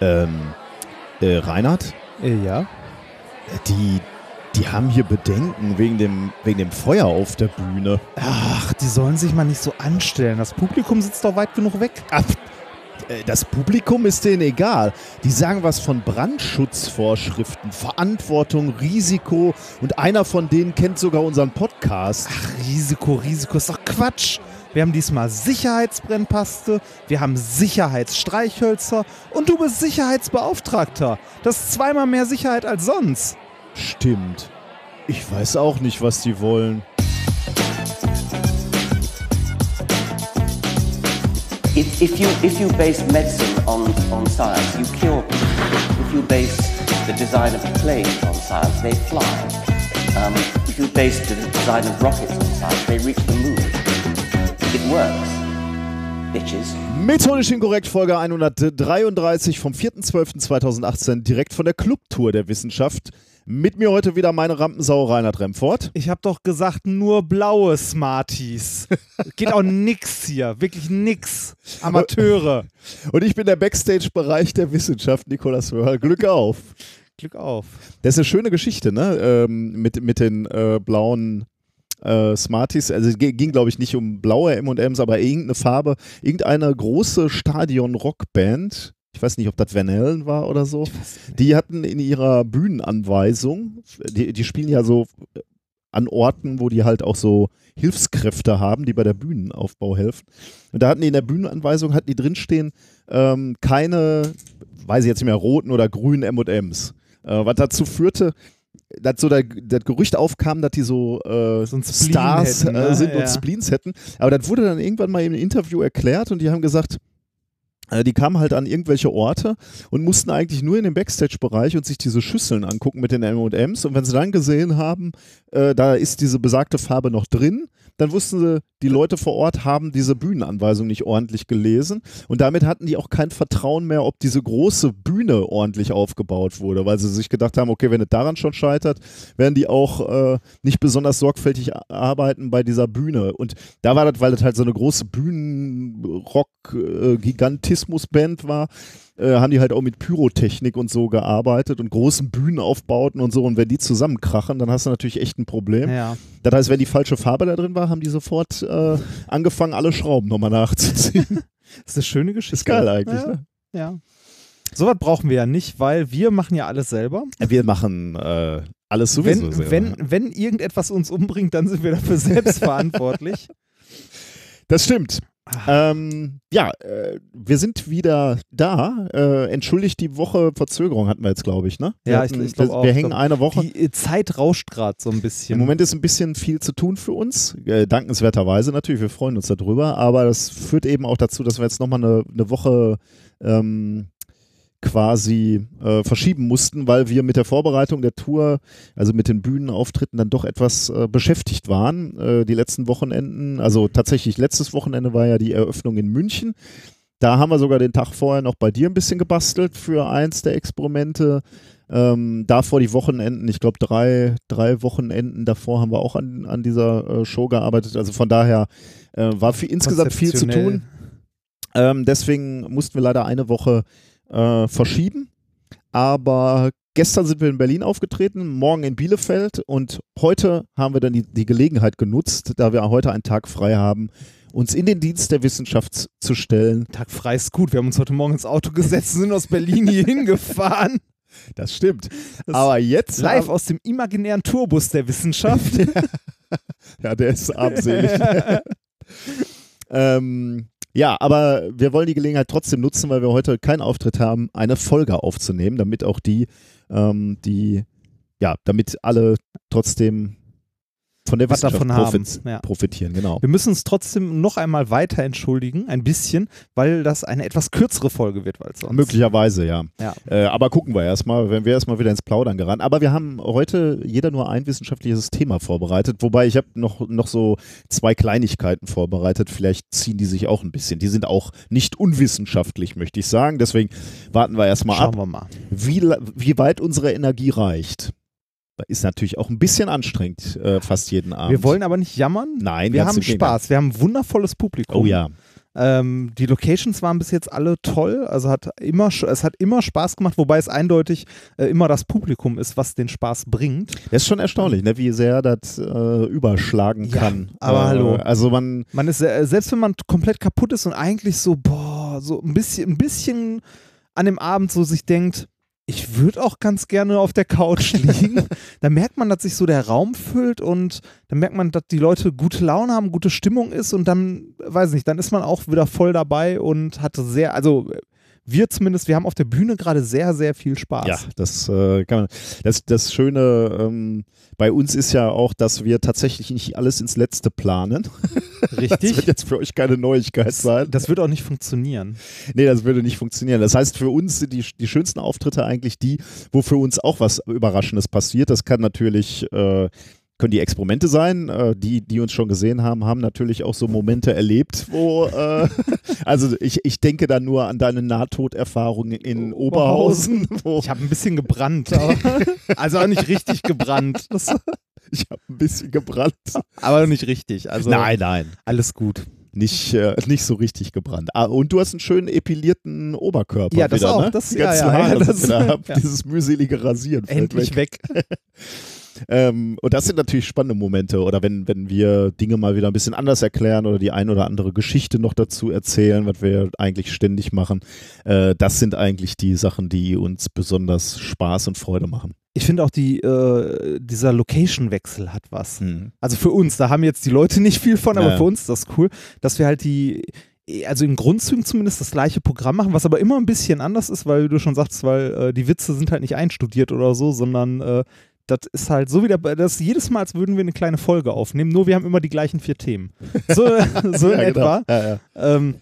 Ähm, äh, Reinhard, Äh, ja. die, die haben hier Bedenken wegen dem, wegen dem Feuer auf der Bühne. Ach, die sollen sich mal nicht so anstellen. Das Publikum sitzt doch weit genug weg. Ach, äh, das Publikum ist denen egal. Die sagen was von Brandschutzvorschriften, Verantwortung, Risiko und einer von denen kennt sogar unseren Podcast. Ach, Risiko, Risiko ist doch Quatsch. Wir haben diesmal Sicherheitsbrennpaste, wir haben Sicherheitsstreichhölzer und du bist Sicherheitsbeauftragter. Das ist zweimal mehr Sicherheit als sonst. Stimmt. Ich weiß auch nicht, was die wollen. If, if, you, if you base medicine on, on science, you cure people. If you base the design of planes on science, they fly. Um, if you base the design of rockets on science, they reach the moon. It works, bitches. Methodisch inkorrekt Folge 133 vom 4.12.2018 direkt von der Clubtour der Wissenschaft. Mit mir heute wieder meine Rampensau Reinhard Remfort. Ich habe doch gesagt, nur blaue Smarties. Geht auch nix hier, wirklich nix. Amateure. Und ich bin der Backstage-Bereich der Wissenschaft, Nikolas Wörl. Glück auf. Glück auf. Das ist eine schöne Geschichte, ne? Ähm, mit, mit den äh, blauen äh, Smarties. Also es ging, glaube ich, nicht um blaue M&Ms, aber irgendeine Farbe. Irgendeine große Stadion-Rockband. Ich weiß nicht, ob das Van Halen war oder so. Die hatten in ihrer Bühnenanweisung, die, die spielen ja so an Orten, wo die halt auch so Hilfskräfte haben, die bei der Bühnenaufbau helfen. Und da hatten die in der Bühnenanweisung, hatten die drinstehen, ähm, keine, weiß ich jetzt nicht mehr, roten oder grünen M&Ms. Äh, was dazu führte, dass so der, das Gerücht aufkam, dass die so, äh, So Stars hätten, ne? äh, sind Ja. und Spleens hätten. Aber das wurde dann irgendwann mal im Interview erklärt und die haben gesagt, die kamen halt an irgendwelche Orte und mussten eigentlich nur in den Backstage-Bereich und sich diese Schüsseln angucken mit den M&Ms. Und wenn sie dann gesehen haben, äh, da ist diese besagte Farbe noch drin, dann wussten sie, die Leute vor Ort haben diese Bühnenanweisung nicht ordentlich gelesen. Und damit hatten die auch kein Vertrauen mehr, ob diese große Bühne ordentlich aufgebaut wurde, weil sie sich gedacht haben, okay, wenn es daran schon scheitert, werden die auch äh, nicht besonders sorgfältig arbeiten bei dieser Bühne. Und da war das, weil das halt so eine große Bühnenrock-Gigantismus-Band war, äh, haben die halt auch mit Pyrotechnik und so gearbeitet und großen Bühnenaufbauten und so. Und wenn die zusammenkrachen, dann hast du natürlich echt ein Problem. Ja. Das heißt, wenn die falsche Farbe da drin war, haben die sofort äh, angefangen, alle Schrauben nochmal nachzuziehen. Das ist eine schöne Geschichte. Ist geil eigentlich, Ja. ne? ja. Sowas brauchen wir ja nicht, weil wir machen ja alles selber. Wir machen äh, alles sowieso Wenn, selber. wenn, wenn irgendetwas uns umbringt, dann sind wir dafür selbst verantwortlich. Das stimmt. Ähm, ja, äh, wir sind wieder da. Äh, entschuldigt die Woche Verzögerung hatten wir jetzt, glaube ich, ne? Wir Ja, ich- hatten- ich glaub wir, auch. wir Ich hängen glaub, eine Woche. Die äh, Zeit rauscht gerade so ein bisschen. Im Moment ist ein bisschen viel zu tun für uns, äh, dankenswerterweise natürlich, wir freuen uns darüber, aber das führt eben auch dazu, dass wir jetzt nochmal eine, eine Woche ähm, quasi äh, verschieben mussten, weil wir mit der Vorbereitung der Tour, also mit den Bühnenauftritten dann doch etwas äh, beschäftigt waren. Äh, die letzten Wochenenden, also tatsächlich letztes Wochenende war ja die Eröffnung in München. Da haben wir sogar den Tag vorher noch bei dir ein bisschen gebastelt für eins der Experimente. Ähm, davor die Wochenenden, ich glaube drei, drei Wochenenden davor haben wir auch an, an dieser äh, Show gearbeitet. Also von daher äh, war viel, insgesamt viel zu tun. Ähm, deswegen mussten wir leider eine Woche äh, verschieben. Aber gestern sind wir in Berlin aufgetreten, morgen in Bielefeld und heute haben wir dann die, die Gelegenheit genutzt, da wir heute einen Tag frei haben, uns in den Dienst der Wissenschaft zu stellen. Tag frei ist gut. Wir haben uns heute Morgen ins Auto gesetzt und sind aus Berlin hier hingefahren. Das stimmt. Das Aber jetzt Live aus dem imaginären Tourbus der Wissenschaft. Ja, der ist armselig. ähm, ja, aber wir wollen die Gelegenheit trotzdem nutzen, weil wir heute keinen Auftritt haben, eine Folge aufzunehmen, damit auch die, ähm, die, ja, damit alle trotzdem von der Was davon haben, ja. profitieren, genau. Wir müssen uns trotzdem noch einmal weiter entschuldigen, ein bisschen, weil das eine etwas kürzere Folge wird als sonst. Möglicherweise, ja. Ja. Äh, aber gucken wir erstmal, wenn wir erstmal wieder ins Plaudern gerannt. Aber wir haben heute jeder nur ein wissenschaftliches Thema vorbereitet, wobei ich habe noch, noch so zwei Kleinigkeiten vorbereitet. Vielleicht ziehen die sich auch ein bisschen. Die sind auch nicht unwissenschaftlich, möchte ich sagen. Deswegen warten wir erstmal Schauen ab, wir mal. wie, wie weit unsere Energie reicht. Ist natürlich auch ein bisschen anstrengend, äh, fast jeden Abend. Wir wollen aber nicht jammern. Nein, wir haben. Spaß. Wir haben ein wundervolles Publikum. Oh ja. Ähm, die Locations waren bis jetzt alle toll, also hat immer, es hat immer Spaß gemacht, wobei es eindeutig äh, immer das Publikum ist, was den Spaß bringt. Das ist schon erstaunlich, ne, wie sehr das äh, überschlagen Ja, kann. aber äh, hallo. Also man, Man ist, äh, selbst wenn man komplett kaputt ist und eigentlich so, boah, so ein bisschen, ein bisschen an dem Abend so sich denkt, ich würde auch ganz gerne auf der Couch liegen, da merkt man, dass sich so der Raum füllt und dann merkt man, dass die Leute gute Laune haben, gute Stimmung ist und dann, weiß nicht, dann ist man auch wieder voll dabei und hatte sehr, also wir zumindest, wir haben auf der Bühne gerade sehr, sehr viel Spaß. ja, das äh, kann man. Das, das Schöne ähm, bei uns ist ja auch, dass wir tatsächlich nicht alles ins Letzte planen. Das wird Richtig. jetzt für euch keine Neuigkeit sein. Das wird auch nicht funktionieren. Nee, das würde nicht funktionieren. Das heißt, für uns sind die, die schönsten Auftritte eigentlich die, wo für uns auch was Überraschendes passiert. Das kann natürlich, äh, können die Experimente sein. Äh, die, die uns schon gesehen haben, haben natürlich auch so Momente erlebt, wo, äh, also ich, ich denke da nur an deine Nahtoderfahrung in Oberhausen, wo Ich habe ein bisschen gebrannt, also auch nicht richtig gebrannt. Das, ich habe ein bisschen gebrannt. aber nicht richtig. Also nein, nein. alles gut. Nicht, äh, nicht so richtig gebrannt. Ah, und du hast einen schönen epilierten Oberkörper. Ja, das wieder, auch. Ne? Das- Die ja, ganzen ja, ja, Haare das- sind wieder ab. ja. Dieses mühselige Rasieren Endlich weg. Ähm, und das sind natürlich spannende Momente. Oder wenn, wenn wir Dinge mal wieder ein bisschen anders erklären oder die ein oder andere Geschichte noch dazu erzählen, was wir eigentlich ständig machen. Äh, das sind eigentlich die Sachen, die uns besonders Spaß und Freude machen. Ich finde auch die, äh, dieser Location-Wechsel hat was. Hm. Also für uns, da haben jetzt die Leute nicht viel von, aber Ja. für uns ist das cool, dass wir halt die, also in Grundzügen zumindest das gleiche Programm machen, was aber immer ein bisschen anders ist, weil wie du schon sagst, weil äh, die Witze sind halt nicht einstudiert oder so, sondern äh, das ist halt so wieder, das ist jedes Mal, als würden wir eine kleine Folge aufnehmen, nur wir haben immer die gleichen vier Themen. So, so in Ja, genau. etwa. Ja, ja. Ähm,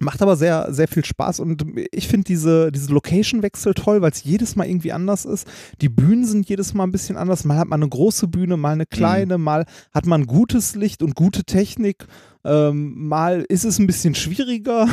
macht aber sehr, sehr viel Spaß und ich finde diese, diese Location-Wechsel toll, weil es jedes Mal irgendwie anders ist. Die Bühnen sind jedes Mal ein bisschen anders. Mal hat man eine große Bühne, mal eine kleine, mal hat man gutes Licht und gute Technik. Ähm, mal ist es ein bisschen schwieriger.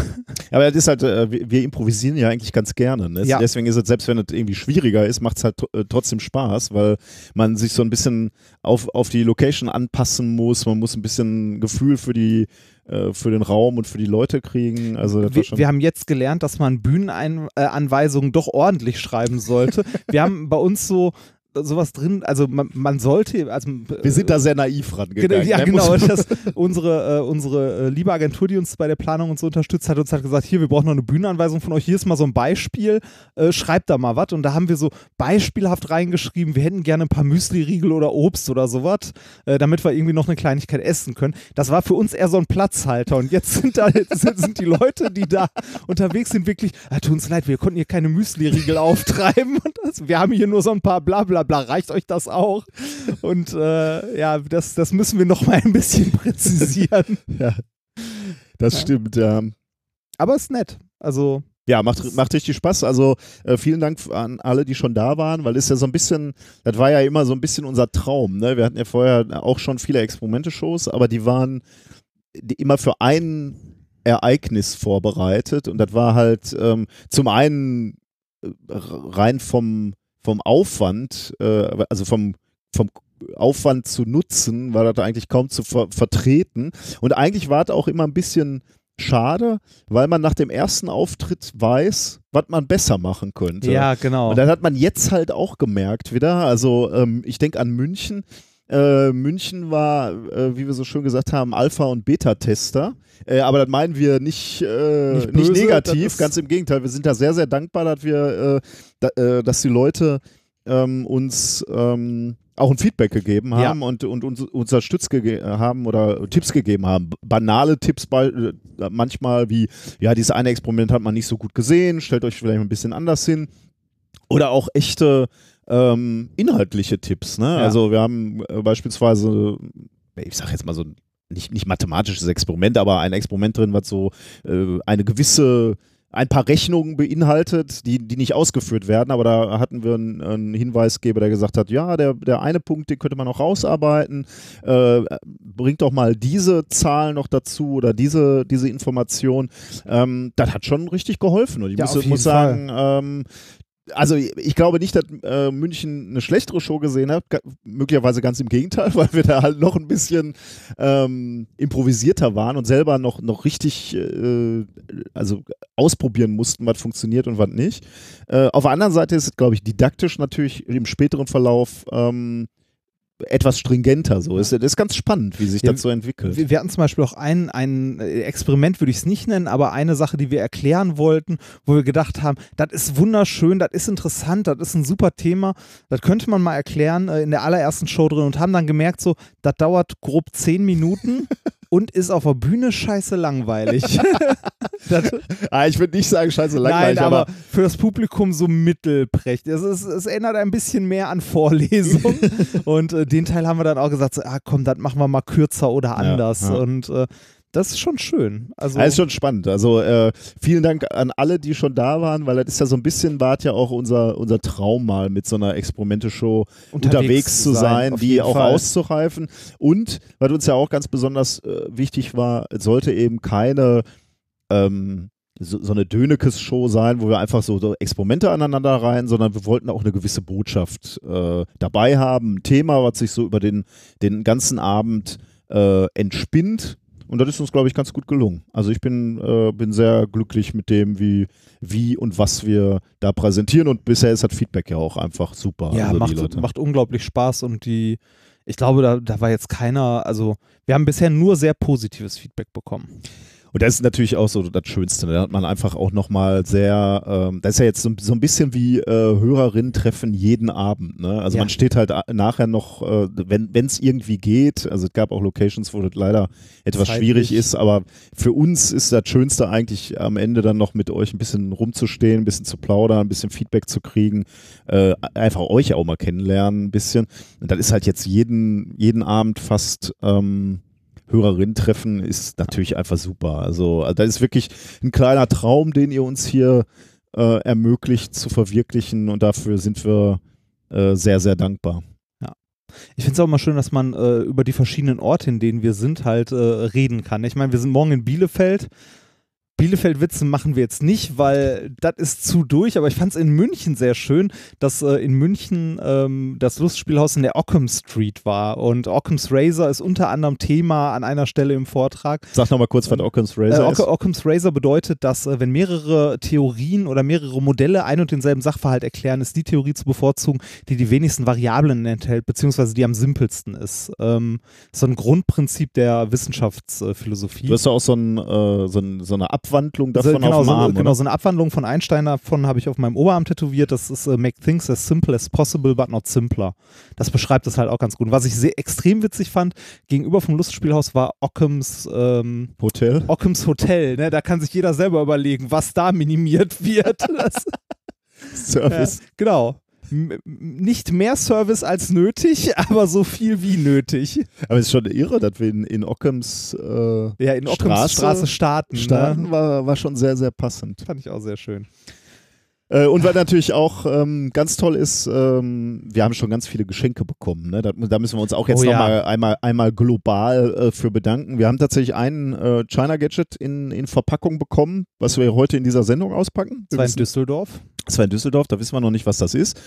Aber das ist halt, äh, wir, wir improvisieren ja eigentlich ganz gerne. Ne? Ja. Deswegen ist es, selbst wenn es irgendwie schwieriger ist, macht es halt äh, trotzdem Spaß, weil man sich so ein bisschen auf, auf die Location anpassen muss. Man muss ein bisschen Gefühl für die äh, für den Raum und für die Leute kriegen. Also Wir, wir haben jetzt gelernt, dass man Bühnenanweisungen doch ordentlich schreiben sollte. wir haben bei uns so sowas drin, also man, man sollte, also wir sind da sehr naiv Genau, rangegangen. ja, ne? genau. Das, unsere äh, unsere äh, liebe Agentur, die uns bei der Planung und so unterstützt, hat uns halt gesagt, hier, wir brauchen noch eine Bühnenanweisung von euch. Hier ist mal so ein Beispiel. Äh, schreibt da mal was. Und da haben wir so beispielhaft reingeschrieben, wir hätten gerne ein paar Müsli-Riegel oder Obst oder sowas, äh, damit wir irgendwie noch eine Kleinigkeit essen können. Das war für uns eher so ein Platzhalter. Und jetzt sind da sind, sind die Leute, die da unterwegs sind, wirklich, ah, tut uns leid, wir konnten hier keine Müsli-Riegel auftreiben. Und das, wir haben hier nur so ein paar bla bla bla. Reicht euch das auch? Und äh, ja, das, das müssen wir noch mal ein bisschen präzisieren. ja, das Ja. stimmt. Ja. Aber ist nett. Also, Ja, macht, macht richtig Spaß. Also äh, vielen Dank an alle, die schon da waren, weil ist ja so ein bisschen, das war ja immer so ein bisschen unser Traum. Ne? Wir hatten ja vorher auch schon viele Experimente-Shows, aber die waren die immer für ein Ereignis vorbereitet und das war halt ähm, zum einen äh, rein vom, vom Aufwand, äh, also vom, vom Aufwand zu nutzen, war das eigentlich kaum zu ver vertreten. Und eigentlich war es auch immer ein bisschen schade, weil man nach dem ersten Auftritt weiß, was man besser machen könnte. ja, genau. Und das hat man jetzt halt auch gemerkt wieder. Also ähm, ich denke an München. Äh, München war, äh, wie wir so schön gesagt haben, Alpha- und Beta-Tester. Äh, aber das meinen wir nicht, äh, Nicht nicht, negativ, ganz im Gegenteil. Wir sind da sehr, sehr dankbar, dass wir, äh, da, äh, dass die Leute ähm, uns ähm, auch ein Feedback gegeben Ja. haben und, und uns unterstützt haben oder Tipps gegeben haben. Banale Tipps bei, manchmal wie, ja, dieses eine Experiment hat man nicht so gut gesehen, stellt euch vielleicht ein bisschen anders hin. Oder auch echte ähm, inhaltliche Tipps. Ne? Ja. Also wir haben äh, beispielsweise, ich sag jetzt mal so nicht, nicht mathematisches Experiment, aber ein Experiment drin, was so äh, eine gewisse ein paar Rechnungen beinhaltet, die, die nicht ausgeführt werden, aber da hatten wir einen, einen Hinweisgeber, der gesagt hat, ja, der, der eine Punkt, den könnte man noch rausarbeiten, äh, bringt doch mal diese Zahl noch dazu oder diese, diese Information. Ähm, das hat schon richtig geholfen und ich Ja, muss, muss sagen, ähm, also ich glaube nicht, dass äh, München eine schlechtere Show gesehen hat. Möglicherweise ganz im Gegenteil, weil wir da halt noch ein bisschen ähm, improvisierter waren und selber noch, noch richtig äh, also ausprobieren mussten, was funktioniert und was nicht. Äh, auf der anderen Seite ist es, glaube ich, didaktisch natürlich im späteren Verlauf ähm, etwas stringenter. So. Es, es ist ganz spannend, wie sich Ja, das so entwickelt. Wir, wir hatten zum Beispiel auch ein, ein äh, Experiment, würde ich es nicht nennen, aber eine Sache, die wir erklären wollten, wo wir gedacht haben, das ist wunderschön, das ist interessant, das ist ein super Thema, das könnte man mal erklären äh, in der allerersten Show drin und haben dann gemerkt, so, das dauert grob zehn Minuten und ist auf der Bühne scheiße langweilig. das, ah, ich würde nicht sagen, scheiße langweilig, Nein, aber, aber für das Publikum so mittelprächtig. Es, ist, es erinnert ein bisschen mehr an Vorlesungen. und äh, den Teil haben wir dann auch gesagt, so, ah, komm, das machen wir mal kürzer oder anders. ja. Und äh, das ist schon schön. Also, Ja, ist schon spannend. Also äh, vielen Dank an alle, die schon da waren, weil das ist ja so ein bisschen, war ja auch unser, unser Traum mal mit so einer Experimente-Show unterwegs, zu sein, auf die auch Fall. auszureifen. Und, was uns ja auch ganz besonders äh, wichtig war, es sollte eben keine ähm, so, so eine Dönekes-Show sein, wo wir einfach so, so Experimente aneinander rein, sondern wir wollten auch eine gewisse Botschaft äh, dabei haben, ein Thema, was sich so über den, den ganzen Abend äh, entspinnt. Und das ist uns, glaube ich, ganz gut gelungen. Also ich bin, äh, bin sehr glücklich mit dem, wie, wie und was wir da präsentieren. Und bisher ist das Feedback ja auch einfach super. ja, also macht, macht unglaublich Spaß und die, ich glaube, da, da war jetzt keiner, also wir haben bisher nur sehr positives Feedback bekommen. Und das ist natürlich auch so das Schönste. Da hat man einfach auch nochmal sehr, ähm, das ist ja jetzt so, so ein bisschen wie äh, Hörerinnen treffen jeden Abend. Ne? Also Ja. man steht halt a- nachher noch, äh, wenn es irgendwie geht, also es gab auch Locations, wo das leider etwas Zeitlich. schwierig ist, aber für uns ist das Schönste eigentlich am Ende dann noch mit euch ein bisschen rumzustehen, ein bisschen zu plaudern, ein bisschen Feedback zu kriegen, äh, einfach euch auch mal kennenlernen ein bisschen. Und das ist halt jetzt jeden, jeden Abend fast ähm, Hörerinnen treffen, ist natürlich einfach super. Also äh, das ist wirklich ein kleiner Traum, den ihr uns hier äh, ermöglicht zu verwirklichen und dafür sind wir äh, sehr, sehr dankbar. Ich finde es auch mal schön, dass man äh, über die verschiedenen Orte, in denen wir sind, halt äh, reden kann. Ich meine, wir sind morgen in Bielefeld. Bielefeld-Witze machen wir jetzt nicht, weil das ist zu durch, aber ich fand es in München sehr schön, dass äh, in München ähm, das Lustspielhaus in der Ockham Street war und Occam's Razor ist unter anderem Thema an einer Stelle im Vortrag. Sag nochmal kurz, was Occam's Äh, Razor ist. Ock Occam's Razor bedeutet, dass äh, wenn mehrere Theorien oder mehrere Modelle ein und denselben Sachverhalt erklären, ist die Theorie zu bevorzugen, die die wenigsten Variablen enthält, beziehungsweise die am simpelsten ist. Ähm, so ein Grundprinzip der Wissenschaftsphilosophie. Du hast ja auch so, ein, äh, so, ein, so eine Abwandlung davon so, genau, auf dem so, Arm, genau, oder? so eine Abwandlung von Einstein davon habe ich auf meinem Oberarm tätowiert. Das ist äh, Make things as simple as possible, but not simpler. Das beschreibt es halt auch ganz gut. Und was ich sehr extrem witzig fand, gegenüber vom Lustspielhaus war Occams ähm, Hotel. Occams Hotel, ne? Da kann sich jeder selber überlegen, was da minimiert wird. Service. ja, genau. Nicht mehr Service als nötig, aber so viel wie nötig. Aber es ist schon irre, dass wir in, in Occams äh, Ja, in Straße Straße, starten. starten, Ne? war, war schon sehr, sehr passend. Fand ich auch sehr schön. Äh, und was natürlich auch ähm, ganz toll ist, ähm, wir haben schon ganz viele Geschenke bekommen. Ne? Da, da müssen wir uns auch jetzt Oh ja. nochmal einmal, einmal global äh, für bedanken. Wir haben tatsächlich einen äh, China Gadget in, in Verpackung bekommen, was wir heute in dieser Sendung auspacken. Das war in Düsseldorf. Das war in Düsseldorf, da wissen wir noch nicht, was das ist.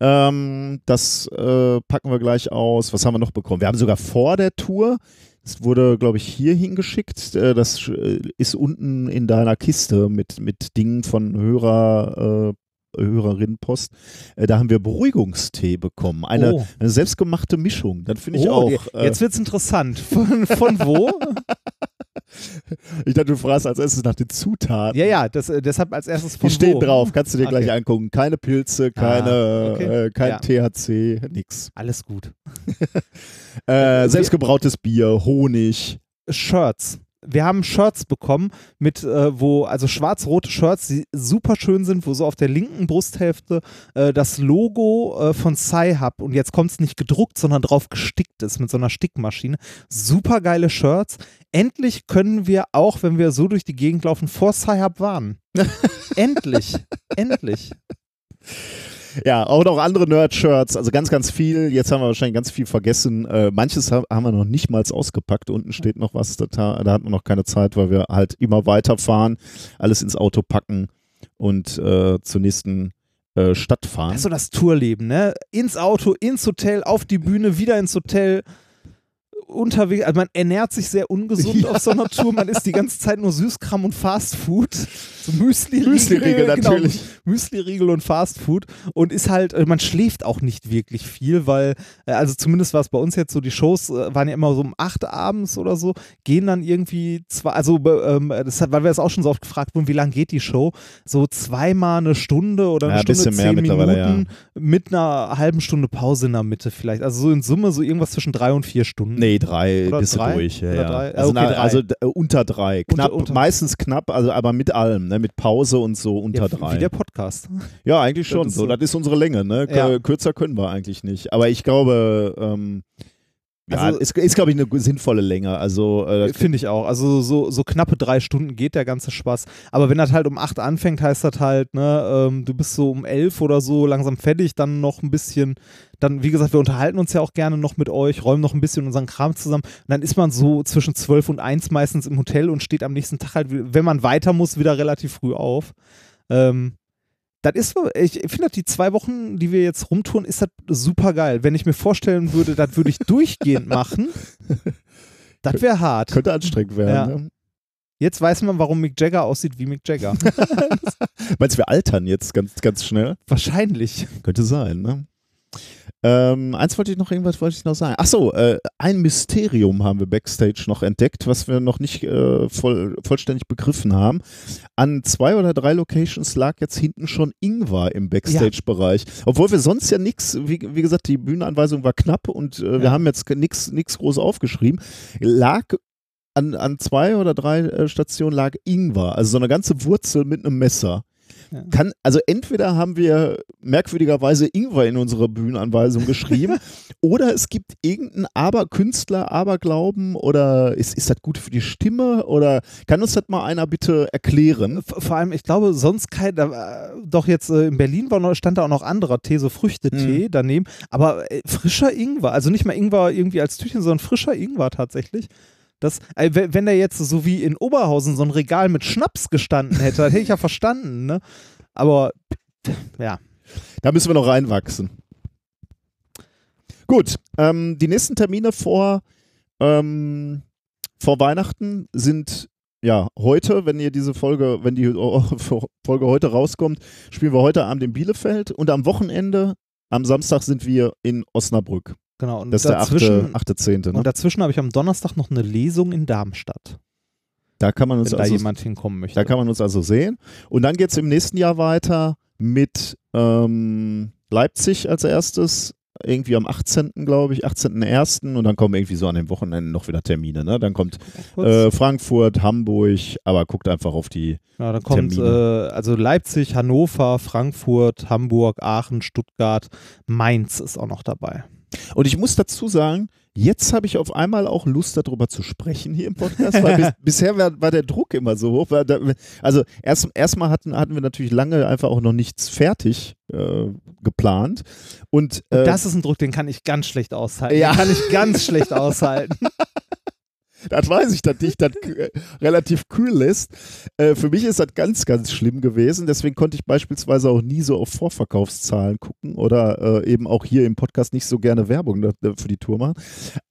Ähm, das äh, packen wir gleich aus. Was haben wir noch bekommen? Wir haben sogar vor der Tour, es wurde, glaube ich, hier hingeschickt. Äh, das äh, ist unten in deiner Kiste mit, mit Dingen von Hörer. Äh, Hörerinnenpost. Äh, da haben wir Beruhigungstee bekommen. Eine, Oh. eine selbstgemachte Mischung. Das finde ich oh, auch. je- Äh, Jetzt wird's interessant. Von, von wo? ich dachte, du fragst als erstes nach den Zutaten. ja, ja, das, äh, deshalb als erstes von Die stehen wo. drauf, kannst du dir gleich Okay. angucken. Keine Pilze, keine, Ah, okay. äh, kein Ja. THC, nix. Alles gut. Äh, selbstgebrautes Bier, Honig. Shirts. Wir haben Shirts bekommen mit, äh, wo, also schwarz-rote Shirts, die super schön sind, wo so auf der linken Brusthälfte äh, das Logo äh, von Sci-Hub und jetzt kommt es nicht gedruckt, sondern drauf gestickt ist mit so einer Stickmaschine. Super geile Shirts. Endlich können wir auch, wenn wir so durch die Gegend laufen, vor Sci-Hub warnen. endlich. Endlich. Ja, auch noch andere Nerd-Shirts, also ganz, ganz viel. Jetzt haben wir wahrscheinlich ganz viel vergessen. Äh, manches ha- haben wir noch nicht mal ausgepackt. Unten steht noch was, da, da hat man noch keine Zeit, weil wir halt immer weiterfahren, alles ins Auto packen und äh, zur nächsten äh, Stadt fahren. Das ist so das Tourleben, ne? Ins Auto, ins Hotel, auf die Bühne, wieder ins Hotel. Unterwegs, also man ernährt sich sehr ungesund Ja. auf so einer Tour. Man isst die ganze Zeit nur Süßkram und Fastfood. So Müsli-Riegel. Müsli-Riegel, genau, natürlich. Müsli-Riegel und Fastfood. Und ist halt, äh, man schläft auch nicht wirklich viel, weil, äh, also zumindest war es bei uns jetzt so, die Shows äh, waren ja immer so um 8 abends oder so, gehen dann irgendwie zwei, also äh, ähm, das hat, weil wir das auch schon so oft gefragt wurden, wie lang geht die Show? So zweimal eine Stunde oder eine Ja, Stunde bisschen mehr zehn mittlerweile, ja. Minuten mit einer halben Stunde Pause in der Mitte vielleicht. Also so in Summe so irgendwas zwischen drei und vier Stunden. Nee, drei Oder bist drei? du durch. Ja, ja. drei? Also, Okay, na, also äh, unter drei. Unter- Knapp, unter- meistens knapp, also aber mit allem, ne? mit Pause und so unter ja, drei. Wie der Podcast. ja, eigentlich schon. ist so, so. das ist unsere Länge. Ne? Kürzer können wir eigentlich nicht. Aber ich glaube, ähm, ja, Also- ist, ist glaube ich eine sinnvolle Länge. Also äh, Finde ich auch. Also so, so knappe drei Stunden geht der ganze Spaß. Aber wenn das halt um acht anfängt, heißt das halt, ne, ähm, du bist so um elf oder so langsam fertig, dann noch ein bisschen, dann, wie gesagt, wir unterhalten uns ja auch gerne noch mit euch, räumen noch ein bisschen unseren Kram zusammen. Und dann ist man so zwischen zwölf und eins meistens im Hotel und steht am nächsten Tag halt, wenn man weiter muss, wieder relativ früh auf. Ähm, das ist, so- ich finde, die zwei Wochen, die wir jetzt rumtouren, ist das super geil. Wenn ich mir vorstellen würde, das würde ich durchgehend machen, das wäre hart. könnte anstrengend werden. Ja. Ne? Jetzt weiß man, warum Mick Jagger aussieht wie Mick Jagger. Meinst du, wir altern jetzt ganz, ganz schnell? Wahrscheinlich. Könnte sein, ne? Ähm, eins wollte ich noch, irgendwas wollte ich noch sagen. Achso, äh, ein Mysterium haben wir Backstage noch entdeckt, was wir noch nicht äh, voll, vollständig begriffen haben. An zwei oder drei Locations lag jetzt hinten schon Ingwer im Backstage-Bereich. Obwohl wir sonst ja nichts, wie, wie gesagt, die Bühnenanweisung war knapp und äh, wir Ja. haben jetzt nichts groß aufgeschrieben. Lag an, an zwei oder drei äh, Stationen lag Ingwer, also so eine ganze Wurzel mit einem Messer. Ja. Kann, also entweder haben wir merkwürdigerweise Ingwer in unsere Bühnenanweisung geschrieben oder es gibt irgendeinen Aberkünstler, Aberglauben oder ist, ist das gut für die Stimme oder kann uns das mal einer bitte erklären? Vor allem, ich glaube, sonst kein, doch jetzt äh, in Berlin war noch, stand da auch noch anderer Tee, so Früchtetee Mhm. daneben, aber äh, frischer Ingwer, also nicht mal Ingwer irgendwie als Tütchen, sondern frischer Ingwer tatsächlich. Das, äh, wenn der jetzt so wie in Oberhausen so ein Regal mit Schnaps gestanden hätte, hätte ich ja verstanden, ne? Aber ja, Da müssen wir noch reinwachsen. Gut, ähm, die nächsten Termine vor, ähm, vor Weihnachten sind ja heute, wenn ihr diese Folge, wenn die oh, Folge heute rauskommt, spielen wir heute Abend in Bielefeld und am Wochenende, am Samstag sind wir in Osnabrück. Genau. Und Das ist der dazwischen, 8.10. Ne? und dazwischen habe ich am Donnerstag noch eine Lesung in Darmstadt, Da kann man uns wenn da also jemand hinkommen möchte. Da kann man uns also sehen. Und dann geht es im nächsten Jahr weiter mit ähm, Leipzig als erstes, irgendwie am 18. glaube ich, 18.01. Und dann kommen irgendwie so an den Wochenenden noch wieder Termine. Ne? Dann kommt äh, Frankfurt, Hamburg, aber guckt einfach auf die. Ja, dann kommt Termine. äh, also Leipzig, Hannover, Frankfurt, Hamburg, Aachen, Stuttgart, Mainz ist auch noch dabei. Und ich muss dazu sagen, jetzt habe ich auf einmal auch Lust darüber zu sprechen hier im Podcast, weil bis, bisher war, war der Druck immer so hoch. Da, also erst erstmal hatten, hatten wir natürlich lange einfach auch noch nichts fertig äh, geplant. Und, Und äh, das ist ein Druck, den kann ich ganz schlecht aushalten. Ja. Den kann ich ganz schlecht aushalten. Das weiß ich, dass dich das k- relativ kühl lässt. Äh, für mich ist das ganz, ganz schlimm gewesen. Deswegen konnte ich beispielsweise auch nie so auf Vorverkaufszahlen gucken oder äh, eben auch hier im Podcast nicht so gerne Werbung für die Tour machen.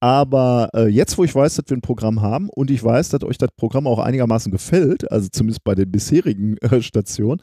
Aber äh, jetzt, wo ich weiß, dass wir ein Programm haben und ich weiß, dass euch das Programm auch einigermaßen gefällt, also zumindest bei den bisherigen äh, Stationen,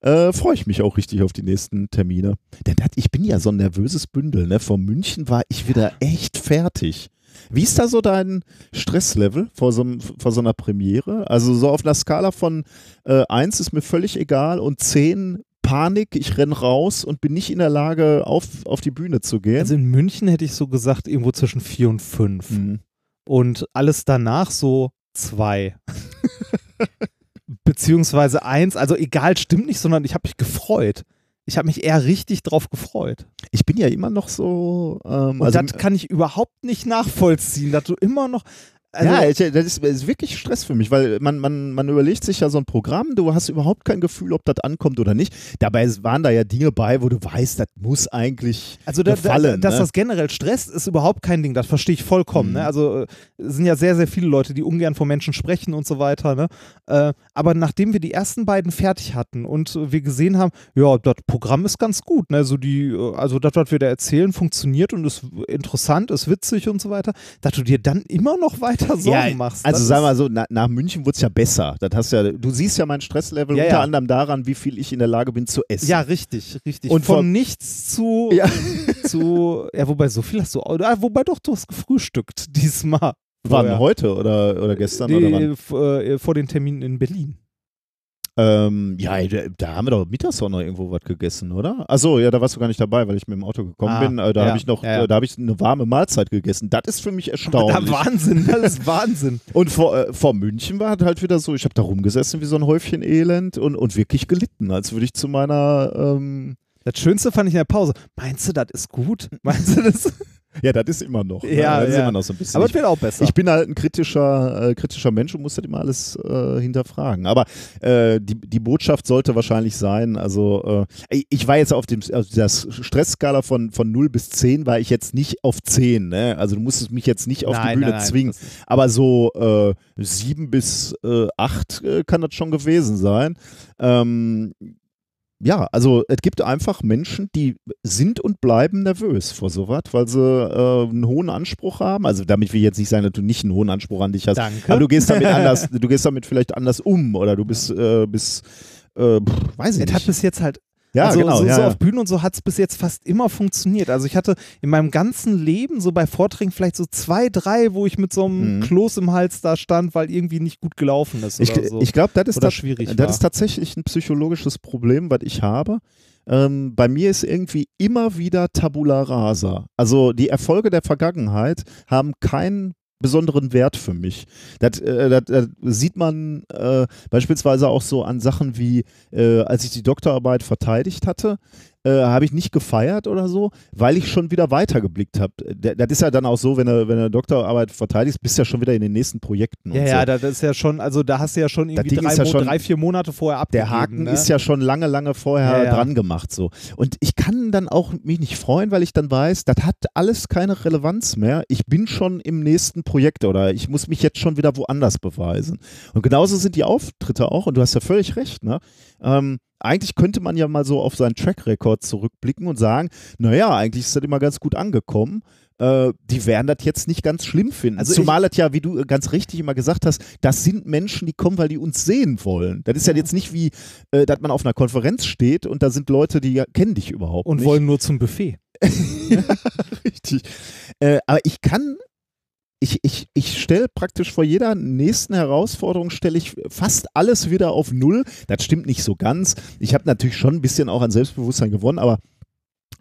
äh, freue ich mich auch richtig auf die nächsten Termine. Denn das, ich bin ja so ein nervöses Bündel. Ne? Vor München war ich wieder echt fertig. Wie ist da so dein Stresslevel vor so, vor so einer Premiere? Also so auf einer Skala von äh, 1 ist mir völlig egal und 10 Panik, ich renn raus und bin nicht in der Lage, auf, auf die Bühne zu gehen. Also in München hätte ich so gesagt, irgendwo zwischen vier und fünf. Mhm. Und alles danach so zwei. Beziehungsweise eins. Also egal, stimmt nicht, sondern ich habe mich gefreut. Ich habe mich eher richtig drauf gefreut. Ich bin ja immer noch so. Ähm, Und also, das kann ich überhaupt nicht nachvollziehen, dass du immer noch. Also, ja, ich, das ist, das ist wirklich Stress für mich, weil man, man, man überlegt sich ja so ein Programm, du hast überhaupt kein Gefühl, ob das ankommt oder nicht. Dabei waren da ja Dinge bei, wo du weißt, das muss eigentlich Also, da, gefallen. da, dass ne? das generell stresst, ist überhaupt kein Ding. Das verstehe ich vollkommen. Mhm. Ne? Also, äh, es sind ja sehr, sehr viele Leute, die ungern vor Menschen sprechen und so weiter. Ne? Äh, aber nachdem wir die ersten beiden fertig hatten und wir gesehen haben, ja, das Programm ist ganz gut. Ne? Also, die, äh, also, das, was wir da erzählen, funktioniert und ist interessant, ist witzig und so weiter, dass du dir dann immer noch weiter Sorgen machst. Also sag mal so, na, nach München wurde es ja besser. Das hast ja, du siehst ja mein Stresslevel Ja, unter ja. anderem daran, wie viel ich in der Lage bin zu essen. Ja, richtig, richtig. Und von nichts zu, Ja. zu, ja, wobei so viel hast du, auch- ah, wobei doch, du hast gefrühstückt diesmal. Wann? Heute oder, oder gestern? oder wann? Die, äh, vor den Terminen in Berlin. Ähm, ja, da, da haben wir doch mittags auch noch irgendwo was gegessen, oder? Achso, ja, da warst du gar nicht dabei, weil ich mit dem Auto gekommen Ah, bin. Äh, da ja, habe ich noch, ja, äh, da habe ich eine warme Mahlzeit gegessen. Das ist für mich erstaunlich. Wahnsinn, das ist Wahnsinn. Und vor, äh, vor München war halt wieder so, ich habe da rumgesessen wie so ein Häufchen Elend und, und wirklich gelitten, als würde ich zu meiner, ähm, Das Schönste fand ich in der Pause. Meinst du, das ist gut? Meinst du das? ja, das ist immer noch. ne? Ja, das ist ja. immer noch so ein bisschen. Aber es wird auch besser. Ich bin halt ein kritischer, äh, kritischer Mensch und muss das immer alles äh, hinterfragen. Aber äh, die, die Botschaft sollte wahrscheinlich sein, also äh, ich war jetzt auf dem auf der Stressskala von, von 0 bis 10 war ich jetzt nicht auf 10, ne? Also du musstest mich jetzt nicht auf die Nein, Bühne nein, nein, zwingen. das ist- Aber so äh, 7 bis äh, 8 äh, kann das schon gewesen sein. Ähm, ja, also es gibt einfach Menschen, die sind und bleiben nervös vor sowas, weil sie äh, einen hohen Anspruch haben. Also damit will ich jetzt nicht sagen, dass du nicht einen hohen Anspruch an dich hast. Danke. Aber du gehst damit anders, du gehst damit vielleicht anders um oder du bist, äh, bist äh, pff, weiß ich Es hat nicht. bis jetzt halt Ja, also genau. so, ja, so ja. auf Bühnen und so hat es bis jetzt fast immer funktioniert. Also ich hatte in meinem ganzen Leben so bei Vorträgen vielleicht so zwei, drei, wo ich mit so einem Mhm. Kloß im Hals da stand, weil irgendwie nicht gut gelaufen ist Ich, oder so. ich glaube, das ist, das, schwierig das war. ist tatsächlich ein psychologisches Problem, was ich habe. Ähm, bei mir ist irgendwie immer wieder Tabula rasa. Also die Erfolge der Vergangenheit haben keinen besonderen Wert für mich. Das, äh, das, das sieht man äh, beispielsweise auch so an Sachen wie, äh, als ich die Doktorarbeit verteidigt hatte, äh, habe ich nicht gefeiert oder so, weil ich schon wieder weitergeblickt habe. Das ist ja dann auch so, wenn du, wenn du eine Doktorarbeit verteidigst, bist du ja schon wieder in den nächsten Projekten. ja, und ja, so. das ist ja schon, also da hast du ja schon irgendwie drei, ja schon- drei, vier Monate vorher abgegeben. Der Haken ne? ist ja schon lange, lange vorher Ja, ja. dran gemacht so. Und ich kann dann auch mich nicht freuen, weil ich dann weiß, das hat alles keine Relevanz mehr. Ich bin schon im nächsten Projekt oder ich muss mich jetzt schon wieder woanders beweisen. Und genauso sind die Auftritte auch, und du hast ja völlig recht, ne? Ähm, eigentlich könnte man ja mal so auf seinen Track-Record zurückblicken und sagen, naja, eigentlich ist das immer ganz gut angekommen. Äh, die werden das jetzt nicht ganz schlimm finden. Also Zumal das ja, wie du ganz richtig immer gesagt hast, das sind Menschen, die kommen, weil die uns sehen wollen. Das ist ja jetzt nicht wie, äh, dass man auf einer Konferenz steht und da sind Leute, die ja, kennen dich überhaupt und nicht. wollen nur zum Buffet. Richtig. Äh, aber ich kann, ich, ich, ich stelle praktisch vor jeder nächsten Herausforderung, stelle ich fast alles wieder auf Null. Das stimmt nicht so ganz. Ich habe natürlich schon ein bisschen auch an Selbstbewusstsein gewonnen, aber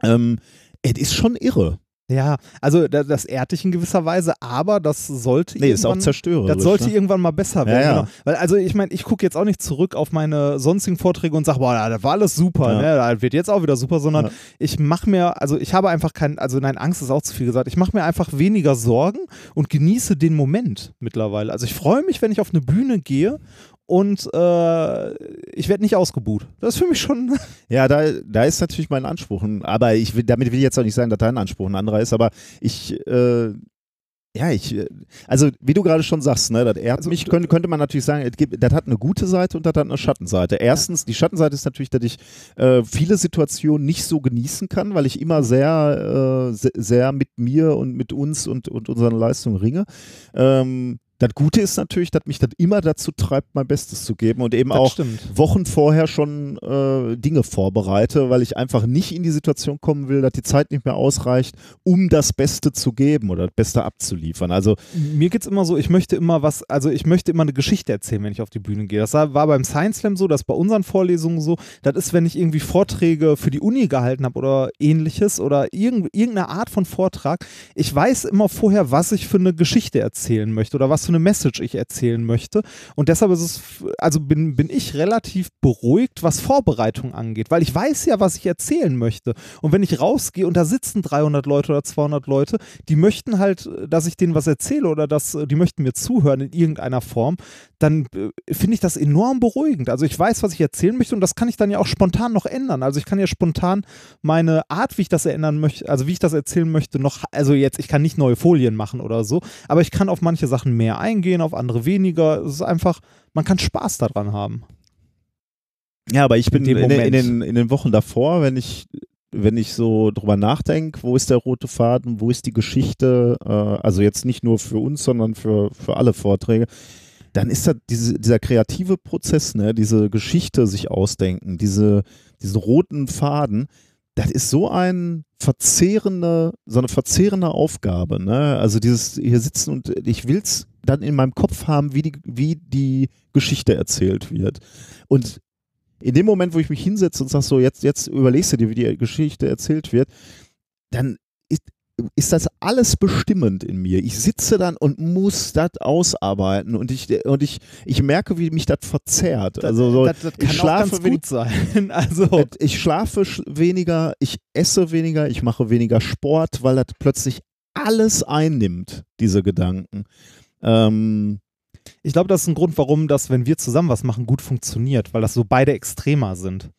ähm, es ist schon irre. Ja, also da, das ehrt dich in gewisser Weise, aber das sollte Nee, ist auch irgendwann- zerstörerisch. Das sollte ne? irgendwann mal besser werden. Ja, ja. Genau. Weil, also ich meine, ich gucke jetzt auch nicht zurück auf meine sonstigen Vorträge und sage, boah, das war alles super, Ja. ne? das wird jetzt auch wieder super, sondern ich mache mir, also ich habe einfach kein, also nein, Angst ist auch zu viel gesagt, ich mache mir einfach weniger Sorgen und genieße den Moment mittlerweile. Also ich freue mich, wenn ich auf eine Bühne gehe und äh, ich werde nicht ausgebuht. Das ist für mich schon, Ja, da, da ist natürlich mein Anspruch. Aber ich will, damit will ich jetzt auch nicht sagen, dass dein Anspruch ein anderer ist, aber ich, äh, ja, ich, äh, also wie du gerade schon sagst, ne, das Also, mich, könnte, könnte man natürlich sagen, gibt, das hat eine gute Seite und das hat eine Schattenseite. Erstens, die Schattenseite ist natürlich, dass ich äh, viele Situationen nicht so genießen kann, weil ich immer sehr, äh, se- sehr mit mir und mit uns und, und unseren Leistungen ringe. Ähm, das Gute ist natürlich, dass mich das immer dazu treibt, mein Bestes zu geben und eben das auch stimmt. Wochen vorher schon äh, Dinge vorbereite, weil ich einfach nicht in die Situation kommen will, dass die Zeit nicht mehr ausreicht, um das Beste zu geben oder das Beste abzuliefern. Also Mir geht's immer so, ich möchte immer was, also ich möchte immer eine Geschichte erzählen, wenn ich auf die Bühne gehe. Das war beim Science Slam so, das bei unseren Vorlesungen so. Das ist, wenn ich irgendwie Vorträge für die Uni gehalten habe oder ähnliches oder irgend, irgendeine Art von Vortrag. Ich weiß immer vorher, was ich für eine Geschichte erzählen möchte oder was für eine Message ich erzählen möchte. Und deshalb ist es, also bin, bin ich relativ beruhigt, was Vorbereitung angeht, weil ich weiß ja, was ich erzählen möchte. Und wenn ich rausgehe und da sitzen 300 Leute oder 200 Leute, die möchten halt, dass ich denen was erzähle oder dass die möchten mir zuhören in irgendeiner Form, dann äh, finde ich das enorm beruhigend. Also ich weiß, was ich erzählen möchte und das kann ich dann ja auch spontan noch ändern. Also ich kann ja spontan meine Art, wie ich das erinnern möchte, also wie ich das erzählen möchte, noch, also jetzt, ich kann nicht neue Folien machen oder so, aber ich kann auf manche Sachen mehr eingehen, auf andere weniger. Es ist einfach, man kann Spaß daran haben. Ja, aber ich bin In in, in, den, in den Wochen davor, wenn ich, wenn ich so drüber nachdenke, wo ist der rote Faden, wo ist die Geschichte, äh, also jetzt nicht nur für uns, sondern für, für alle Vorträge, dann ist da diese, dieser kreative Prozess, ne, diese Geschichte sich ausdenken, diese, diesen roten Faden, das ist so ein verzehrende, so eine verzehrende Aufgabe, ne? Also dieses hier sitzen und ich will's dann in meinem Kopf haben, wie die, wie die Geschichte erzählt wird. Und in dem Moment, wo ich mich hinsetze und sage so, jetzt, jetzt überlegst du dir, wie die Geschichte erzählt wird, dann ist, ist das alles bestimmend in mir. Ich sitze dann und muss das ausarbeiten und ich, und ich, ich merke, wie mich das verzerrt. Also so, das, das kann ich schlafe auch ganz gut sein. Also ich schlafe sch- weniger, ich esse weniger, ich mache weniger Sport, weil das plötzlich alles einnimmt, diese Gedanken. Ähm, ich glaube, das ist ein Grund, warum das, wenn wir zusammen was machen, gut funktioniert, weil das so beide Extremer sind.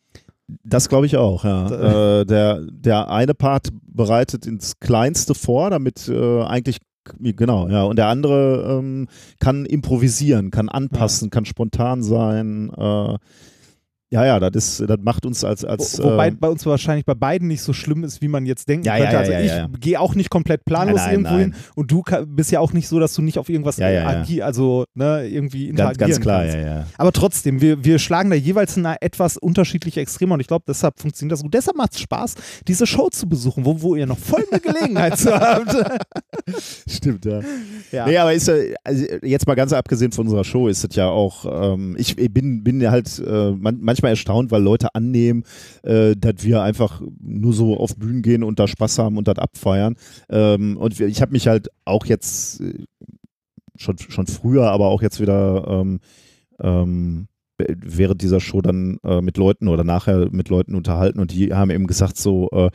Das glaube ich auch, ja. Äh, der, der eine Part bereitet ins Kleinste vor, damit äh, eigentlich, genau, ja. Und der andere ähm, kann improvisieren, kann anpassen, kann spontan sein. Äh, ja, ja, das, ist, das macht uns als. als Wo, wobei äh, bei uns wahrscheinlich bei beiden nicht so schlimm ist, wie man jetzt denken Ja, könnte. ja, also ja, ich gehe auch nicht komplett planlos irgendwo hin und du bist ja auch nicht so, dass du nicht auf irgendwas Ja, agi- also ne, irgendwie ganz, interagieren ganz klar, kannst. ja, ja. Aber trotzdem, wir, wir schlagen da jeweils in eine etwas unterschiedliche Extreme und ich glaube, deshalb funktioniert das gut. Deshalb macht es Spaß, diese Show zu besuchen, wo, wo ihr noch voll eine Gelegenheit zu habt. Stimmt, ja. ja. Nee, aber ist ja, also jetzt mal ganz abgesehen von unserer Show, ist es ja auch, ähm, ich bin, bin ja halt äh, man, manchmal erstaunt, weil Leute annehmen, äh, dass wir einfach nur so auf Bühnen gehen und da Spaß haben und das abfeiern. Ähm, und ich habe mich halt auch jetzt äh, schon, schon früher, aber auch jetzt wieder ähm, ähm, während dieser Show dann äh, mit Leuten oder nachher mit Leuten unterhalten und die haben eben gesagt so, äh,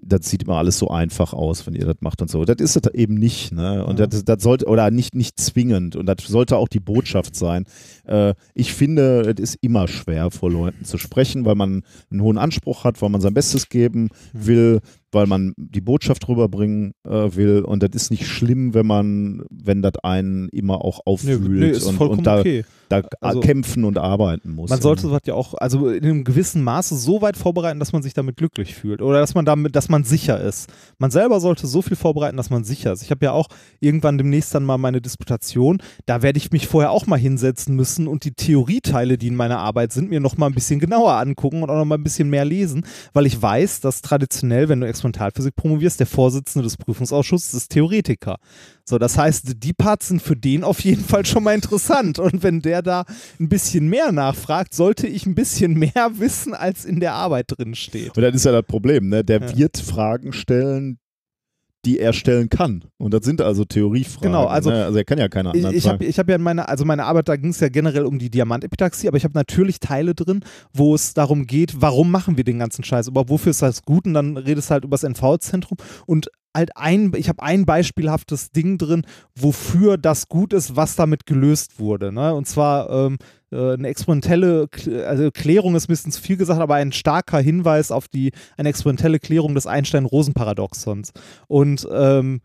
das sieht immer alles so einfach aus, wenn ihr das macht und so. Das ist das eben nicht, ne? Und Ja. das, das sollte, oder nicht, nicht zwingend. Und das sollte auch die Botschaft sein. Äh, ich finde, es ist immer schwer, vor Leuten zu sprechen, weil man einen hohen Anspruch hat, weil man sein Bestes geben Mhm. will, weil man die Botschaft rüberbringen äh, will. Und das ist nicht schlimm, wenn man, wenn das einen immer auch aufwühlt nö, ist und, und da, okay. da Also- kämpfen und arbeiten muss. Man sollte sowas ja auch, also in einem gewissen Maße so weit vorbereiten, dass man sich damit glücklich fühlt oder dass man damit, dass man sicher ist. Man selber sollte so viel vorbereiten, dass man sicher ist. Ich habe ja auch irgendwann demnächst dann mal meine Disputation. Da werde ich mich vorher auch mal hinsetzen müssen und die Theorieteile, die in meiner Arbeit sind, mir noch mal ein bisschen genauer angucken und auch noch mal ein bisschen mehr lesen, weil ich weiß, dass traditionell, wenn du Experimentalphysik promovierst, der Vorsitzende des Prüfungsausschusses ist Theoretiker. So, das heißt, die Parts sind für den auf jeden Fall schon mal interessant. Und wenn der da ein bisschen mehr nachfragt, sollte ich ein bisschen mehr wissen, als in der Arbeit drin steht. Und das ist ja das Problem, ne? Der Ja. wird Fragen stellen, die er stellen kann. Und das sind also Theoriefragen. Genau, also- ne? also er kann ja keine anderen ich habe hab ja in meiner, also meine Arbeit, da ging es ja generell um die Diamantepitaxie, aber ich habe natürlich Teile drin, wo es darum geht, warum machen wir den ganzen Scheiß, aber wofür ist das gut? Und dann redest du halt über das NV-Zentrum und halt ein, ich habe ein beispielhaftes Ding drin, wofür das gut ist, was damit gelöst wurde. Ne? Und zwar ähm, äh, eine experimentelle, also Klärung ist ein bisschen zu viel gesagt, aber ein starker Hinweis auf die, eine experimentelle Klärung des Einstein-Rosen-Paradoxons. Und ähm,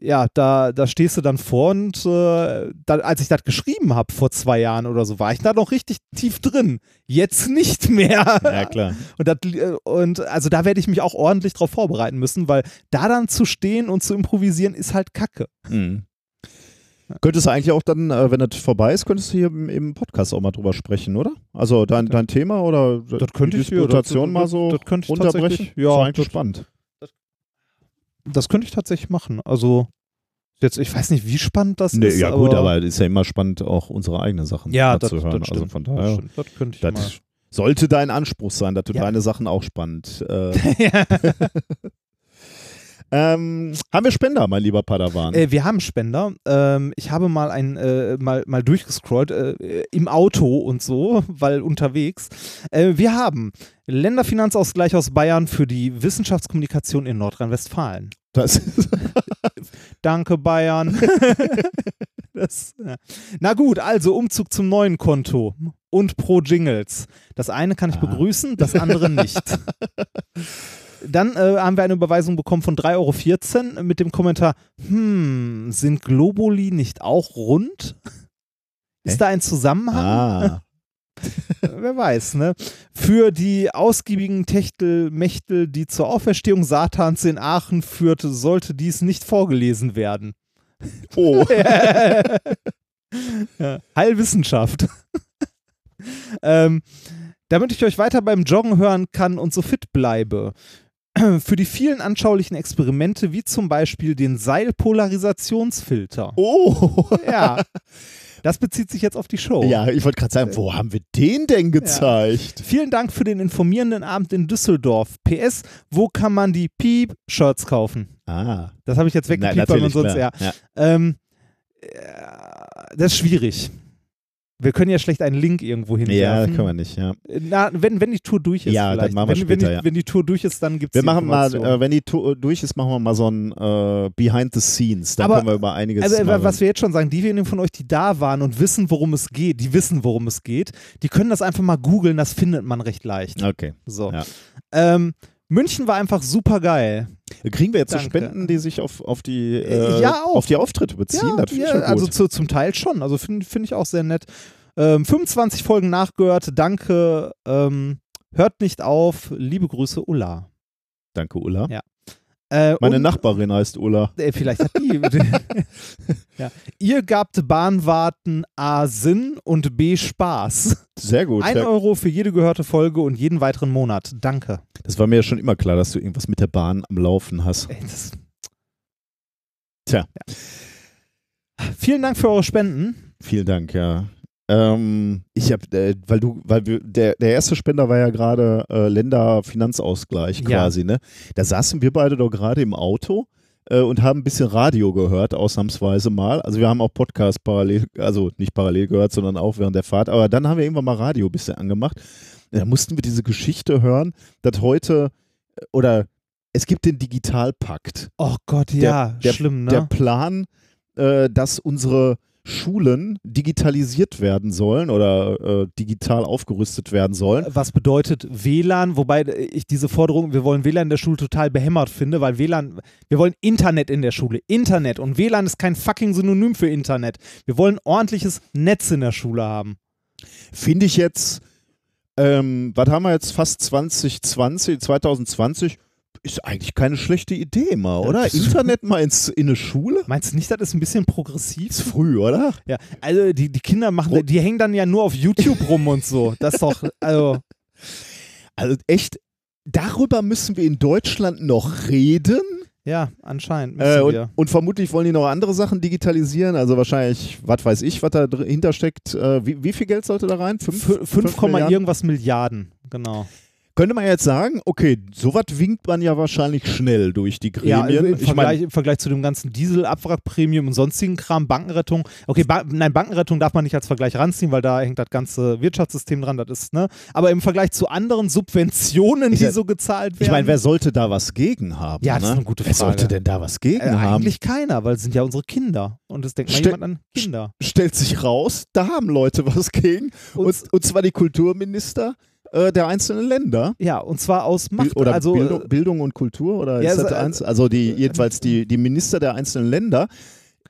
ja, da, da stehst du dann vor und äh, da, als ich das geschrieben habe vor zwei Jahren oder so, war ich da noch richtig tief drin. Jetzt nicht mehr. Ja, klar. Und, das, äh, und also da werde ich mich auch ordentlich drauf vorbereiten müssen, weil da dann zu stehen und zu improvisieren ist halt Kacke. Mhm. Könntest du eigentlich auch dann, äh, wenn das vorbei ist, könntest du hier im, Podcast auch mal drüber sprechen, oder? Also dein, dein Thema oder Das könnte die ich- Disputation das- mal das- so das könnte ich runterbrechen? tatsächlich- ja, das war eigentlich das- spannend. Das könnte ich tatsächlich machen. Also jetzt, ich weiß nicht, wie spannend das Nee, ist. ja gut, aber es ist ja immer spannend, auch unsere eigenen Sachen ja, das, zu hören. das stimmt. also von das, daher, stimmt. das könnte ich mal. das sollte dein Anspruch sein, dass du Ja. deine Sachen auch spannend. Äh. Ähm, haben wir Spender, mein lieber Padawan? Äh, wir haben Spender. Ähm, ich habe mal ein äh, mal, mal durchgescrollt äh, im Auto und so, weil unterwegs. Äh, wir haben Länderfinanzausgleich aus Bayern für die Wissenschaftskommunikation in Nordrhein-Westfalen. Das Danke, Bayern. das, ja. Na gut, also Umzug zum neuen Konto und pro Jingles. Das eine kann ich Ah. begrüßen, das andere nicht. Dann äh, haben wir eine Überweisung bekommen von 3,14 Euro mit dem Kommentar, hm, sind Globuli nicht auch rund? Ist Hä? da ein Zusammenhang? ah. Wer weiß, ne? Für die ausgiebigen Techtelmächtel, die zur Auferstehung Satans in Aachen führte, sollte dies nicht vorgelesen werden. Oh. ja. Heilwissenschaft. ähm, damit ich euch weiter beim Joggen hören kann und so fit bleibe. Für die vielen anschaulichen Experimente, wie zum Beispiel den Seilpolarisationsfilter. Oh. Ja. Das bezieht sich jetzt auf die Show. Ja, ich wollte gerade sagen, wo haben wir den denn gezeigt? Vielen Dank für den informierenden Abend in Düsseldorf. PS, wo kann man die Piep-Shirts kaufen? Ah. Das habe ich jetzt weggepiept, weil man sonst, ja. ja. Ähm, äh, das ist schwierig. Wir können ja schlecht einen Link irgendwo Ja, hinwerfen. können wir nicht, ja. Na, wenn, wenn die Tour durch ist. Ja, dann vielleicht. machen wir wenn, wenn, später, die, ja. wenn die Tour durch ist, dann gibt es Wir machen mal, äh, wenn die Tour durch ist, machen wir mal so ein äh, Behind the Scenes. Da Aber- können wir über einiges Also, mal was wir jetzt schon sagen, diejenigen von euch, die da waren und wissen, worum es geht, die wissen, worum es geht, die können das einfach mal googeln, das findet man recht leicht. Okay. So. Ja. Ähm, München war einfach super geil. Kriegen wir jetzt so Danke. Spenden, die sich auf, auf, die, äh, Ja, auch. auf die Auftritte beziehen? schon gut. also zu, zum Teil schon. Also finde find ich auch sehr nett. Ähm, 25 Folgen nachgehört. Danke. Ähm, hört nicht auf. Liebe Grüße, Ulla. Danke, Ulla. Ja. Äh, Meine und, Nachbarin heißt Ulla. Äh, vielleicht hat die. ja. Ihr gabt Bahnwarten A Sinn und B Spaß. Sehr gut. Ein Euro für jede gehörte Folge und jeden weiteren Monat. Danke. das war mir ja schon immer klar, dass du irgendwas mit der Bahn am Laufen hast. Ey, das, Tja. Ja. Vielen Dank für eure Spenden. Vielen Dank, ja. Ähm, ich habe, äh, weil du, weil wir, der, der erste Spender war ja gerade äh, Länderfinanzausgleich Ja. quasi, ne? Da saßen wir beide doch gerade im Auto äh, und haben ein bisschen Radio gehört, ausnahmsweise mal. Also wir haben auch Podcast parallel, also nicht parallel gehört, sondern auch während der Fahrt. Aber dann haben wir irgendwann mal Radio ein bisschen angemacht. Da mussten wir diese Geschichte hören, dass heute äh, oder es gibt den Digitalpakt. Oh Gott, Der- ja, der, schlimm, ne? Der Plan, äh, dass unsere Schulen digitalisiert werden sollen oder äh, digital aufgerüstet werden sollen. Was bedeutet WLAN? Wobei ich diese Forderung, wir wollen WLAN in der Schule total behämmert finde, weil WLAN, wir wollen Internet in der Schule. Internet. Und WLAN ist kein fucking Synonym für Internet. Wir wollen ordentliches Netz in der Schule haben. Finde ich jetzt, ähm, was haben wir jetzt fast 2020, 2020? Ist eigentlich keine schlechte Idee mal, oder? das- Internet mal ins, in eine Schule? Meinst du nicht, das ist ein bisschen progressiv? Ist früh, oder? Ja, also die, die Kinder machen, die hängen dann ja nur auf YouTube rum und so. Das ist doch, also, Also echt, darüber müssen wir in Deutschland noch reden. ja, anscheinend müssen Äh, und, wir. und vermutlich wollen die noch andere Sachen digitalisieren. Also wahrscheinlich, was weiß ich, was da dahinter steckt. Äh, wie, wie viel Geld sollte da rein? Fünf, Fü- 5, Komma Milliarden? irgendwas Milliarden, genau. Könnte man jetzt sagen, okay, sowas winkt man ja wahrscheinlich schnell durch die Ja, Gremien. im ich Vergleich, meine, im Vergleich zu dem ganzen Diesel-Abwrackprämium und sonstigen Kram, Bankenrettung. Okay, ba nein, Bankenrettung darf man nicht als Vergleich ranziehen, weil da hängt das ganze Wirtschaftssystem dran. Das ist, ne? Aber im Vergleich zu anderen Subventionen, die ja- so gezahlt werden. ich meine, wer sollte da was gegen haben? Ja, das ne? ist eine gute Wer Frage. sollte denn da was gegen äh, haben? eigentlich keiner, weil es sind ja unsere Kinder. Und es denkt mal jemand an Kinder. Stellt sich raus, da haben Leute was gegen. Und, Und- und zwar die Kulturminister äh, der einzelnen Länder. Ja, und zwar aus Macht. oder also, Bildung, äh, Bildung und Kultur oder ja, ist das so, der äh, eins, also die jedenfalls die, die Minister der einzelnen Länder.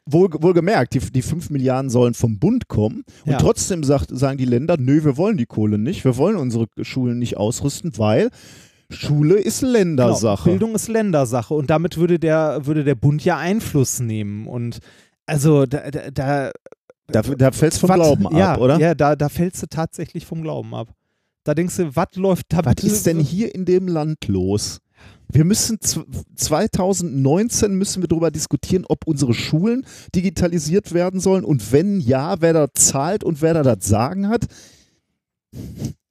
Wohl, wohlgemerkt, die, die 5 Milliarden sollen vom Bund kommen und Ja. trotzdem sagt, sagen die Länder, nö, wir wollen die Kohle nicht, wir wollen unsere Schulen nicht ausrüsten, weil Schule ist Genau, Ländersache. Bildung ist Ländersache und damit würde der, würde der Bund ja Einfluss nehmen. Und also da, da, da da da fällt es vom Glauben ab, ja, oder? Ja, da, da fällst du tatsächlich vom Glauben ab. Da denkst du, was läuft da Was ist denn hier in dem Land los? Wir müssen zw- 2019 müssen wir darüber diskutieren, ob unsere Schulen digitalisiert werden sollen und wenn ja, wer da zahlt und wer da das Sagen hat.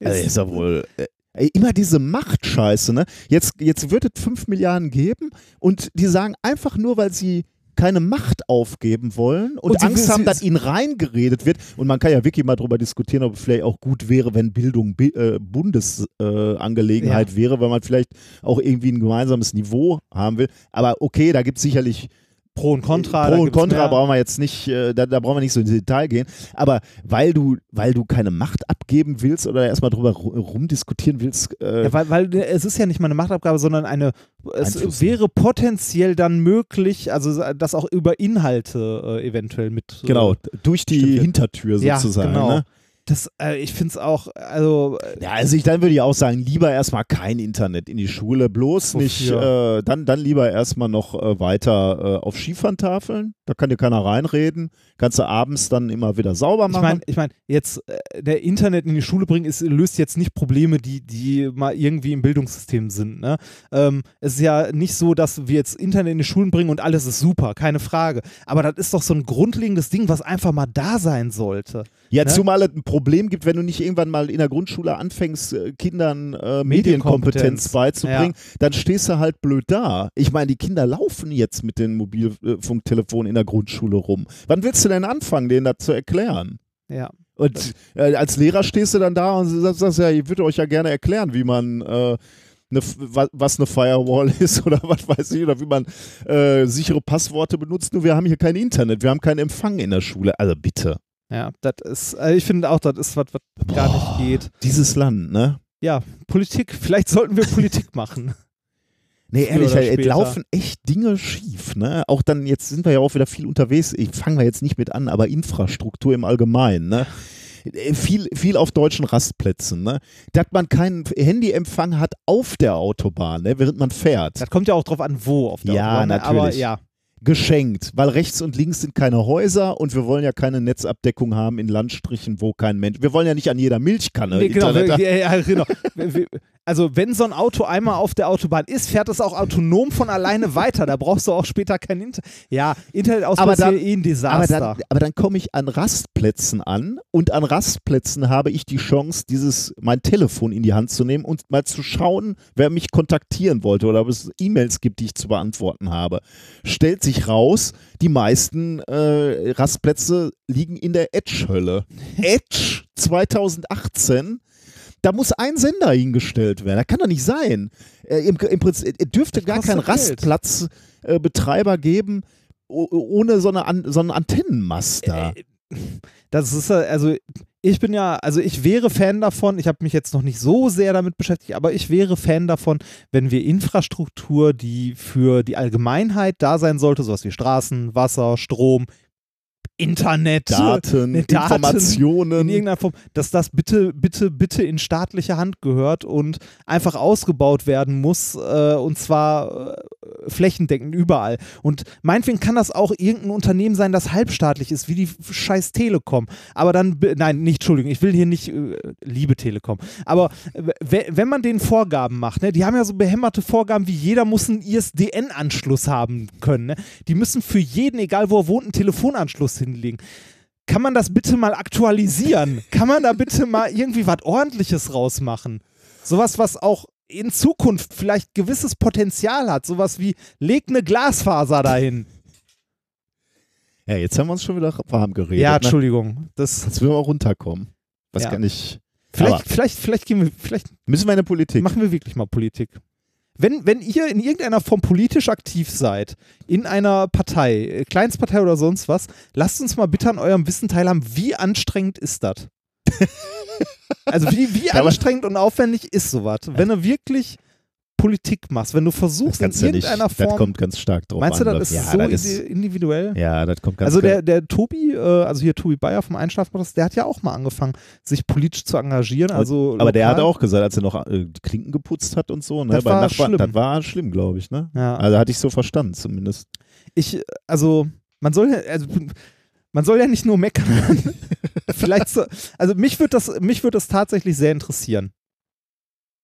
Also ist ja wohl. äh, immer diese Machtscheiße, ne? Jetzt, jetzt wird es 5 Milliarden geben und die sagen einfach nur, weil sie keine Macht aufgeben wollen und, Und Angst haben, dass ihnen reingeredet wird. Und man kann ja wirklich mal drüber diskutieren, ob es vielleicht auch gut wäre, wenn Bildung Bi äh, Bundesangelegenheit äh, Angelegenheit wäre, weil man vielleicht auch irgendwie ein gemeinsames Niveau haben will. Aber okay, da gibt es sicherlich Pro und Contra. Pro und Contra mehr. brauchen wir jetzt nicht, äh, da, da brauchen wir nicht so ins Detail gehen. Aber weil du, weil du keine Macht abgeben willst oder erstmal drüber ru- rumdiskutieren willst, äh, Ja, weil, weil äh, es ist ja nicht mal eine Machtabgabe, sondern eine, es Einfluss. wäre potenziell dann möglich, also das auch über Inhalte äh, eventuell mit. genau, Äh, durch die. Hintertür ja, sozusagen. genau. Ne? Das, äh, ich finde es auch, also äh, Ja, also ich, dann würde ich auch sagen, lieber erstmal kein Internet in die Schule, bloß nicht, äh, dann, dann lieber erstmal noch äh, weiter äh, auf Skifahrentafeln, da kann dir keiner reinreden, kannst du abends dann immer wieder sauber ich machen. meine, ich mein, jetzt der Internet in die Schule bringen, ist, löst jetzt nicht Probleme, die, die mal irgendwie im Bildungssystem sind. Ne? Ähm, es ist ja nicht so, dass wir jetzt Internet in die Schulen bringen und alles ist super, keine Frage. Aber das ist doch so ein grundlegendes Ding, was einfach mal da sein sollte. Ja, Ne? zumal es ein Problem gibt, wenn du nicht irgendwann mal in der Grundschule anfängst, äh, Kindern äh, Medienkompetenz. Beizubringen, dann stehst du halt blöd da. Ich meine, die Kinder laufen jetzt mit den Mobilfunktelefonen in der Grundschule rum. Wann willst du denn anfangen, denen das zu erklären? Ja. Und äh, als Lehrer stehst du dann da und sagst, ja, ich würde euch ja gerne erklären, wie man äh, eine, was eine Firewall ist oder was weiß ich, oder wie man äh, sichere Passworte benutzt. Nur wir haben hier kein Internet, wir haben keinen Empfang in der Schule. Also bitte. Ja, das ist, äh, ich finde auch, das ist was, was gar nicht geht. Dieses Land, ne? Ja, Politik, vielleicht sollten wir Politik machen. Nee, ehrlich, oder es laufen echt Dinge schief. Ne? Auch dann, jetzt sind wir ja auch wieder viel unterwegs. Ich fangen wir jetzt nicht mit an, aber Infrastruktur im Allgemeinen. Ne? Äh, Viel, viel auf deutschen Rastplätzen. Ne? Dass man keinen Handyempfang hat auf der Autobahn, ne? während man fährt. Das kommt ja auch drauf an, wo auf der Ja, Autobahn, ne? Aber natürlich. ja, Geschenkt, weil rechts und links sind keine Häuser und wir wollen ja keine Netzabdeckung haben in Landstrichen, wo kein Mensch. Wir wollen ja nicht an jeder Milchkanne nee, genau, ja, ja, genau. Also wenn so ein Auto einmal auf der Autobahn ist, fährt es auch autonom von alleine weiter. Da brauchst du auch später kein Internet. Ja, Internetausbau Aber ist ja dann- eh ein Aber Desaster. dann, aber dann komme ich an Rastplätzen an und an Rastplätzen habe ich die Chance, dieses mein Telefon in die Hand zu nehmen und mal zu schauen, wer mich kontaktieren wollte oder ob es E-Mails gibt, die ich zu beantworten habe. Stellt sich raus, die meisten äh, Rastplätze liegen in der Edge-Hölle. Edge 2018. Da muss ein Sender hingestellt werden. Das kann doch nicht sein. Äh, im, im Prinzip, es dürfte Das gar keinen. Rastplatzbetreiber geben, o- ohne so, eine An so einen Antennenmast da. Äh, Das ist äh, also ich bin ja, also ich wäre Fan davon, ich habe mich jetzt noch nicht so sehr damit beschäftigt, aber ich wäre Fan davon, wenn wir Infrastruktur, die für die Allgemeinheit da sein sollte, sowas wie Straßen, Wasser, Strom, Internet, Daten, ne, Daten Informationen. in irgendeiner Form, dass das bitte, bitte, bitte in staatliche Hand gehört und einfach ausgebaut werden muss äh, und zwar äh, flächendeckend überall. Und meinetwegen kann das auch irgendein Unternehmen sein, das halbstaatlich ist, wie die scheiß Telekom. Aber dann, nein, nicht, Entschuldigung, ich will hier nicht, äh, liebe Telekom, aber wenn man den Vorgaben macht, ne, die haben ja so behämmerte Vorgaben, wie jeder muss einen ISDN-Anschluss haben können. Ne? Die müssen für jeden, egal wo er wohnt, einen Telefonanschluss hinlegen. Kann man das bitte mal aktualisieren? Kann man da bitte mal irgendwie was Ordentliches rausmachen? Sowas, was auch in Zukunft vielleicht gewisses Potenzial hat. Sowas wie, leg eine Glasfaser dahin. ja, jetzt haben wir uns schon wieder warm geredet. ja, ne? Entschuldigung. Das, Jetzt will wir runterkommen. Was Ja. kann ich. vielleicht, vielleicht, vielleicht gehen wir, vielleicht müssen wir in der Politik. machen wir wirklich mal Politik. Wenn, wenn ihr in irgendeiner Form politisch aktiv seid, in einer Partei, äh, Kleinstpartei oder sonst was, lasst uns mal bitte an eurem Wissen teilhaben, wie anstrengend ist das? also wie, wie anstrengend und aufwendig ist sowas? Wenn du wirklich Politik machst, wenn du versuchst in du ja nicht. irgendeiner Das Form. kommt ganz stark drauf meinst du, an. das ist ja, so das ist, individuell? ja, das kommt ganz Also der, der Tobi, äh, also hier Tobi Bayer vom Einschlafmodus, der hat ja auch mal angefangen, sich politisch zu engagieren. Also Aber der hat auch gesagt, als er noch äh, Klinken geputzt hat und so, ne, Das bei war Nachbarn, schlimm. das war schlimm, glaube ich, ne? Ja. Also hatte ich so verstanden zumindest. ich, also, man soll ja, also, man soll ja nicht nur meckern. Vielleicht so, also mich würde das, mich würde das tatsächlich sehr interessieren,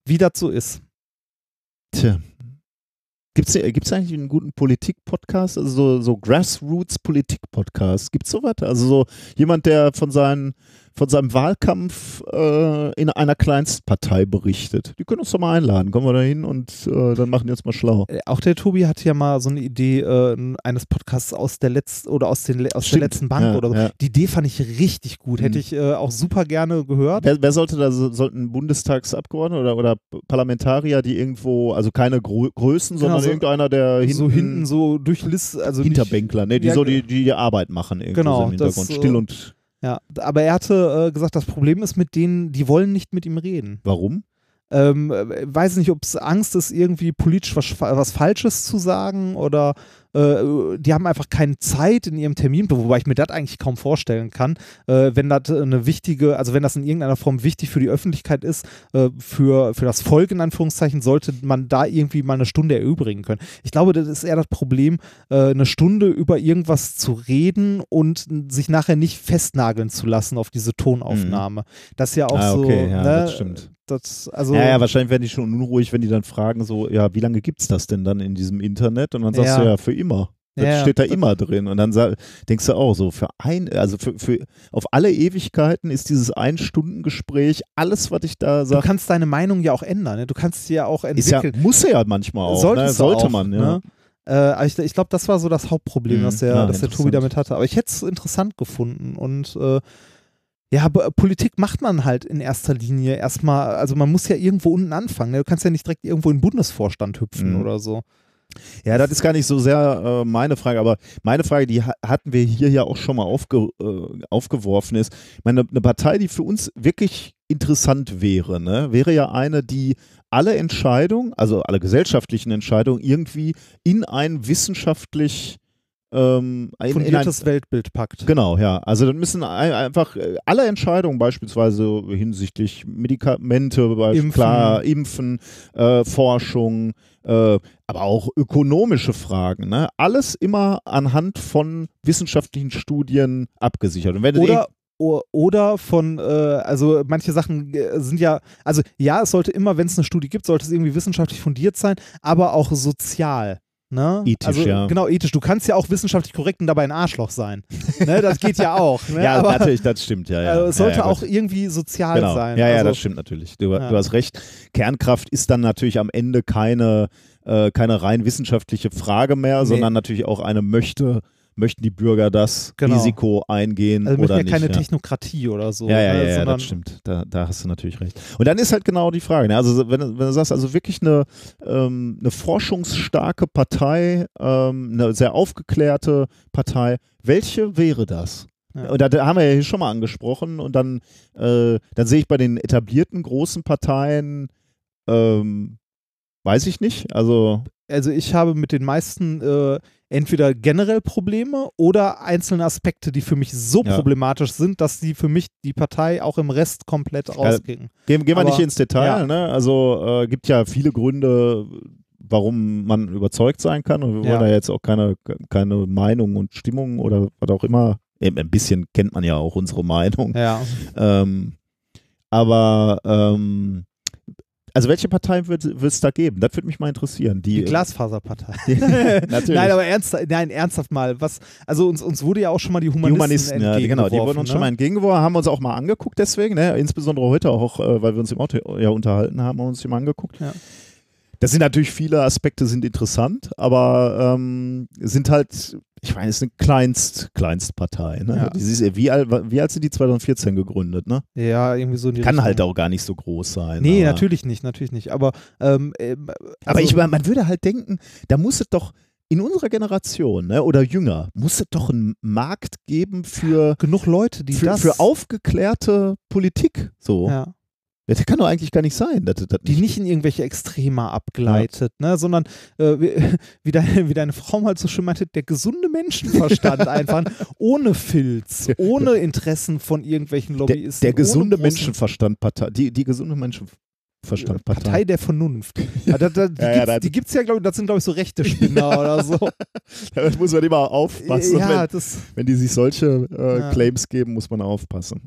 wie das so ist. Tja. Gibt's, gibt's eigentlich einen guten Politik-Podcast, also so, so Grassroots-Politik-Podcast? Gibt's sowas? Also so jemand, der von seinen von seinem Wahlkampf äh, in einer Kleinstpartei berichtet. Die können uns doch mal einladen. Kommen wir da hin und äh, dann machen die uns mal schlau. Äh, Auch der Tobi hatte ja mal so eine Idee äh, eines Podcasts aus der letzten oder aus, den, aus der letzten Bank Ja, oder so. ja. Die Idee fand ich richtig gut. Hätte Mhm. ich äh, auch super gerne gehört. Wer, wer sollte da, so- sollten Bundestagsabgeordnete oder, oder Parlamentarier, die irgendwo, also keine Grö Größen, Genau, sondern so- irgendeiner, der hinten, so hinten so durch List, also Hinterbänkler, ne, die Ja, so die, die die Arbeit machen irgendwo Genau, so im das, Hintergrund. äh, Still und Ja, aber er hatte äh, gesagt, das Problem ist mit denen, die wollen nicht mit ihm reden. warum? Ähm, äh, weiß nicht, ob es Angst ist, irgendwie politisch was, was Falsches zu sagen oder äh, die haben einfach keine Zeit in ihrem Termin, wobei ich mir das eigentlich kaum vorstellen kann, äh, wenn das eine wichtige, also wenn das in irgendeiner Form wichtig für die Öffentlichkeit ist, äh, für, für das Volk in Anführungszeichen, sollte man da irgendwie mal eine Stunde erübrigen können. Ich glaube, das ist eher das Problem, äh, eine Stunde über irgendwas zu reden und sich nachher nicht festnageln zu lassen auf diese Tonaufnahme. Das ist ja auch Ah, so, okay, ja, ne, das stimmt. Das, also, ja, ja, wahrscheinlich werden die schon unruhig, wenn die dann fragen, so, ja, wie lange gibt's das denn dann in diesem Internet? Und dann sagst Ja. du ja, für immer. Das Ja, steht da das- immer drin. Und dann denkst du auch so, für ein, also für, für auf alle Ewigkeiten ist dieses Ein-Stunden-Gespräch, alles, was ich da Du sage, kannst deine Meinung ja auch ändern. Ne? Du kannst sie ja auch ist ja, entwickeln. muss ja manchmal auch. Ne? du Sollte auch, man, ja. Ne? Äh, ich ich glaube, das war so das Hauptproblem, Mhm, das der, ja, das der Tobi damit hatte. Aber ich hätte es interessant gefunden. Und äh, ja, aber Politik macht man halt in erster Linie erstmal, also man muss ja irgendwo unten anfangen. Ne? Du kannst ja nicht direkt irgendwo in den Bundesvorstand hüpfen Mhm. oder so. Ja, das ist gar nicht so sehr äh, meine Frage, aber meine Frage, die ha hatten wir hier ja auch schon mal aufge äh, aufgeworfen, ist, ich meine, eine Partei, die für uns wirklich interessant wäre, ne, wäre ja eine, die alle Entscheidungen, also alle gesellschaftlichen Entscheidungen irgendwie in ein wissenschaftlich ähm, in, in ein, Fundiertes Weltbild packt. Genau, ja. Also dann müssen ein- einfach äh, alle Entscheidungen beispielsweise hinsichtlich Medikamente, beispielsweise Impfen. klar, Impfen, äh, Forschung, äh, aber auch ökonomische Fragen, ne? Alles immer anhand von wissenschaftlichen Studien abgesichert. Oder, oder von, äh, also manche Sachen äh, sind ja, also ja, es sollte immer, wenn es eine Studie gibt, sollte es irgendwie wissenschaftlich fundiert sein, aber auch sozial. Ne? Ethisch, also, ja. Genau, ethisch. Du kannst ja auch wissenschaftlich korrekt und dabei ein Arschloch sein. ne? Das geht ja auch. Ne? ja, aber, natürlich, das stimmt, ja. ja. äh, es sollte ja, ja, auch irgendwie sozial genau. sein. Ja, ja, also, das stimmt natürlich. Du, du hast recht. Kernkraft ist dann natürlich am Ende keine, äh, keine rein wissenschaftliche Frage mehr, Nee. sondern natürlich auch eine möchte, möchten die Bürger das Genau. Risiko eingehen Also oder möchten ja nicht. keine ja. Technokratie oder so. Ja, ja, ne? ja, ja, das stimmt. Da, da hast du natürlich recht. Und dann ist halt genau die Frage, ne? also wenn, du- wenn du sagst, also wirklich eine, ähm, eine forschungsstarke Partei, ähm, eine sehr aufgeklärte Partei, welche wäre das? Ja. Und da, haben wir ja hier schon mal angesprochen und dann, äh, dann sehe ich bei den etablierten großen Parteien, ähm, weiß ich nicht, also Also ich habe mit den meisten äh, entweder generell Probleme oder einzelne Aspekte, die für mich so Ja. problematisch sind, dass die für mich die Partei auch im Rest komplett rauskicken. Gehen, gehen wir nicht ins Detail, ja. ne? Also äh, gibt ja viele Gründe, warum man überzeugt sein kann. Und wir wollen Ja. da jetzt auch keine, keine Meinung und Stimmung oder was auch immer. Ein bisschen kennt man ja auch unsere Meinung. Ja. Ähm, aber ähm, also welche Partei wird es da geben? Das würde mich mal interessieren. Die, Die Glasfaserpartei. Nein, aber ernsthaft, nein, ernsthaft mal. Was, also uns, uns wurde ja auch schon mal die die Humanisten, Humanisten, ja, die- genau, die wurden uns ne? schon mal entgegengeworfen, haben wir uns auch mal angeguckt deswegen, ne? insbesondere heute auch, äh, weil wir uns im Auto ja unterhalten haben, haben wir uns die mal angeguckt. Ja. Das sind natürlich viele Aspekte sind interessant, aber ähm, sind halt, ich meine, es ist eine Kleinst, Kleinstpartei. Ne? Ja. Die ist, wie, alt, wie alt sind die 2014 gegründet? Ne? Ja, irgendwie so in die Kann Richtung. halt auch gar nicht so groß sein. Nee, aber, natürlich nicht, natürlich nicht. Aber, ähm, ähm, Aber also- ich, meine, man würde halt denken, da muss es doch in unserer Generation ne, oder jünger, muss es doch einen Markt geben für, genug Leute, die für, das. für aufgeklärte Politik. So. ja. Das kann doch eigentlich gar nicht sein. Dass, das die nicht in irgendwelche Extreme abgleitet, ne, sondern äh, wie, wie, deine, wie deine Frau mal so schön meinte, der gesunde Menschenverstand einfach, ohne Filz, ohne Interessen von irgendwelchen der, Lobbyisten. der gesunde ohne großen- Menschenverstandpartei, die, die gesunde Menschenverstandpartei. Partei der Vernunft. Ja, da, da, die Ja, ja, gibt es ja, glaube ich, das sind, glaube ich, so rechte Spinner oder so. Da muss man immer aufpassen. ja, wenn, das. wenn die sich solche äh, Ja. Claims geben, muss man aufpassen.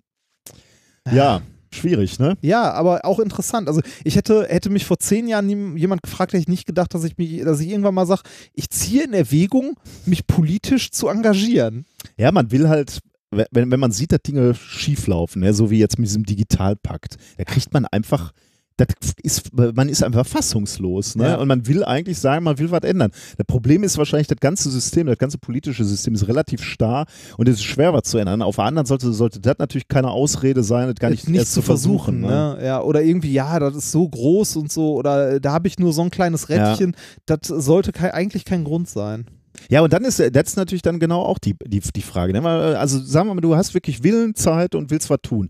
Ja, schwierig, ne? Ja, aber auch interessant. Also ich hätte, hätte mich vor zehn Jahren jemand gefragt, hätte ich nicht gedacht, dass ich mich, dass ich irgendwann mal sage, ich ziehe in Erwägung, mich politisch zu engagieren. Ja, man will halt wenn, wenn man sieht, dass Dinge schieflaufen, ne, so wie jetzt mit diesem Digitalpakt, da kriegt man einfach das ist, man ist einfach fassungslos. Ne? Ja. Und man will eigentlich sagen, man will was ändern. Das Problem ist wahrscheinlich, das ganze System, das ganze politische System ist relativ starr und es ist schwer, was zu ändern. Auf der anderen Seite sollte das natürlich keine Ausrede sein, das gar nicht, nicht erst zu versuchen, ne? Ja, oder irgendwie, ja, das ist so groß und so, oder äh, da habe ich nur so ein kleines Rädchen. Das sollte kei- eigentlich kein Grund sein. Ja, und dann ist das ist natürlich dann genau auch die, die, die Frage. Ne? Weil, Also sagen wir mal, du hast wirklich Willen, Zeit und willst was tun.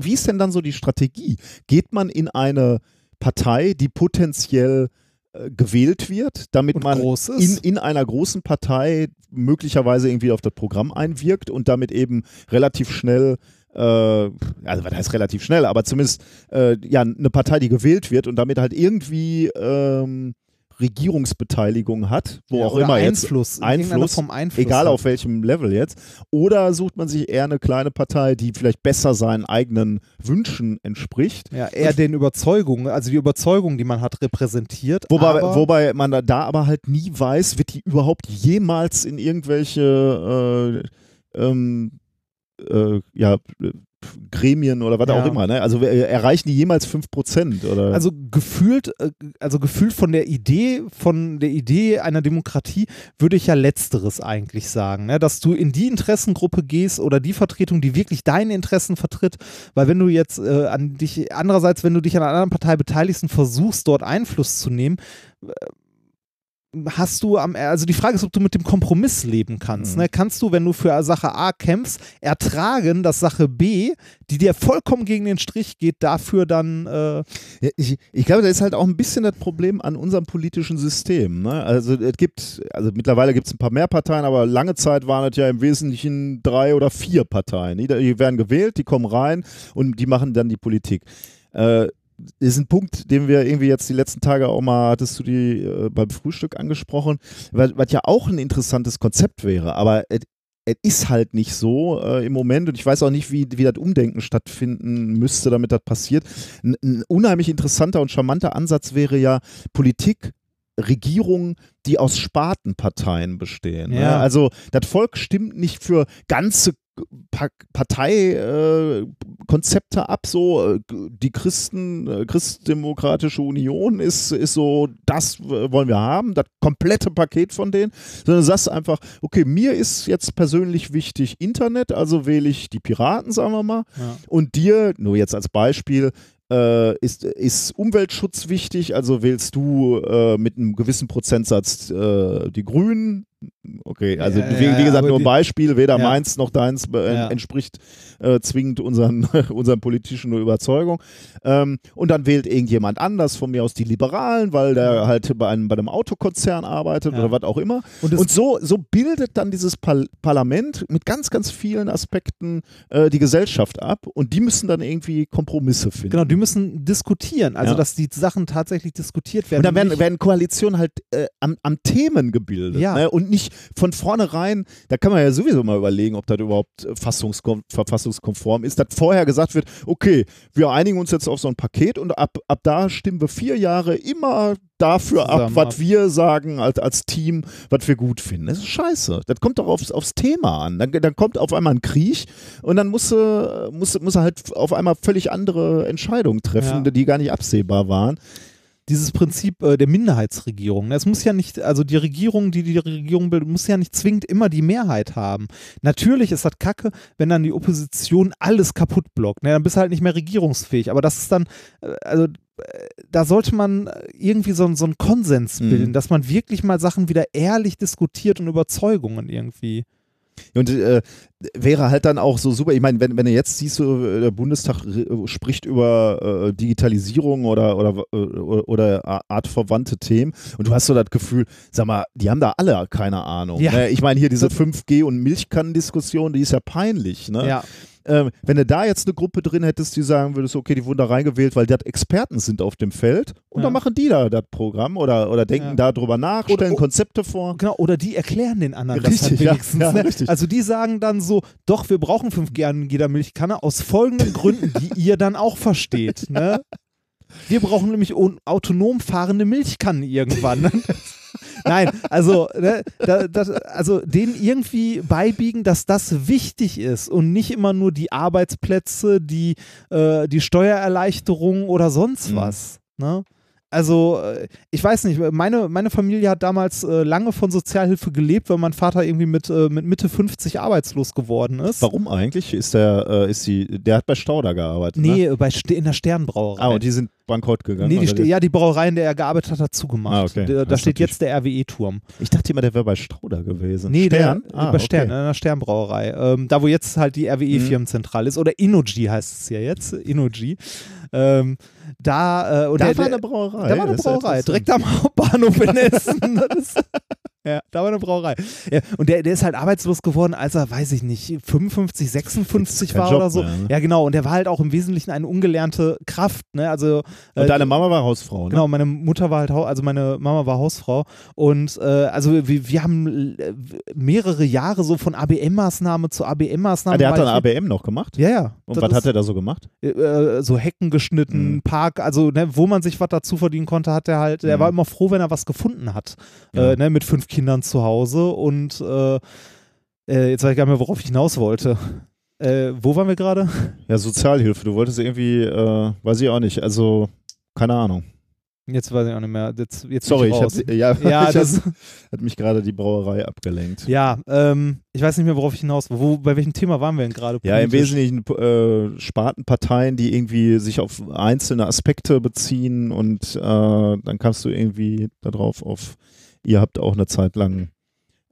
Wie ist denn dann so die Strategie? Geht man in eine Partei, die potenziell äh, gewählt wird, damit Und man in, in einer großen Partei möglicherweise irgendwie auf das Programm einwirkt und damit eben relativ schnell äh, also was heißt relativ schnell, aber zumindest äh, ja eine Partei, die gewählt wird und damit halt irgendwie ähm, Regierungsbeteiligung hat, wo Ja, auch immer jetzt Einfluss, in irgendeiner Einfluss, Einfluss egal hat. auf welchem Level jetzt, oder sucht man sich eher eine kleine Partei, die vielleicht besser seinen eigenen Wünschen entspricht. Ja, eher den Überzeugungen, also die Überzeugung, die man hat, repräsentiert. Wobei, wobei man da, da aber halt nie weiß, wird die überhaupt jemals in irgendwelche äh, ähm, äh, ja, Gremien oder was Ja. auch immer. Ne? Also erreichen die jemals 5% oder? Also gefühlt, äh, also gefühlt von der Idee, von der Idee einer Demokratie würde ich ja letzteres eigentlich sagen, ne? dass du in die Interessengruppe gehst oder die Vertretung, die wirklich deine Interessen vertritt, weil wenn du jetzt äh, an dich, andererseits, wenn du dich an einer anderen Partei beteiligst und versuchst, dort Einfluss zu nehmen, äh, hast du am, also die Frage ist, ob du mit dem Kompromiss leben kannst. Mhm. Ne? Kannst du, wenn du für Sache A kämpfst, ertragen, dass Sache B, die dir vollkommen gegen den Strich geht, dafür dann äh, Ja, ich, ich glaube, da ist halt auch ein bisschen das Problem an unserem politischen System. Ne? Also es gibt, also mittlerweile gibt es ein paar mehr Parteien, aber lange Zeit waren es ja im Wesentlichen drei oder vier Parteien. Die, die werden gewählt, die kommen rein und die machen dann die Politik. Äh, ist ein Punkt, den wir irgendwie jetzt die letzten Tage auch mal, hattest du die äh, beim Frühstück angesprochen, was, ja auch ein interessantes Konzept wäre, aber es ist halt nicht so äh, im Moment und ich weiß auch nicht, wie, wie das Umdenken stattfinden müsste, damit das passiert. Ein, ein unheimlich interessanter und charmanter Ansatz wäre ja Politik, Regierungen, die aus Spartenparteien bestehen. Ne? Ja. Also das Volk stimmt nicht für ganze Parteikonzepte äh, ab, so äh, die Christen, äh, Christdemokratische Union ist, ist so, das wollen wir haben, das komplette Paket von denen, sondern du sagst einfach, okay, mir ist jetzt persönlich wichtig Internet, also wähle ich die Piraten, sagen wir mal, Ja. und dir, nur jetzt als Beispiel, äh, ist, ist Umweltschutz wichtig, also wählst du äh, mit einem gewissen Prozentsatz äh, die Grünen. Okay, also Ja, wie, wie gesagt, nur ein Beispiel, weder Ja. meins noch deins äh, Ja. entspricht äh, zwingend unseren, unseren politischen Überzeugung. Ähm, und dann wählt irgendjemand anders, von mir aus die Liberalen, weil der halt bei einem, bei einem Autokonzern arbeitet oder was auch immer. Und Und so, so bildet dann dieses Pal Parlament mit ganz, ganz vielen Aspekten äh, die Gesellschaft ab und die müssen dann irgendwie Kompromisse finden. Genau, die müssen diskutieren, also dass die Sachen tatsächlich diskutiert werden. und dann werden, werden Koalitionen halt äh, am, am Themen gebildet. Ja. Ne? Und nicht von vornherein, da kann man ja sowieso mal überlegen, ob das überhaupt äh, verfassungskonform ist, dass vorher gesagt wird, okay, wir einigen uns jetzt auf so ein Paket und ab, ab da stimmen wir vier Jahre immer dafür ab, was ab. wir sagen als, als Team, was wir gut finden. Das ist scheiße. Das kommt doch aufs, aufs Thema an. Dann, dann kommt auf einmal ein Krieg und dann muss, er- muss, muss er halt auf einmal völlig andere Entscheidungen treffen, Ja. die gar nicht absehbar waren. Dieses Prinzip äh, der Minderheitsregierung. ne? Es muss ja nicht, also die Regierung, die die Regierung bildet, muss ja nicht zwingend immer die Mehrheit haben. Natürlich ist das Kacke, wenn dann die Opposition alles kaputt blockt. Ne? Dann bist du halt nicht mehr regierungsfähig. Aber das ist dann, äh, also äh, da sollte man irgendwie so, so einen Konsens Mhm. bilden, dass man wirklich mal Sachen wieder ehrlich diskutiert und Überzeugungen irgendwie. Und äh, wäre halt dann auch so super, ich meine, wenn, wenn du jetzt siehst, so, äh, der Bundestag äh, spricht über äh, Digitalisierung oder, oder, äh, oder, oder artverwandte Themen und du hast so das Gefühl, sag mal, die haben da alle keine Ahnung. Ja. Ne? Ich meine, hier diese 5G- und Milchkannendiskussion, die ist ja peinlich. Ne? Ja. Ähm, wenn du da jetzt eine Gruppe drin hättest, die sagen würdest, okay, die wurden da reingewählt, weil die Experten sind auf dem Feld und Ja. dann machen die da das Programm oder, oder denken Ja. darüber nach, Oder- stellen Konzepte vor. Genau, oder die erklären den anderen das Richtig, halt ja, wenigstens. ja, ne? richtig. Also die sagen dann so, doch, wir brauchen 5G an jeder Milchkanne aus folgenden Gründen, die ihr dann auch versteht. Ne? Wir brauchen nämlich autonom fahrende Milchkannen irgendwann. Nein, also, ne, da, das, also denen irgendwie beibiegen, dass das wichtig ist und nicht immer nur die Arbeitsplätze, die, äh, die Steuererleichterung oder sonst Mhm. was. Ne? Also, äh, ich weiß nicht, meine, meine Familie hat damals äh, lange von Sozialhilfe gelebt, weil mein Vater irgendwie mit, äh, mit Mitte 50 arbeitslos geworden ist. Warum eigentlich? Ist der, äh, ist die, der hat bei Stauder gearbeitet. Ne? Nee, bei, Ste- in der Sternbrauerei. Ah, und die sind bankrott gegangen. nee, die, ja, die Brauerei, in der er gearbeitet hat, hat zugemacht. Ah, okay. Da, da steht jetzt der RWE-Turm. Ich dachte immer, der wäre bei Stauder gewesen. Nee, Stern? der Ah, bei Stern, okay. in einer Sternbrauerei. Ähm, da, wo jetzt halt die RWE-Firmenzentrale ist. Oder Innogy heißt es ja jetzt. Innogy. Ähm, da, äh, Da der, war eine Brauerei. da war eine Brauerei, direkt am Hauptbahnhof in Essen. Das ist, ja, da war eine Brauerei. Ja, und der, der ist halt arbeitslos geworden, als er, weiß ich nicht, 55, 56 kein war Job oder so. mehr, ne? Ja, genau. Und der war halt auch im Wesentlichen eine ungelernte Kraft. Ne? Also, äh, Und deine Mama war Hausfrau, ne? Genau, meine Mutter war halt, also meine Mama war Hausfrau und äh, also wir, wir haben äh, mehrere Jahre so von ABM-Maßnahme zu ABM-Maßnahme. Ah, der hat dann ABM noch gemacht? Ja, ja. Und was ist, hat er da so gemacht? äh, so Hecken geschnitten, Mhm. Park, also ne, wo man sich was dazu verdienen konnte, hat er halt, der Mhm. war immer froh, wenn er was gefunden hat. Ja. Äh, ne, mit fünf Kindern zu Hause und äh, äh, jetzt weiß ich gar nicht mehr, worauf ich hinaus wollte. Äh, wo waren wir gerade? Ja, Sozialhilfe. Du wolltest irgendwie, äh, weiß ich auch nicht. Also, keine Ahnung. Jetzt weiß ich auch nicht mehr. Jetzt, jetzt Sorry, ich raus. hab, ja, ja, ich das, hab, hat mich gerade die Brauerei abgelenkt. Ja, ähm, ich weiß nicht mehr, worauf ich hinaus war. Wo, bei welchem Thema waren wir denn gerade? Ja, im? Wesentlichen äh, Spartenparteien, die irgendwie sich auf einzelne Aspekte beziehen und äh, dann kamst du irgendwie darauf auf, ihr habt auch eine Zeit lang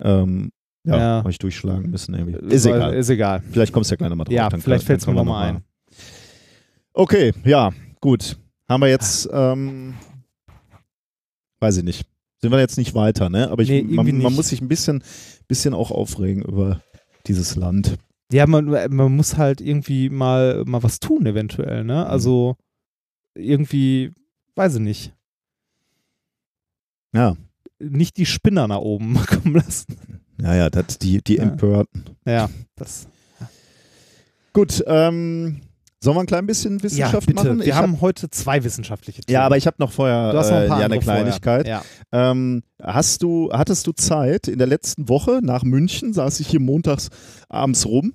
ähm, ja, Ja. euch durchschlagen müssen irgendwie. Ist Äh, egal. Ist egal. Vielleicht kommst du ja gleich nochmal drauf. Ja, dann vielleicht fällt es mir nochmal noch ein. Okay, ja, gut. Haben wir jetzt, ähm, weiß ich nicht. Sind wir jetzt nicht weiter, ne? Aber ich, Nee, man, man muss sich ein bisschen, bisschen auch aufregen über dieses Land. Ja, man, man muss halt irgendwie mal, mal was tun, eventuell, ne? Also irgendwie, weiß ich nicht, Ja, nicht die Spinner nach oben kommen lassen. ja, ja, das, die, die Ja. Empörten. Ja, das. Gut, ähm, sollen wir ein klein bisschen Ja, Wissenschaft bitte. machen? Wir Ich haben heute zwei wissenschaftliche Themen. ja, aber ich habe noch vorher noch ein äh, ja, eine. Kleinigkeit. Ja. Ähm, hast du, hattest du Zeit in der letzten Woche nach München, saß ich hier montags abends rum.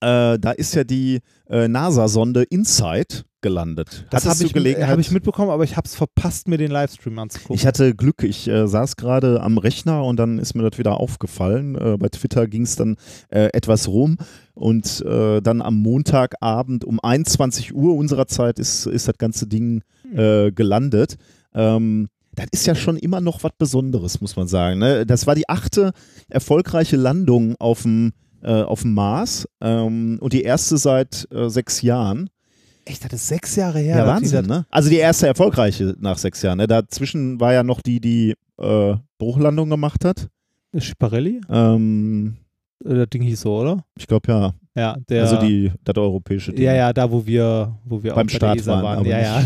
Äh, da ist ja die äh, NASA-Sonde InSight gelandet. Das habe ich, hab ich mitbekommen, aber ich habe es verpasst, mir den Livestream anzugucken. Ich hatte Glück, ich äh, saß gerade am Rechner und dann ist mir das wieder aufgefallen. Äh, bei Twitter ging es dann äh, etwas rum und äh, dann am Montagabend um 21 Uhr unserer Zeit ist, ist das ganze Ding Hm. äh, gelandet. Ähm, das ist ja schon immer noch was Besonderes, muss man sagen. Ne? Das war die achte erfolgreiche Landung auf dem äh, auf dem Mars ähm, und die erste seit äh, sechs Jahren. Echt, das ist sechs Jahre her. Ja, die Wahnsinn, ne? Also die erste erfolgreiche nach sechs Jahren. Ne? Dazwischen war ja noch die, die äh, Bruchlandung gemacht hat. Schiparelli? Ähm, Äh, Das Ding hieß so, oder? ich glaube ja. Ja, der. Also die, das europäische Ding. Ja, ja, da wo wir, wo wir Beim auch bei Start waren, waren. Ja, ja.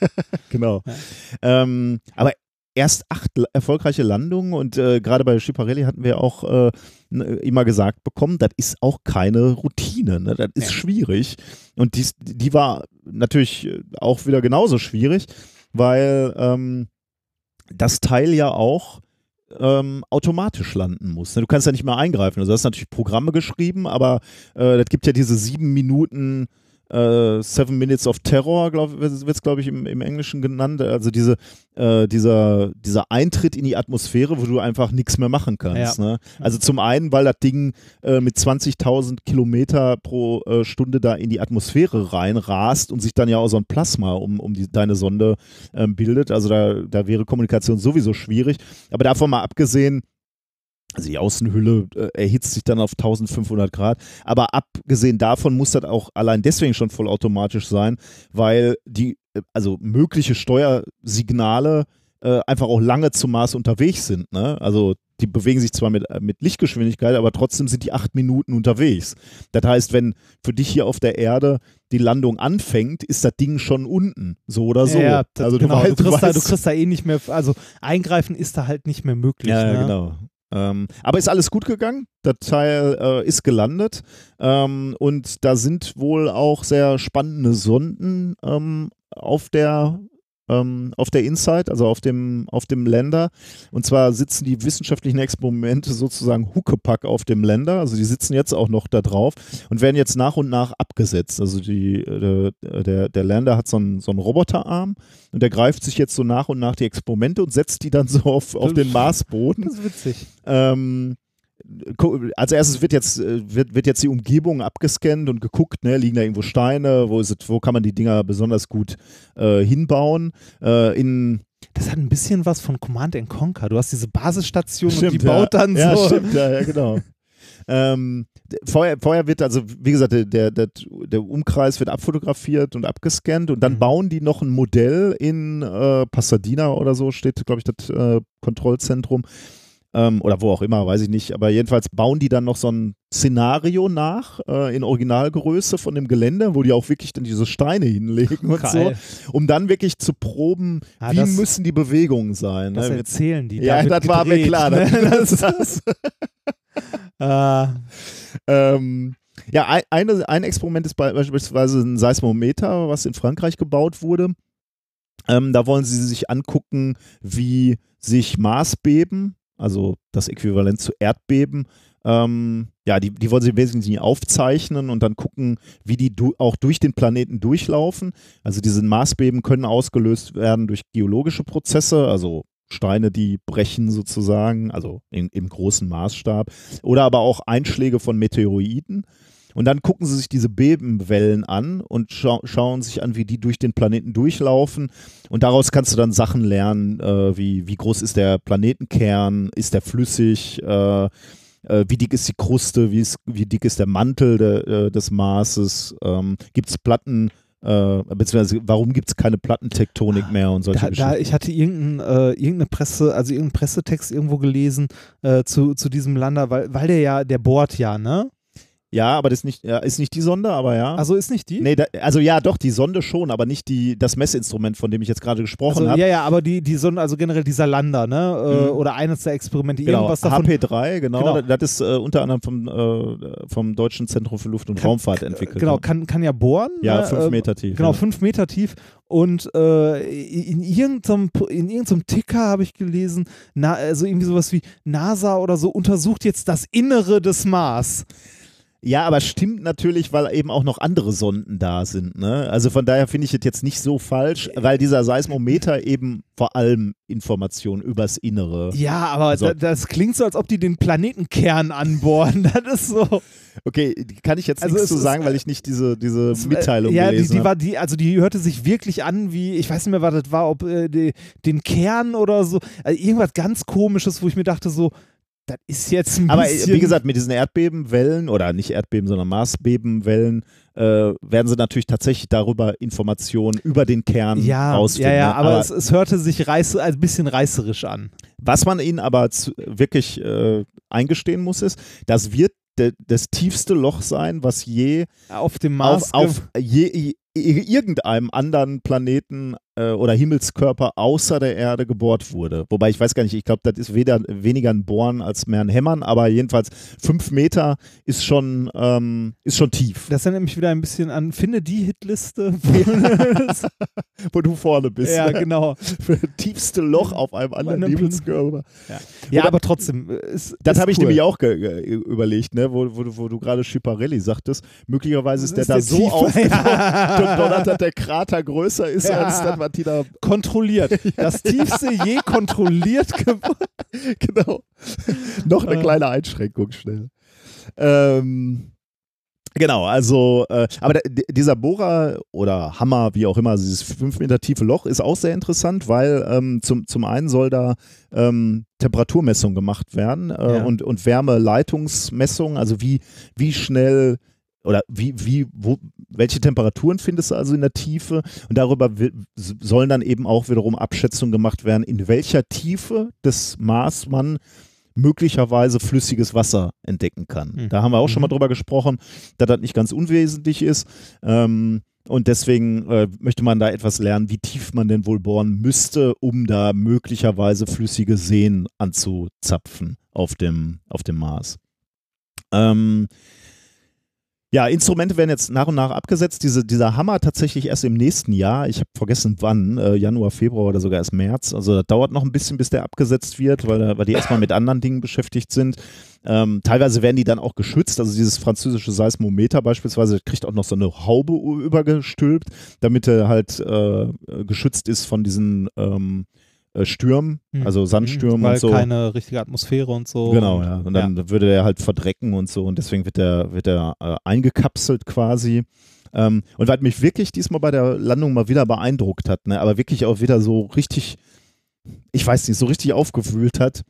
Genau. Ja. Ähm, aber erst acht erfolgreiche Landungen und äh, gerade bei Schiparelli hatten wir auch äh, n- immer gesagt bekommen, das ist auch keine Routine, ne? das ist Ja. schwierig. Und dies, die war natürlich äh, auch wieder genauso schwierig, weil ähm, das Teil ja auch ähm, automatisch landen muss. ne? Du kannst ja nicht mehr eingreifen. Also du hast natürlich Programme geschrieben, aber äh, das gibt ja diese sieben Minuten äh, Seven Minutes of Terror, glaube wird es, glaube ich, im, im Englischen genannt. Also diese, äh, dieser, dieser Eintritt in die Atmosphäre, wo du einfach nichts mehr machen kannst. Ne? Also zum einen, weil das Ding äh, mit 20.000 Kilometer pro äh, Stunde da in die Atmosphäre reinrast und sich dann ja auch so ein Plasma um, um die, deine Sonde ähm, bildet. Also da, da wäre Kommunikation sowieso schwierig. Aber davon mal abgesehen, also die Außenhülle äh, erhitzt sich dann auf 1500 Grad. Aber abgesehen davon muss das auch allein deswegen schon vollautomatisch sein, weil die, äh, also mögliche Steuersignale äh, einfach auch lange zum Mars unterwegs sind. Ne? Also die bewegen sich zwar mit, äh, mit Lichtgeschwindigkeit, aber trotzdem sind die acht Minuten unterwegs. Das heißt, wenn für dich hier auf der Erde die Landung anfängt, ist das Ding schon unten, so oder so. Ja, das, also genau, weißt- du, kriegst da, du weißt- kriegst da eh nicht mehr, also eingreifen ist da halt nicht mehr möglich. Ja, ne? ja, genau. Ähm, aber ist alles gut gegangen. Der Teil äh, ist gelandet. Ähm, und da sind wohl auch sehr spannende Sonden ähm, auf der ähm, auf der Inside, also auf dem, auf dem Länder. Und zwar sitzen die wissenschaftlichen Experimente sozusagen Huckepack auf dem Länder. Also die sitzen jetzt auch noch da drauf und werden jetzt nach und nach abgesetzt. Also die, äh, der, der Lander hat so einen, so einen Roboterarm und der greift sich jetzt so nach und nach die Experimente und setzt die dann so auf, auf den Marsboden. Das ist witzig. Ähm, als erstes wird jetzt, äh, wird, wird jetzt die Umgebung abgescannt und geguckt, ne, liegen da irgendwo Steine, wo, ist es, wo kann man die Dinger besonders gut äh, hinbauen. Äh, in das hat ein bisschen was von Command Conquer. Du hast diese Basisstation stimmt, und die baut ja. dann ja, so. Stimmt, ja, ja, genau. ähm, vorher, vorher wird also, wie gesagt, der, der, der Umkreis wird abfotografiert und abgescannt und dann Mhm. bauen die noch ein Modell in äh, Pasadena oder so, steht, glaube ich, das äh, Kontrollzentrum. Ähm, oder wo auch immer, weiß ich nicht. Aber jedenfalls bauen die dann noch so ein Szenario nach äh, in Originalgröße von dem Gelände, wo die auch wirklich dann diese Steine hinlegen und Geil. so, um dann wirklich zu proben, Ah, wie das- müssen die Bewegungen sein. Das ne? erzählen die. ja, das war mir gedreht, klar. ne? Das, das, Äh, Ähm, ja, ein, eine, ein Experiment ist bei- beispielsweise ein Seismometer, was in Frankreich gebaut wurde. Ähm, da wollen sie sich angucken, wie sich Marsbeben, also das Äquivalent zu Erdbeben, ähm, ja, die, die wollen sie im Wesentlichen aufzeichnen und dann gucken, wie die du, auch durch den Planeten durchlaufen. Also diese Marsbeben können ausgelöst werden durch geologische Prozesse, also Steine, die brechen sozusagen, also in, im großen Maßstab, oder aber auch Einschläge von Meteoroiden. Und dann gucken sie sich diese Bebenwellen an und schau schauen sich an, wie die durch den Planeten durchlaufen. Und daraus kannst du dann Sachen lernen, äh, wie, wie groß ist der Planetenkern, ist der flüssig, äh, äh, wie dick ist die Kruste, wie, ist, wie dick ist der Mantel de, äh, des Marses, ähm, gibt es Platten, äh, beziehungsweise warum gibt es keine Plattentektonik mehr und solche da, Geschichten. da, ich hatte irgendein, äh, irgendeine Presse, also irgendeinen Pressetext irgendwo gelesen äh, zu, zu diesem Lander, weil, weil der ja, der bohrt ja, ne? Ja, aber das ist nicht, ja, ist nicht die Sonde, aber ja. Also ist nicht die? nee, da, also ja, doch, die Sonde schon, aber nicht die, das Messinstrument, von dem ich jetzt gerade gesprochen also, habe. ja, ja, aber die, die Sonne, also generell dieser Lander, ne? Äh, Mhm. Oder eines der Experimente, Genau, irgendwas davon. HP3, genau. Genau. Das ist äh, unter anderem vom, äh, vom Deutschen Zentrum für Luft- und Kann- Raumfahrt entwickelt. Genau, kann, kann ja bohren. ja, ne? fünf Ähm, Meter tief. Genau, ja. fünf Meter tief. Und äh, in, irgendeinem, in irgendeinem Ticker habe ich gelesen, na, also irgendwie sowas wie NASA oder so untersucht jetzt das Innere des Mars. Ja, aber stimmt natürlich, weil eben auch noch andere Sonden da sind. Ne? Also von daher finde ich es jetzt nicht so falsch, weil dieser Seismometer eben vor allem Informationen übers Innere. Ja, aber Also- da, das klingt so, als ob die den Planetenkern anbohren. Das ist so. Okay, kann ich jetzt Also nichts es zu sagen, weil ich nicht diese, diese Mitteilung ja, die, gelesen die habe. war die, also die hörte sich wirklich an wie, ich weiß nicht mehr, was das war, ob äh, die, den Kern oder so, also irgendwas ganz komisches, wo ich mir dachte so, das ist jetzt ein Aber äh, wie gesagt, mit diesen Erdbebenwellen oder nicht Erdbeben, sondern Marsbebenwellen äh, werden sie natürlich tatsächlich darüber Informationen über den Kern ja, rausfinden. ja, ja, ne? aber, es, es hörte sich reiß, ein bisschen reißerisch an. was man ihnen aber zu, wirklich äh, eingestehen muss, ist, das wird de, das tiefste Loch sein, was je Auf dem Mars. auf, auf je, je, irgendeinem anderen Planeten äh, oder Himmelskörper außer der Erde gebohrt wurde. Wobei ich weiß gar nicht, ich glaube, das ist weder, weniger ein Bohren als mehr ein Hämmern, aber jedenfalls fünf Meter ist schon, ähm, ist schon tief, das erinnert mich wieder ein bisschen an, finde die Hitliste. wo du vorne bist. ja, genau. Für das tiefste Loch auf einem anderen einem Himmelskörper. Ja, Oder- aber trotzdem. äh, Ist, Das habe ich cool. nämlich auch überlegt, ne? wo, wo, du- wo du gerade Schiparelli sagtest. Möglicherweise ist der Ist da der so tiefer? aufgedonnert, dass der Krater größer ist Ja. als das, da. Kontrolliert. Das tiefste je kontrolliert geworden. Genau. Noch eine Äh. kleine Einschränkung schnell. Ähm, genau, also, äh, aber der, dieser Bohrer oder Hammer, wie auch immer, dieses fünf Meter tiefe Loch ist auch sehr interessant, weil ähm, zum, zum einen soll da ähm, Temperaturmessung gemacht werden äh, Ja. und, und Wärmeleitungsmessung, also wie, wie schnell oder wie, wie, wo, welche Temperaturen findest du also in der Tiefe? Und darüber sollen dann eben auch wiederum Abschätzungen gemacht werden, in welcher Tiefe des Mars man möglicherweise flüssiges Wasser entdecken kann. Mhm. Da haben wir auch schon mal Mhm. drüber gesprochen, dass das nicht ganz unwesentlich ist. Ähm, und deswegen äh, möchte man da etwas lernen, wie tief man denn wohl bohren müsste, um da möglicherweise flüssige Seen anzuzapfen auf dem, auf dem Mars. Ähm, Ja, Instrumente werden jetzt nach und nach abgesetzt. Diese, dieser Hammer tatsächlich erst im nächsten Jahr. Ich habe vergessen wann, äh, Januar, Februar oder sogar erst März. Also das dauert noch ein bisschen, bis der abgesetzt wird, weil, weil die erstmal mit anderen Dingen beschäftigt sind. Ähm, teilweise werden die dann auch geschützt. Also dieses französische Seismometer beispielsweise kriegt auch noch so eine Haube übergestülpt, damit er halt äh, geschützt ist von diesen ähm, äh, Stürmen, Hm. also Sandstürmen Weil und so. keine richtige Atmosphäre und so. Genau, ja. Und dann würde der halt verdrecken und so und deswegen wird der, wird der äh, eingekapselt quasi. Ähm, und was mich wirklich diesmal bei der Landung mal wieder beeindruckt hat, ne, aber wirklich auch wieder so richtig, ich weiß nicht, so richtig aufgewühlt hat,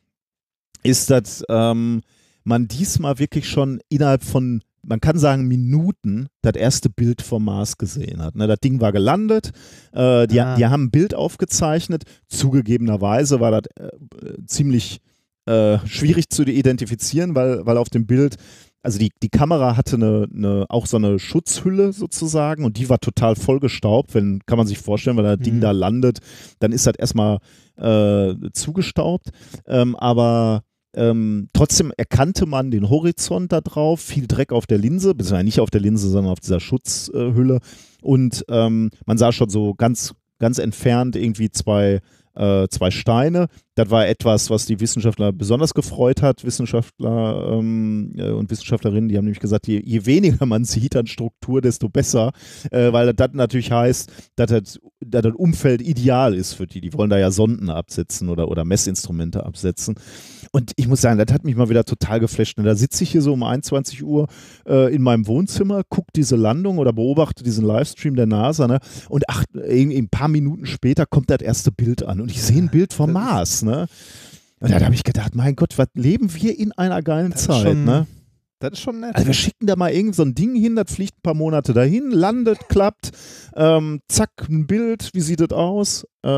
ist, dass ähm, man diesmal wirklich schon innerhalb von, man kann sagen, Minuten das erste Bild vom Mars gesehen hat. Ne, das Ding war gelandet, äh, die, Ah. die haben ein Bild aufgezeichnet, zugegebenerweise war das äh, ziemlich äh, schwierig zu identifizieren, weil, weil auf dem Bild, also die, die Kamera hatte eine, eine, auch so eine Schutzhülle sozusagen und die war total vollgestaubt, wenn, kann man sich vorstellen, wenn das Ding Mhm. da landet, dann ist das erstmal äh, zugestaubt, ähm, aber ähm, trotzdem erkannte man den Horizont da drauf, viel Dreck auf der Linse, beziehungsweise nicht auf der Linse, sondern auf dieser Schutzhülle und ähm, man sah schon so ganz, ganz entfernt irgendwie zwei äh, zwei Steine. Das war etwas, was die Wissenschaftler besonders gefreut hat. Wissenschaftler ähm, äh, und Wissenschaftlerinnen, die haben nämlich gesagt, je, je weniger man sieht an Struktur, desto besser, äh, weil das natürlich heißt, dass das, dass das Umfeld ideal ist für die. Die wollen da ja Sonden absetzen oder, oder Messinstrumente absetzen. Und ich muss sagen, das hat mich mal wieder total geflasht. Und da sitze ich hier so um 21 Uhr äh, in meinem Wohnzimmer, gucke diese Landung oder beobachte diesen Livestream der NASA ne? und ach, irgendwie ein paar Minuten später kommt das erste Bild an und ich sehe ein Bild vom Mars. Ne? Und da habe ich gedacht, mein Gott, was leben wir in einer geilen Das Zeit. schon ne? Das ist schon nett. Also wir schicken da mal irgend so ein Ding hin, das fliegt ein paar Monate dahin, landet, klappt, ähm, zack, ein Bild, wie sieht das aus? Äh,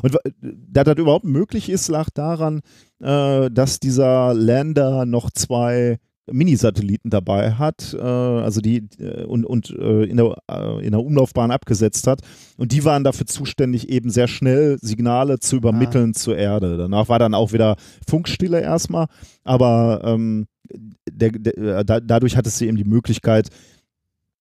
und da das überhaupt möglich ist, lag daran, äh, dass dieser Lander noch zwei Minisatelliten dabei hat, äh, also die äh, und, und äh, in, der, äh, in der Umlaufbahn abgesetzt hat. Und die waren dafür zuständig, eben sehr schnell Signale zu übermitteln zur Erde. Danach war dann auch wieder Funkstille erstmal, aber ähm, der, der, da, dadurch hattest du eben die Möglichkeit,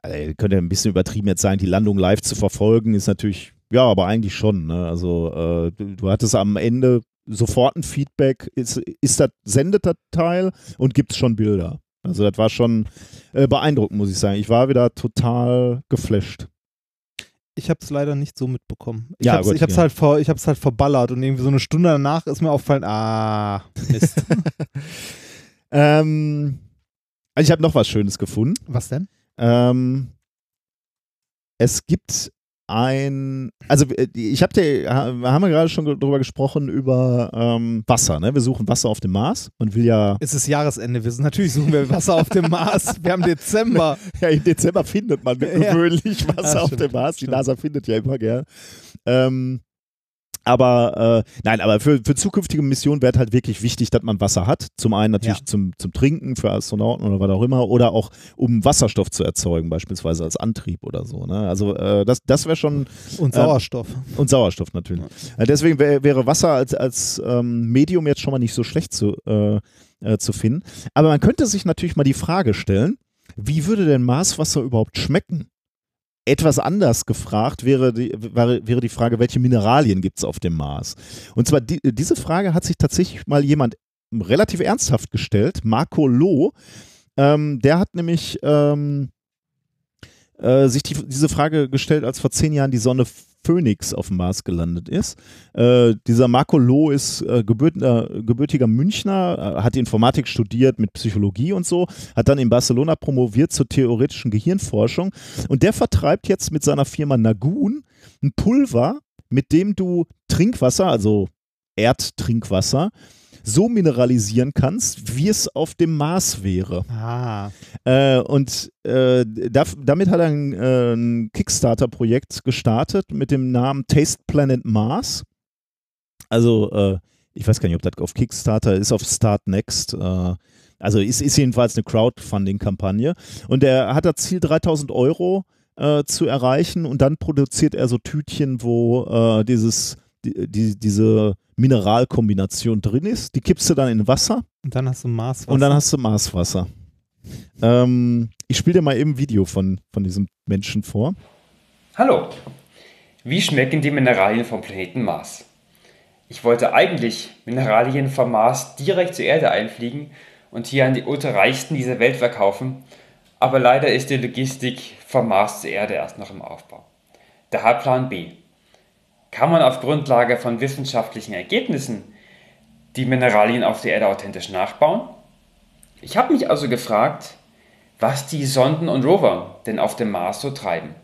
also, könnte ein bisschen übertrieben jetzt sein, die Landung live zu verfolgen, ist natürlich, ja, aber eigentlich schon. Ne? Also äh, du, du hattest am Ende sofort ein Feedback, ist, ist das, sendet das Teil und gibt es schon Bilder. Also das war schon äh, beeindruckend, muss ich sagen. Ich war wieder total geflasht. Ich habe es leider nicht so mitbekommen. Ich Ja, habe es ja. halt, ver, ich halt verballert und irgendwie so eine Stunde danach ist mir aufgefallen, ah, Mist. Ähm, also ich habe noch was Schönes gefunden. Was denn? Ähm, es gibt ein, also äh, ich habe wir haben ja gerade schon darüber gesprochen über ähm, Wasser. Ne? Wir suchen Wasser auf dem Mars und will ja, Es ist Jahresende. Wir sind natürlich suchen wir Wasser auf dem Mars. Wir haben Dezember. ja im Dezember findet man Ja. gewöhnlich Wasser Ja, auf stimmt, dem Mars. Die. NASA findet ja immer gern. Ähm, aber äh, nein, aber für, für zukünftige Missionen wäre halt wirklich wichtig, dass man Wasser hat. Zum einen natürlich Ja. zum, zum Trinken für Astronauten oder was auch immer, oder auch um Wasserstoff zu erzeugen, beispielsweise als Antrieb oder so. Ne? Also äh, das, das wäre schon Und Ähm, Sauerstoff. und Sauerstoff natürlich. Äh, Deswegen wär, wäre Wasser als, als ähm, Medium jetzt schon mal nicht so schlecht zu, äh, äh, zu finden. Aber man könnte sich natürlich mal die Frage stellen, wie würde denn Marswasser überhaupt schmecken? Etwas anders gefragt wäre die, wäre, die Frage, welche Mineralien gibt es auf dem Mars? Und zwar die, diese Frage hat sich tatsächlich mal jemand relativ ernsthaft gestellt, Marco Loh. Ähm, der hat nämlich ähm, äh, sich die, diese Frage gestellt, als vor zehn Jahren die Sonne Phoenix auf dem Mars gelandet ist. Äh, dieser Marco Loh ist äh, gebürtiger, gebürtiger Münchner, äh, hat Informatik studiert mit Psychologie und so, hat dann in Barcelona promoviert zur theoretischen Gehirnforschung und der vertreibt jetzt mit seiner Firma Nagun ein Pulver, mit dem du Trinkwasser, also Erdtrinkwasser, so mineralisieren kannst, wie es auf dem Mars wäre. Ah. Äh, und äh, da, damit hat er ein, äh, ein Kickstarter-Projekt gestartet mit dem Namen Taste Planet Mars. Also, äh, ich weiß gar nicht, ob das auf Kickstarter ist, auf Start Next. Äh, also ist, ist jedenfalls eine Crowdfunding-Kampagne. Und er hat das Ziel, 3000 Euro äh, zu erreichen. Und dann produziert er so Tütchen, wo dieses, die, die, diese Mineralkombination drin ist. Die kippst du dann in Wasser Und dann hast du Mars. und dann hast du Marswasser. Ähm, ich spiele dir mal eben ein Video von, von diesem Menschen vor. Hallo, wie schmecken die Mineralien vom Planeten Mars? Ich wollte eigentlich Mineralien vom Mars direkt zur Erde einfliegen und hier an die Ultrareichsten dieser Welt verkaufen, aber leider ist die Logistik vom Mars zur Erde erst noch im Aufbau. Daher Plan B. Kann man auf Grundlage von wissenschaftlichen Ergebnissen die Mineralien auf der Erde authentisch nachbauen? Ich habe mich also gefragt, was die Sonden und Rover denn auf dem Mars so treiben.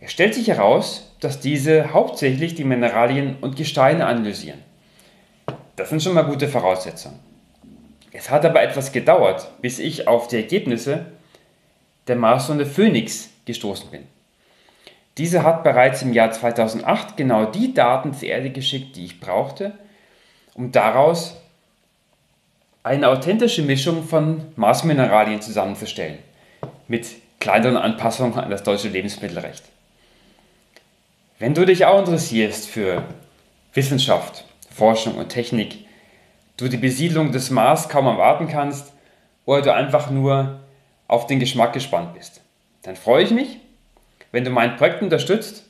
Es stellt sich heraus, dass diese hauptsächlich die Mineralien und Gesteine analysieren. Das sind schon mal gute Voraussetzungen. Es hat aber etwas gedauert, bis ich auf die Ergebnisse der Marssonde Phoenix gestoßen bin. Diese hat bereits im Jahr 2008 genau die Daten zur Erde geschickt, die ich brauchte, um daraus eine authentische Mischung von Marsmineralien zusammenzustellen, mit kleineren Anpassungen an das deutsche Lebensmittelrecht. Wenn du dich auch interessierst für Wissenschaft, Forschung und Technik, du die Besiedlung des Mars kaum erwarten kannst oder du einfach nur auf den Geschmack gespannt bist, dann freue ich mich, wenn du mein Projekt unterstützt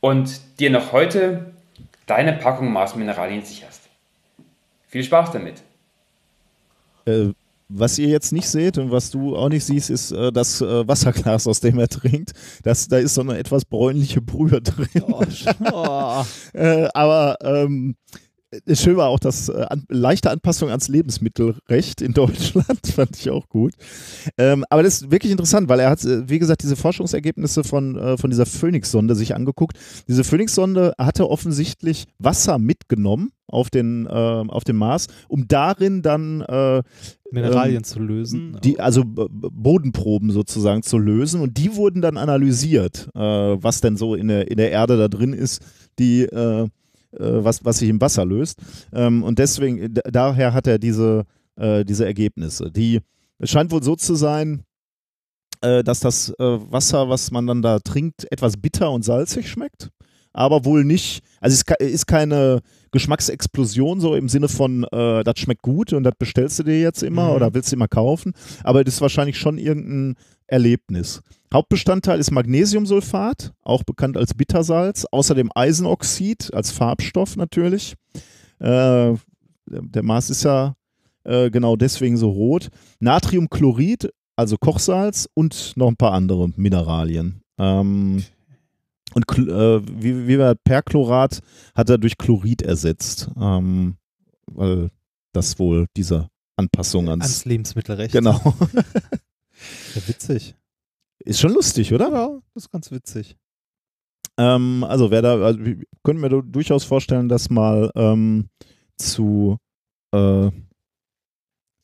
und dir noch heute deine Packung Marsmineralien sicherst. Viel Spaß damit! Äh, was ihr jetzt nicht seht und was du auch nicht siehst, ist äh, das äh, Wasserglas, aus dem er trinkt. Das, da ist so eine etwas bräunliche Brühe drin. Oh, oh. äh, aber ähm, Schön war auch das äh, an, leichte Anpassung ans Lebensmittelrecht in Deutschland, fand ich auch gut. Ähm, aber das ist wirklich interessant, weil er hat, äh, wie gesagt, diese Forschungsergebnisse von, äh, von dieser Phoenix-Sonde sich angeguckt. Diese Phoenix-Sonde hatte offensichtlich Wasser mitgenommen auf den, äh, auf den Mars, um darin dann äh, Mineralien ähm, zu lösen. Die, also Bodenproben sozusagen zu lösen und die wurden dann analysiert, äh, was denn so in der, in der Erde da drin ist, die äh, was, was sich im Wasser löst. Ähm, und deswegen, daher hat er diese, äh, diese Ergebnisse. Die, es scheint wohl so zu sein, äh, dass das äh, Wasser, was man dann da trinkt, etwas bitter und salzig schmeckt. Aber wohl nicht, also es ist keine Geschmacksexplosion, so im Sinne von, äh, das schmeckt gut und das bestellst du dir jetzt immer mhm. oder willst du immer kaufen. Aber das ist wahrscheinlich schon irgendein Erlebnis. Hauptbestandteil ist Magnesiumsulfat, auch bekannt als Bittersalz, außerdem Eisenoxid als Farbstoff natürlich. Äh, der Mars ist ja äh, genau deswegen so rot. Natriumchlorid, also Kochsalz und noch ein paar andere Mineralien. Ähm, und äh, wie, wie wir Perchlorat hat er durch Chlorid ersetzt, ähm, weil das wohl diese Anpassung ans, ans Lebensmittelrecht. Genau. ja, witzig. Ist schon lustig, oder? Ja, das ist ganz witzig. Ähm, also wer da, also können wir durchaus vorstellen, das mal ähm, zu, äh,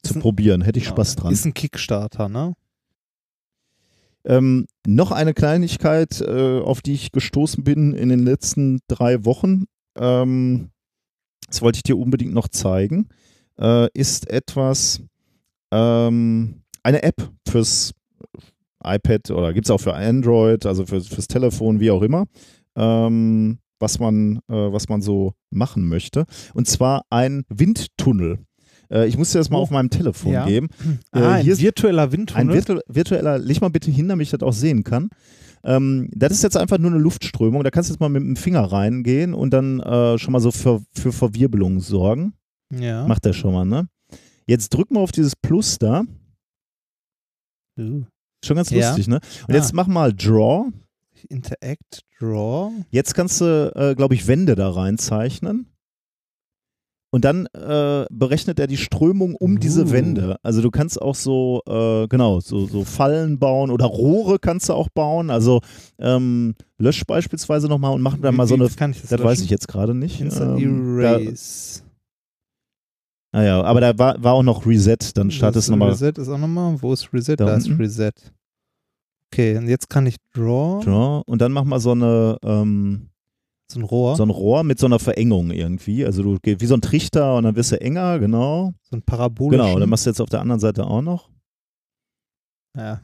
zu ein, probieren. Hätte ich ja, Spaß dran. Ist ein Kickstarter, ne? Ähm, noch eine Kleinigkeit, äh, auf die ich gestoßen bin in den letzten drei Wochen. Ähm, das wollte ich dir unbedingt noch zeigen. Äh, ist etwas, ähm, eine App fürs iPad oder gibt es auch für Android, also für, fürs Telefon, wie auch immer, ähm, was, man, äh, was man so machen möchte. Und zwar ein Windtunnel. Äh, ich muss dir das mal oh. auf meinem Telefon ja. geben. Äh, ah, ein virtueller Windtunnel. Ein virtu virtueller, leg mal bitte hin, damit ich das auch sehen kann. Ähm, das ist jetzt einfach nur eine Luftströmung. Da kannst du jetzt mal mit dem Finger reingehen und dann äh, schon mal so für, für Verwirbelung sorgen. Ja. Macht der schon mal, ne? Jetzt drück mal auf dieses Plus da. Schon ganz ja. lustig, ne? Und ah. jetzt mach mal Draw. Interact, Draw. Jetzt kannst du, äh, glaube ich, Wände da reinzeichnen. Und dann äh, berechnet er die Strömung um uh. diese Wände. Also du kannst auch so, äh, genau, so, so Fallen bauen oder Rohre kannst du auch bauen. Also ähm, lösch beispielsweise nochmal und mach dann mal so eine. Kann ich das das weiß ich jetzt gerade nicht. Ähm, Erase. Naja, ah aber da war, war auch noch Reset, dann startet es nochmal. Reset ist auch nochmal. Wo ist Reset? Da, da ist Reset. Okay, und jetzt kann ich Draw. Draw und dann mach mal so eine. Ähm, so ein Rohr. So ein Rohr mit so einer Verengung irgendwie. Also du gehst wie so ein Trichter und dann wirst du enger, genau. So ein Parabolischen. Genau, dann machst du jetzt auf der anderen Seite auch noch. Ja.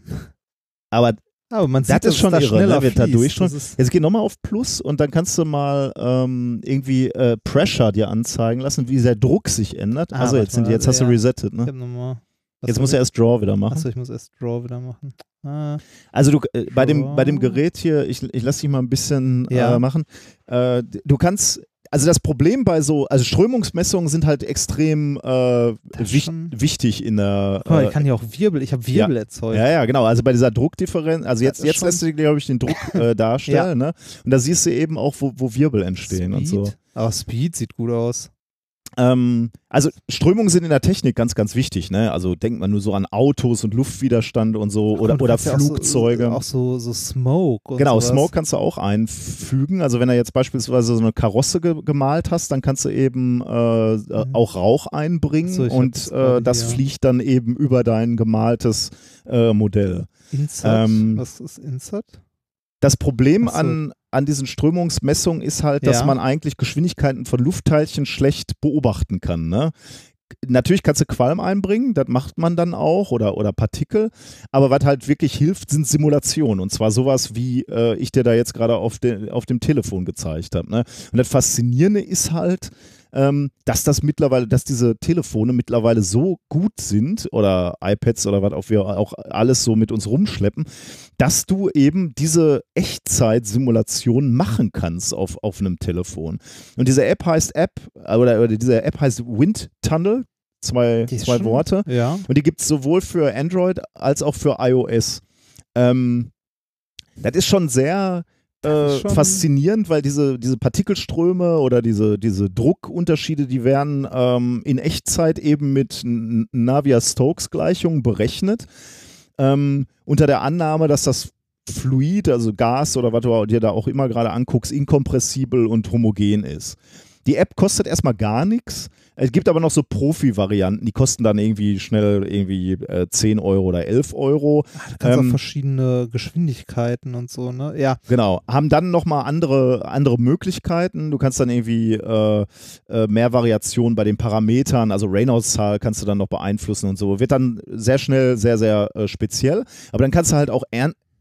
Aber, Aber man sieht, das ist schon da irre, schneller ne? wird da durch schon. Jetzt geh nochmal auf Plus und dann kannst du mal ähm, irgendwie äh, Pressure dir anzeigen lassen, wie der Druck sich ändert. Ah, also jetzt, sind, jetzt hast du resettet, ne? Ich hab nochmal. Jetzt muss er ich- erst Draw wieder machen. Achso, ich muss erst Draw wieder machen. Ah, Also du äh, bei dem bei dem Gerät hier, ich, ich lasse dich mal ein bisschen Ja. äh, machen. Äh, du kannst also das Problem bei so, also Strömungsmessungen sind halt extrem äh, wich, wichtig in der. guck mal, Äh, ich kann ja auch Wirbel, ich habe Wirbel erzeugt. ja, ja, genau. Also bei dieser Druckdifferenz, also jetzt, jetzt schon- lässt du dir, glaube ich, den Druck äh, darstellen, ne? Und da siehst du eben auch, wo, wo Wirbel entstehen und so. Speed. Aber Speed sieht gut aus. Ähm, also Strömungen sind in der Technik ganz, ganz wichtig, ne? Also denkt man nur so an Autos und Luftwiderstand und so oder, Und oder Flugzeuge. Auch so, auch so, so Smoke. Genau, sowas. Smoke kannst du auch einfügen. Also wenn du jetzt beispielsweise so eine Karosse ge gemalt hast, dann kannst du eben äh, äh, auch Rauch einbringen Mhm. So, und das äh, das fliegt dann eben über dein gemaltes äh, Modell. Insert. Ähm, Was ist Insert? Das Problem so. an, an diesen Strömungsmessungen ist halt, dass Ja. man eigentlich Geschwindigkeiten von Luftteilchen schlecht beobachten kann. Ne? Natürlich kannst du Qualm einbringen, das macht man dann auch, oder, oder Partikel. Aber was halt wirklich hilft, sind Simulationen. Und zwar sowas, wie äh, ich dir da jetzt gerade auf, de, auf dem Telefon gezeigt habe. Ne? Und das Faszinierende ist halt, ähm, dass das mittlerweile, dass diese Telefone mittlerweile so gut sind oder iPads oder was auch wir auch alles so mit uns rumschleppen, dass du eben diese Echtzeit-Simulation machen kannst auf, auf einem Telefon. Und diese App heißt App, äh, oder, oder diese App heißt Wind Tunnel, zwei, zwei schon- Worte. Ja. Und die gibt es sowohl für Android als auch für iOS. Ähm, das ist schon sehr äh, faszinierend, weil diese, diese Partikelströme oder diese, diese Druckunterschiede, die werden ähm, in Echtzeit eben mit Navier-Stokes-Gleichungen berechnet. Ähm, unter der Annahme, dass das Fluid, also Gas oder was du dir da auch immer gerade anguckst, inkompressibel und homogen ist. Die App kostet erstmal gar nichts. Es gibt aber noch so Profi-Varianten, die kosten dann irgendwie schnell irgendwie äh, 10 Euro oder 11 Euro. Ah, du kannst Ähm, auch verschiedene Geschwindigkeiten und so, ne? Ja. Genau, haben dann nochmal andere, andere Möglichkeiten. Du kannst dann irgendwie äh, äh, mehr Variationen bei den Parametern, also Reynolds-Zahl kannst du dann noch beeinflussen und so. Wird dann sehr schnell sehr, sehr äh, speziell. Aber dann kannst du halt auch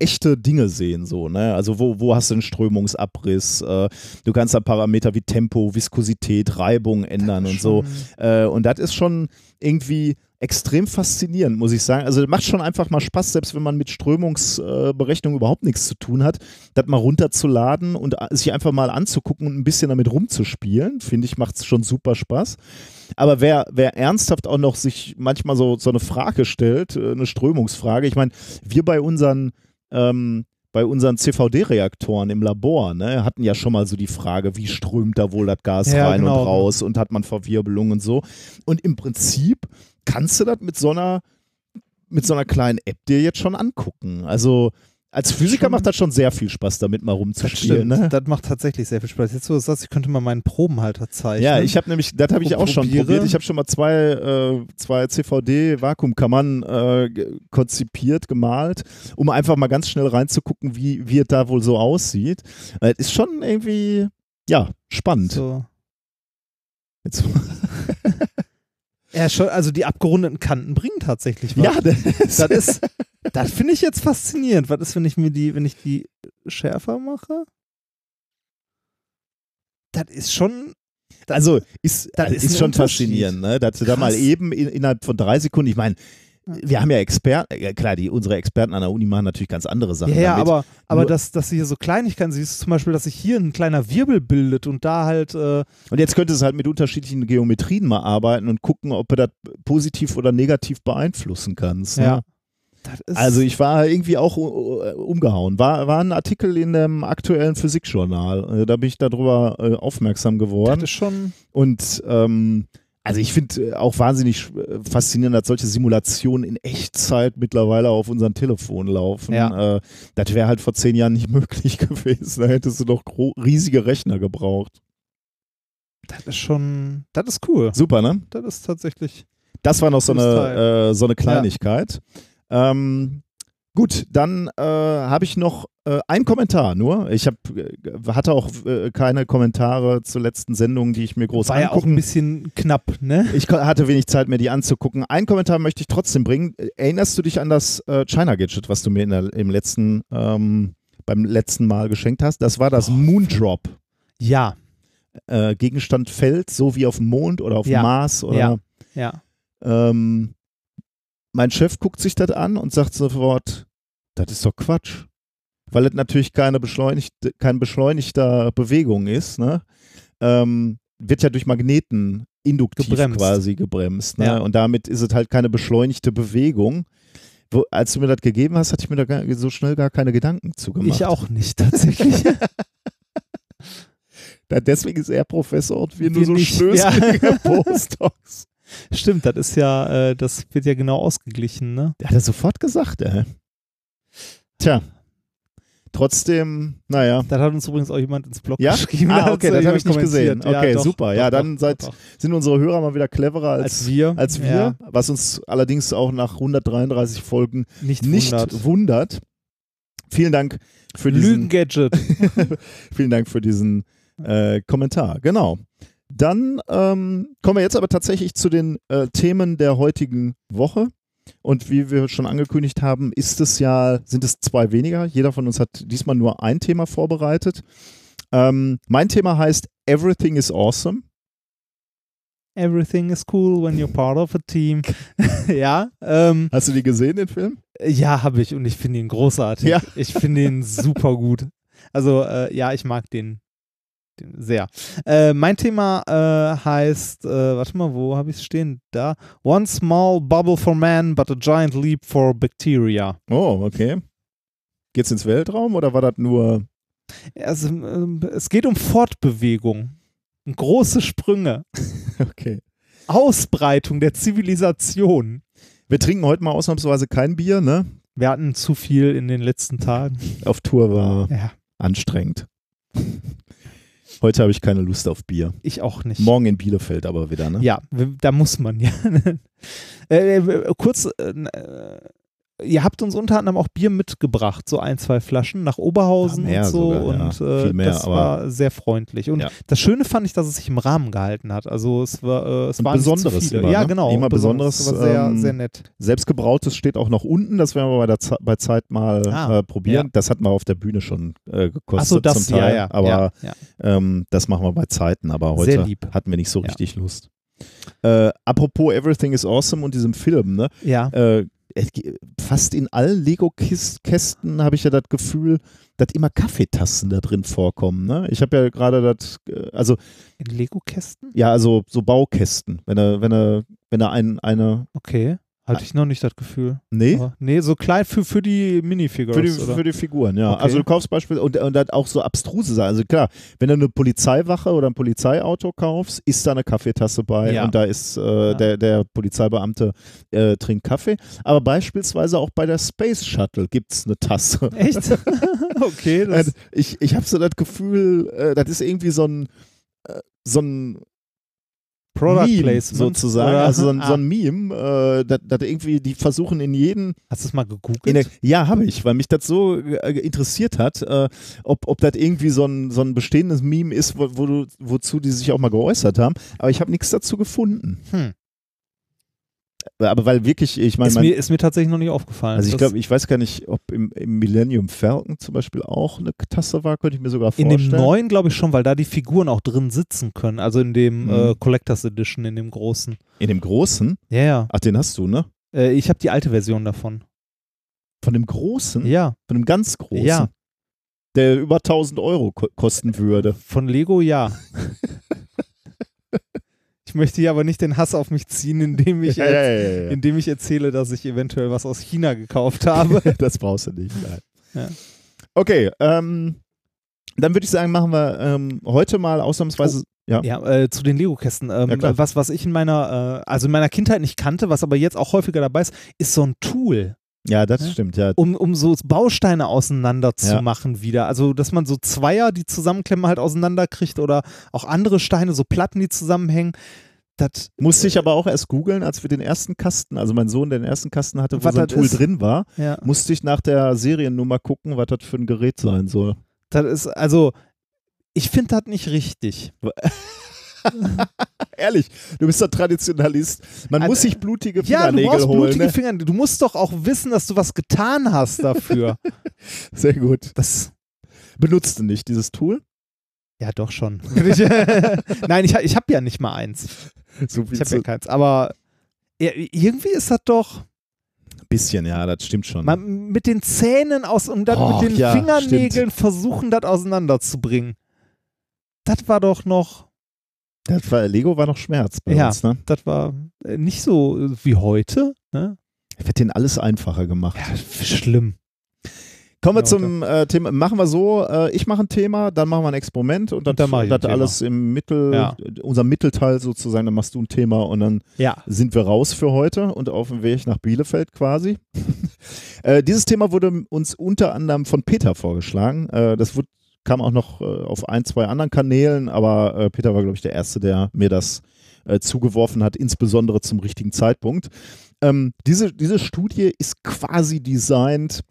echte Dinge sehen, so, ne? Also wo, wo hast du einen Strömungsabriss? Äh, du kannst da Parameter wie Tempo, Viskosität, Reibung ändern und so. Äh, und das ist schon irgendwie extrem faszinierend, muss ich sagen. Also macht schon einfach mal Spaß, selbst wenn man mit Strömungsberechnung überhaupt nichts zu tun hat, das mal runterzuladen und a- sich einfach mal anzugucken und ein bisschen damit rumzuspielen. Finde ich, macht es schon super Spaß. Aber wer, wer ernsthaft auch noch sich manchmal so, so eine Frage stellt, äh, eine Strömungsfrage, ich meine, wir bei unseren ähm, bei unseren CVD-Reaktoren im Labor, ne, hatten ja schon mal so die Frage, wie strömt da wohl das Gas Ja, rein genau. und raus und hat man Verwirbelung und so. Und im Prinzip kannst du das mit so einer mit so einer kleinen App dir jetzt schon angucken. Also als Physiker Schon- macht das schon sehr viel Spaß, damit mal Das rumzuspielen. stimmt. Ne? Das macht tatsächlich sehr viel Spaß. Jetzt, wo du das sagst, ich könnte mal meinen Probenhalter zeichnen. Ja, ich habe nämlich, das habe ich auch schon probiert. Ich habe schon mal zwei, äh, zwei CVD-Vakuumkammern äh, konzipiert, gemalt, um einfach mal ganz schnell reinzugucken, wie, wie es da wohl so aussieht. Äh, ist schon irgendwie, ja, spannend. So. Jetzt, Ja, schon, also die abgerundeten Kanten bringen tatsächlich was. ja, das, das ist, das finde ich jetzt faszinierend. Was ist, wenn ich mir die, wenn ich die schärfer mache? Das ist schon, also ist, das ist, ist ein schon faszinierend, ne? dass du da mal eben in, innerhalb von drei Sekunden, ich meine, wir haben ja Experten, ja, klar, die, unsere Experten an der Uni machen natürlich ganz andere Sachen ja, ja, aber, aber dass, dass du hier so Kleinigkeiten siehst, zum Beispiel, dass sich hier ein kleiner Wirbel bildet und da halt, äh, Und jetzt könntest du halt mit unterschiedlichen Geometrien mal arbeiten und gucken, ob du das positiv oder negativ beeinflussen kannst. Ne? Ja. das Also ich war irgendwie auch uh, umgehauen. War, war ein Artikel in dem aktuellen Physikjournal. Äh, Da bin ich darüber äh, aufmerksam das geworden. ist schon, Und ähm, also ich finde äh, auch wahnsinnig äh, faszinierend, dass solche Simulationen in Echtzeit mittlerweile auf unseren Telefon laufen. Ja. Äh, das wäre halt vor zehn Jahren nicht möglich gewesen. Da hättest du doch riesige Rechner gebraucht. das ist schon, das ist cool. Super, ne? Das ist tatsächlich, Das war noch so eine, äh, so eine Kleinigkeit. Ähm, gut, dann äh, habe ich noch äh, einen Kommentar nur. Ich hab, äh, hatte auch äh, keine Kommentare zur letzten Sendung, die ich mir groß war ja auch ein bisschen knapp, ne? ich hatte wenig Zeit, mir die anzugucken. Einen Kommentar möchte ich trotzdem bringen. Erinnerst du dich an das äh, China-Gadget, was du mir in der, im letzten, ähm, beim letzten Mal geschenkt hast? Das war das Moondrop. Ja, Äh, Gegenstand fällt, so wie auf dem Mond oder auf Ja. Mars oder Ja. ja. ähm, mein Chef guckt sich das an und sagt sofort, das ist doch Quatsch. Weil es natürlich keine beschleunigte, kein beschleunigter Bewegung ist, ne? Ähm, wird ja durch Magneten induktiv Gebremst. quasi gebremst. Ne? Ja. Und damit ist es halt keine beschleunigte Bewegung. Wo, als du mir das gegeben hast, hatte ich mir da gar, so schnell gar keine Gedanken zu gemacht. Ich auch nicht, tatsächlich. Deswegen ist er Professor und wir, Wir nur so nicht, schnöselige Postdocs. Stimmt, das ist ja, äh, das wird ja genau ausgeglichen, ne? Der hat er sofort gesagt, ey. Tja. Trotzdem, naja. Das hat uns übrigens auch jemand ins Blog Ja? geschrieben. Ah, okay, das ja habe ich nicht gesehen. Okay, doch, super. Ja, doch, dann doch, seid, doch, doch. sind unsere Hörer mal wieder cleverer als, als wir. als wir, Ja, was uns allerdings auch nach 133 Folgen nicht, nicht wundert. wundert. Vielen Dank für diesen, Lügen-Gadget. vielen Dank für diesen äh, Kommentar. Genau. Dann ähm, kommen wir jetzt aber tatsächlich zu den äh, Themen der heutigen Woche. Und wie wir schon angekündigt haben, ist es ja, sind es zwei weniger. Jeder von uns hat diesmal nur ein Thema vorbereitet. Ähm, mein Thema heißt Everything is Awesome. Everything is cool when you're part of a team. ja, ähm, Hast du die gesehen, den Film? ja, habe ich und ich finde ihn großartig. Ja. Ich finde ihn super gut. Also, äh, ja, ich mag den, den sehr. Äh, mein Thema äh, heißt, äh, warte mal, wo habe ich es stehen? Da. One small bubble for man, but a giant leap for bacteria. Oh, okay. Geht's ins Weltraum oder war das nur. Also, es geht um Fortbewegung. Große Sprünge. Okay. Ausbreitung der Zivilisation. Wir trinken heute mal ausnahmsweise kein Bier, ne? Wir hatten zu viel in den letzten Tagen. Auf Tour war Ja, anstrengend. Heute habe ich keine Lust auf Bier. ich auch nicht. Morgen in Bielefeld aber wieder, ne? Ja, da muss man ja. äh, äh, kurz, äh, äh, ihr habt uns unter anderem auch Bier mitgebracht, so ein, zwei Flaschen nach Oberhausen Ja, und so. sogar, ja. und äh, Viel mehr, das war sehr freundlich. Und Ja. das Schöne fand ich, dass es sich im Rahmen gehalten hat. Also es war, äh, es zu Besonderes immer, ja, ne? genau. Immer Besonderes. War sehr, ähm, sehr nett. Selbstgebrautes steht auch noch unten, das werden wir bei, der Ze bei Zeit mal Ah, äh, probieren. ja. Das hatten wir auf der Bühne schon äh, gekostet Achso, das, zum Teil, ja, ja. aber ja, ja. Ähm, das machen wir bei Zeiten, aber heute hatten wir nicht so Ja. richtig Lust. Äh, apropos Everything is Awesome und diesem Film, ne? ja. Äh, fast in allen Lego-Kästen habe ich ja das Gefühl, dass immer Kaffeetassen da drin vorkommen. Ne? Ich habe ja gerade das, äh, also In Lego-Kästen? ja, also so Baukästen. Wenn er, wenn er, wenn er ein, eine, Okay. Hatte ich noch nicht das Gefühl. nee, Aber, nee, so klein für, für die Minifigures. Für die, oder? für die Figuren, ja. Okay. Also du kaufst beispielsweise und, und dann auch so abstruse Sachen. Also klar, wenn du eine Polizeiwache oder ein Polizeiauto kaufst, ist da eine Kaffeetasse bei Ja. und da ist äh, der, der Polizeibeamte äh, trinkt Kaffee. Aber beispielsweise auch bei der Space Shuttle gibt es eine Tasse. Echt? okay. Das, ich ich habe so das Gefühl, äh, das ist irgendwie so ein äh, so ein Product Meme Placement sozusagen, oder? also so ein, Ah. so ein Meme, äh, dass dass irgendwie die versuchen in jeden Hast du es mal gegoogelt? Der, ja, habe ich, weil mich das so äh, interessiert hat, äh, ob, ob das irgendwie so ein, so ein bestehendes Meme ist, wo, wo du, wozu die sich auch mal geäußert haben. Aber ich habe nichts dazu gefunden. Hm. Aber weil wirklich, ich meine, ist, mir, ist mir tatsächlich noch nicht aufgefallen. also ich glaube, ich weiß gar nicht, ob im, im Millennium Falcon zum Beispiel auch eine Tasse war, könnte ich mir sogar in vorstellen. dem neuen glaube ich schon, weil da die Figuren auch drin sitzen können. Also in dem Mhm. äh, Collectors Edition, in dem großen. in dem großen? Ja, ja. Ach, den hast du, ne? Äh, ich habe die alte Version davon. Von dem großen? Ja, Von dem ganz großen? Ja. Der über 1000 Euro ko kosten würde. von Lego ja. ich möchte hier aber nicht den Hass auf mich ziehen, indem ich, ja, ja, ja, indem ich erzähle, dass ich eventuell was aus China gekauft habe. das brauchst du nicht. Nein. Okay, ähm, dann würde ich sagen, machen wir ähm, heute mal ausnahmsweise. ja. Ja, äh, zu den Lego-Kästen. Ähm, Ja, was, was ich in meiner, äh, also in meiner Kindheit nicht kannte, was aber jetzt auch häufiger dabei ist, ist so ein Tool, Ja, das Ja. stimmt, ja. um, um so Bausteine auseinander zu Ja. machen wieder. Also, dass man so Zweier, die zusammenklemmen, halt auseinanderkriegt oder auch andere Steine, so Platten, die zusammenhängen. Das, Musste ich aber auch erst googeln, als wir den ersten Kasten, also mein Sohn den ersten Kasten hatte, wo Was so ein Tool ist? drin war, ja, musste ich nach der Seriennummer gucken, was das für ein Gerät sein soll. das ist, also, ich finde das nicht richtig. Ehrlich, du bist doch Traditionalist. Man Also, muss sich blutige Ja, du Fingernägel brauchst holen. blutige Ne? Finger. Du musst doch auch wissen, dass du was getan hast dafür. Sehr gut. das, Benutzt du nicht dieses Tool? ja, doch schon. Nein, ich, ich habe ja nicht mal eins. So Ich habe ja keins. Aber irgendwie ist das doch. bisschen, ja, das stimmt schon. Mal mit den Zähnen aus und dann Och, mit den ja, Fingernägeln versuchen, das auseinanderzubringen. Das war doch noch, das war, Lego war noch Schmerz bei Ja. uns, ne? das war äh, nicht so äh, wie heute. Ne? Wird denen alles einfacher gemacht. Ja, schlimm. Kommen wir Ja, zum äh, Thema. Machen wir so, äh, ich mache ein Thema, dann machen wir ein Experiment und dann, Und dann ich das alles im Mittel, Ja. unser Mittelteil sozusagen, dann machst du ein Thema und dann Ja. sind wir raus für heute und auf dem Weg nach Bielefeld quasi. äh, dieses Thema wurde uns unter anderem von Peter vorgeschlagen. Äh, das wurde, kam auch noch äh, auf ein, zwei anderen Kanälen, aber äh, Peter war, glaube ich, der Erste, der mir das äh, zugeworfen hat, insbesondere zum richtigen Zeitpunkt. Ähm, diese, diese Studie ist quasi designt,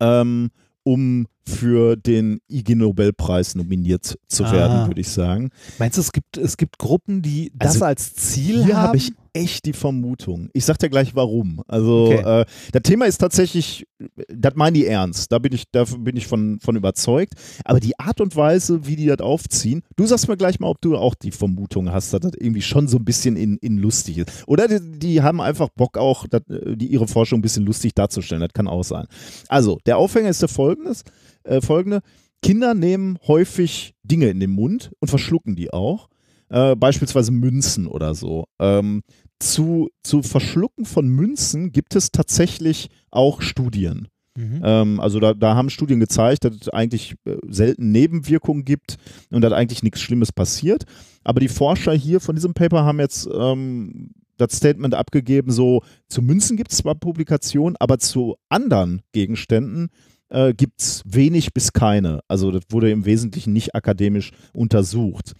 ähm, um für den IG Nobelpreis nominiert zu Ah. werden, würde ich sagen. Meinst du, es gibt, es gibt Gruppen, die das Also, als Ziel haben? habe ich echt die Vermutung. Ich sag dir gleich warum. Also Okay. äh, das Thema ist tatsächlich, das meinen die ernst. Da bin ich, da bin ich von, von überzeugt. Aber die Art und Weise, wie die das aufziehen, du sagst mir gleich mal, ob du auch die Vermutung hast, dass das irgendwie schon so ein bisschen in, in lustig ist. Oder die, die haben einfach Bock auch, dat, äh, die, ihre Forschung ein bisschen lustig darzustellen. Das kann auch sein. Also, der Aufhänger ist der folgendes, äh, folgende. Kinder nehmen häufig Dinge in den Mund und verschlucken die auch. Äh, beispielsweise Münzen oder so. Ähm, zu, zu Verschlucken von Münzen gibt es tatsächlich auch Studien. Mhm. Ähm, also da, da haben Studien gezeigt, dass es eigentlich äh, selten Nebenwirkungen gibt und dass eigentlich nichts Schlimmes passiert. Aber die Forscher hier von diesem Paper haben jetzt ähm, das Statement abgegeben, so zu Münzen gibt es zwar Publikationen, aber zu anderen Gegenständen äh, gibt es wenig bis keine. Also das wurde im Wesentlichen nicht akademisch untersucht.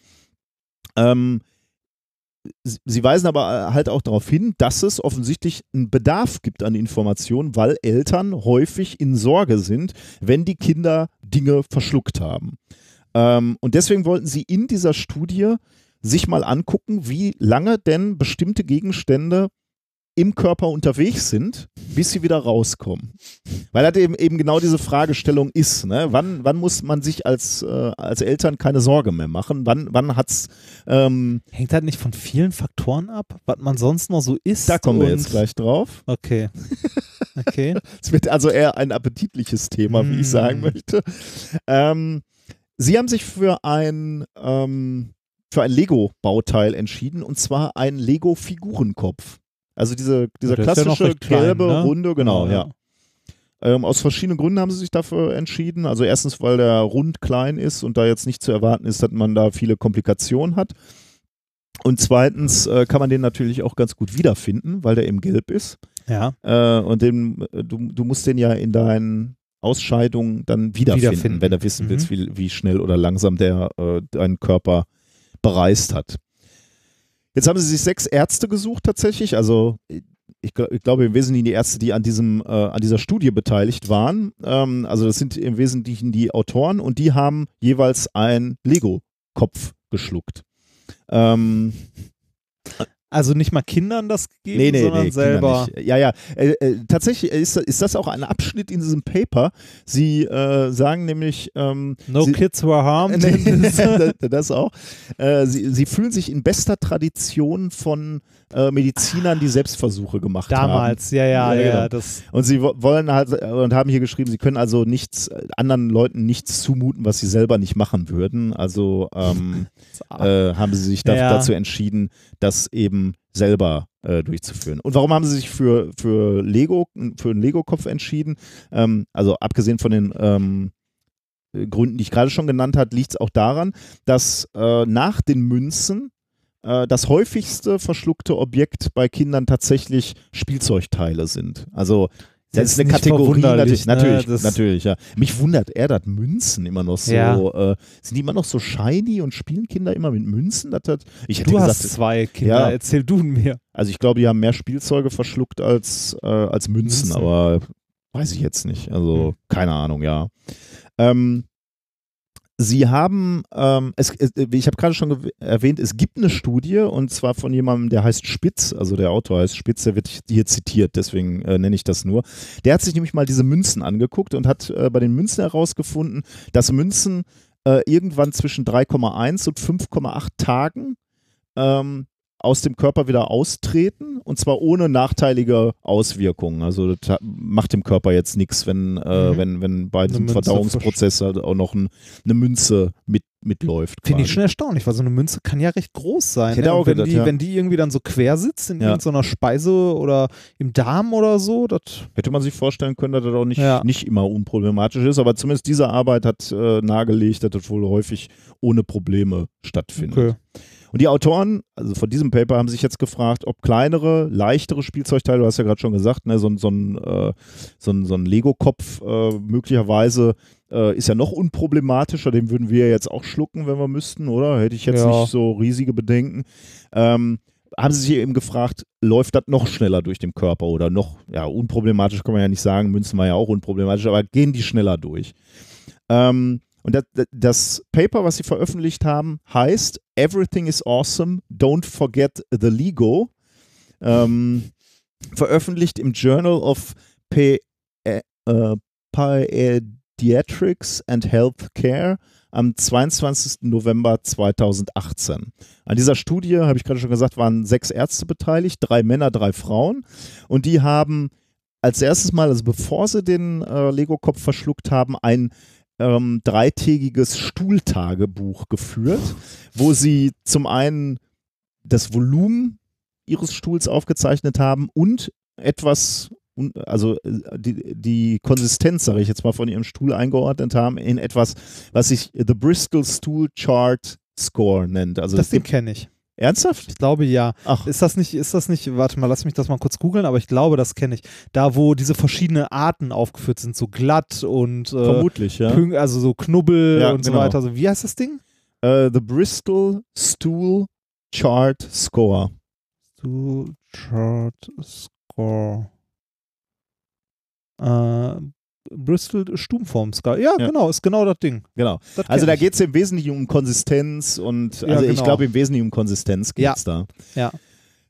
Ähm, Sie- weisen aber äh, halt auch darauf hin, dass es offensichtlich einen Bedarf gibt an Informationen, weil Eltern häufig in Sorge sind, wenn die Kinder Dinge verschluckt haben. Ähm, und deswegen wollten sie in dieser Studie sich mal angucken, wie lange denn bestimmte Gegenstände im Körper unterwegs sind, bis sie wieder rauskommen. Weil das eben, eben genau diese Fragestellung ist. Ne? Wann, wann muss man sich als, äh, als Eltern keine Sorge mehr machen? Wann, wann hat es ähm, Hängt das nicht von vielen Faktoren ab, was man sonst noch so isst? Da kommen wir jetzt gleich drauf. Okay. Okay. Es wird also eher ein appetitliches Thema, wie ich Mm. sagen möchte. Ähm, Sie haben sich für ein, ähm, für ein Lego-Bauteil entschieden und zwar ein Lego-Figurenkopf. Also diese, dieser ja klassische klein, gelbe, ne? runde, genau, ja. Ähm, aus verschiedenen Gründen haben sie sich dafür entschieden. Also erstens, weil der rund klein ist und da jetzt nicht zu erwarten ist, dass man da viele Komplikationen hat. Und zweitens äh, kann man den natürlich auch ganz gut wiederfinden, weil der eben gelb ist. Ja. Äh, und den, äh, du, du musst den ja in deinen Ausscheidungen dann wiederfinden, Wiederfinden. wenn du wissen Mhm. willst, wie, wie schnell oder langsam der äh, deinen Körper bereist hat. Jetzt haben sie sich sechs Ärzte gesucht tatsächlich, also ich, ich glaube im Wesentlichen die Ärzte, die an, diesem, äh, an dieser Studie beteiligt waren. Ähm, also das sind im Wesentlichen die Autoren und die haben jeweils einen Lego-Kopf geschluckt. Ähm, Also nicht mal Kindern das gegeben, Nee, nee, sondern nee, selber. Ja, ja. Äh, äh, tatsächlich ist, ist das auch ein Abschnitt in diesem Paper. Sie äh, sagen nämlich, ähm, No sie, kids were harmed. Das, das auch. Äh, sie, sie fühlen sich in bester Tradition von äh, Medizinern, die Selbstversuche gemacht haben. Damals, ja, ja, Ja, ja. genau. Und sie wo- wollen halt und haben hier geschrieben, sie können also nichts anderen Leuten nichts zumuten, was sie selber nicht machen würden. Also ähm, äh, haben sie sich da, Ja. dazu entschieden, das eben selber äh, durchzuführen. Und warum haben sie sich für, für Lego, für einen Lego-Kopf entschieden? Ähm, also abgesehen von den ähm, äh, Gründen, die ich gerade schon genannt habe, liegt es auch daran, dass äh, nach den Münzen das häufigste verschluckte Objekt bei Kindern tatsächlich Spielzeugteile sind. Also das, ist eine Kategorie, natürlich, ne? natürlich, Das- natürlich, ja. Mich wundert er, dass Münzen immer noch so, Ja. äh, sind die immer noch so shiny und spielen Kinder immer mit Münzen? Das, hat, ich hätte du gesagt, hast zwei Kinder, Ja. erzähl du mir. also ich glaube, die haben mehr Spielzeuge verschluckt als, äh, als Münzen, Münzen. aber weiß ich jetzt nicht. Also Hm. keine Ahnung, ja. Ähm, Sie haben, ähm, es, ich habe gerade schon erwähnt, es gibt eine Studie und zwar von jemandem, der heißt Spitz, also der Autor heißt Spitz, der wird hier zitiert, deswegen äh, nenne ich das nur. Der hat sich nämlich mal diese Münzen angeguckt und hat äh, bei den Münzen herausgefunden, dass Münzen äh, irgendwann zwischen 3,1 und 5,8 Tagen ähm, aus dem Körper wieder austreten und zwar ohne nachteilige Auswirkungen. Also das macht dem Körper jetzt nichts, wenn, äh, Mhm. wenn, wenn bei diesem Verdauungsprozess halt auch noch ein, eine Münze mit, mitläuft. Finde ich schon erstaunlich, weil so eine Münze kann ja recht groß sein. Ne? wenn, gedacht, die, ja. wenn die irgendwie dann so quer sitzt in Ja. irgendeiner Speise oder im Darm oder so, Hätte man sich vorstellen können, dass das auch nicht, Ja. nicht immer unproblematisch ist, aber zumindest diese Arbeit hat äh, nahegelegt, dass das wohl häufig ohne Probleme stattfindet. okay. Und die Autoren, also von diesem Paper, haben sich jetzt gefragt, ob kleinere, leichtere Spielzeugteile, du hast ja gerade schon gesagt, ne, so, ein- so ein, äh, so ein, so ein Lego-Kopf äh, möglicherweise äh, ist ja noch unproblematischer, den würden wir jetzt auch schlucken, wenn wir müssten, oder? Hätte ich jetzt Ja. nicht so riesige Bedenken. Ähm, haben sie sich eben gefragt, läuft das noch schneller durch den Körper oder noch, ja, unproblematisch kann man ja nicht sagen, Münzen war ja auch unproblematisch, aber gehen die schneller durch? Ähm, und das, das Paper, was sie veröffentlicht haben, heißt Everything is Awesome, Don't Forget the Lego. Ähm, veröffentlicht im Journal of Pe äh, äh, Pediatrics and Healthcare am 22. November 2018. An dieser Studie, habe ich gerade schon gesagt, waren sechs Ärzte beteiligt, drei Männer, drei Frauen. Und die haben als erstes Mal, also bevor sie den äh, Lego-Kopf verschluckt haben, ein ähm, dreitägiges Stuhltagebuch geführt, wo sie zum einen das Volumen ihres Stuhls aufgezeichnet haben und etwas, also äh, die, die Konsistenz, sage ich jetzt mal, von ihrem Stuhl eingeordnet haben in etwas, was sich The Bristol Stool Chart Score nennt. Also Das Ding kenne ich. Ernsthaft? Ich glaube ja. Ach, Ist das nicht, ist das nicht, warte mal, lass mich das mal kurz googeln, aber ich glaube, das kenne ich. Da, wo diese verschiedenen Arten aufgeführt sind, so glatt und äh, vermutlich, ja. Pünkt- also so Knubbel Ja, und so genau. weiter. Also, wie heißt das Ding? Äh, the Bristol Stool Chart Score. Stool Chart Score. Äh, Bristol Stummformskala. Ja, Ja. genau, ist genau das Ding. Genau. Das Also da ich. geht es im Wesentlichen um Konsistenz und Ja, also ich genau. glaube im Wesentlichen um Konsistenz geht es da. Ja.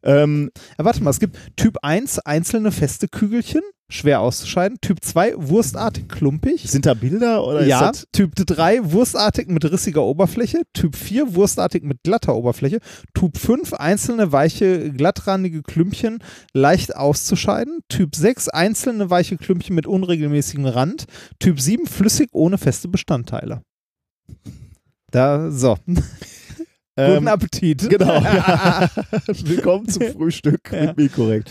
Ähm, Ja, warte mal, es gibt Typ 1 einzelne feste Kügelchen, schwer auszuscheiden. Typ 2 wurstartig klumpig. sind da Bilder oder ja, ist das Typ 3 wurstartig mit rissiger Oberfläche, Typ 4 wurstartig mit glatter Oberfläche, Typ 5 einzelne weiche glattrandige Klümpchen leicht auszuscheiden, Typ 6 einzelne weiche Klümpchen mit unregelmäßigem Rand, Typ 7 flüssig ohne feste Bestandteile. Da, so. Guten ähm, Appetit. Genau. Ja. Willkommen zum Frühstück Ja. mit mir korrekt.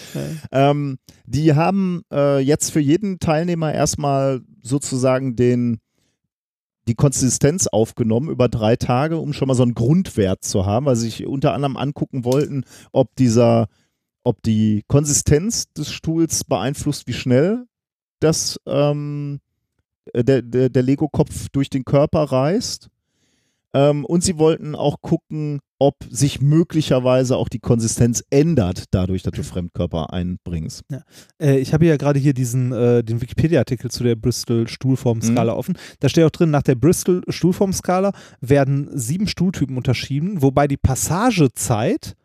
Ähm, die haben äh, jetzt für jeden Teilnehmer erstmal sozusagen den die Konsistenz aufgenommen über drei Tage, um schon mal so einen Grundwert zu haben, weil sie sich unter anderem angucken wollten, ob dieser, ob die Konsistenz des Stuhls beeinflusst, wie schnell das ähm, der, der, der Lego-Kopf durch den Körper reist. Ähm, und sie wollten auch gucken, ob sich möglicherweise auch die Konsistenz ändert, dadurch, dass du Fremdkörper einbringst. Äh, ich habe ja gerade hier diesen, äh, den Wikipedia-Artikel zu der Bristol Stuhlformskala Mhm. offen. Da steht auch drin, nach der Bristol Stuhlformskala werden sieben Stuhltypen unterschieden, wobei die Passagezeit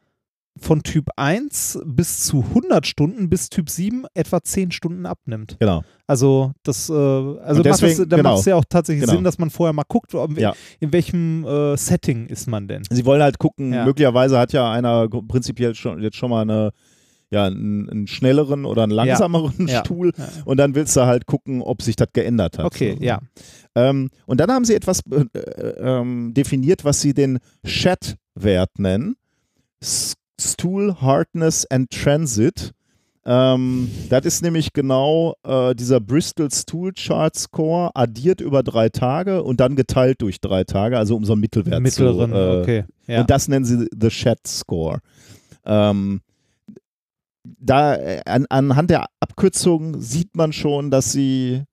von Typ 1 bis zu 100 Stunden bis Typ 7 etwa 10 Stunden abnimmt. Genau. Also das, äh, also Und macht das, deswegen- da genau. macht es ja auch tatsächlich Genau. Sinn, dass man vorher mal guckt, ob, Ja. in welchem äh, Setting ist man denn. Sie wollen halt gucken, Ja. möglicherweise hat ja einer prinzipiell schon, jetzt schon mal eine, ja, einen, einen schnelleren oder einen langsameren Ja. Stuhl. Ja. Und dann willst du halt gucken, ob sich das geändert hat. Okay, So. ja. Ähm, und dann haben sie etwas äh, äh, ähm, definiert, was sie den Chat-Wert nennen. S Stool Hardness and Transit. Ähm, das ist nämlich genau äh, dieser Bristol Stool Chart Score addiert über drei Tage und dann geteilt durch drei Tage, also um so einen Mittelwert Mittleren, zu äh, okay. Ja. und das nennen sie The Chat Score. Ähm, da an, anhand der Abkürzung sieht man schon, dass sie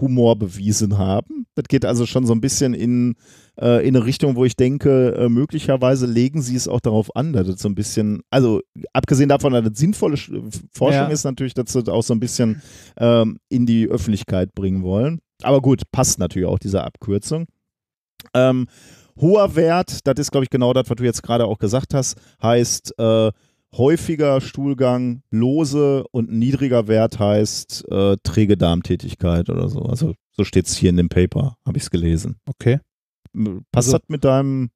Humor bewiesen haben. Das geht also schon so ein bisschen in, äh, in eine Richtung, wo ich denke, äh, möglicherweise legen sie es auch darauf an, dass das so ein bisschen, also abgesehen davon, dass das sinnvolle Sch- Forschung Ja. ist natürlich, dass sie das auch so ein bisschen ähm, in die Öffentlichkeit bringen wollen. Aber gut, passt natürlich auch diese Abkürzung. Ähm, hoher Wert, das ist, glaube ich, genau das, was du jetzt gerade auch gesagt hast, heißt äh, häufiger Stuhlgang, lose und niedriger Wert heißt äh, träge Darmtätigkeit oder so. Also so steht es hier in dem Paper, habe ich es gelesen. okay. Passt Also- das mit deinem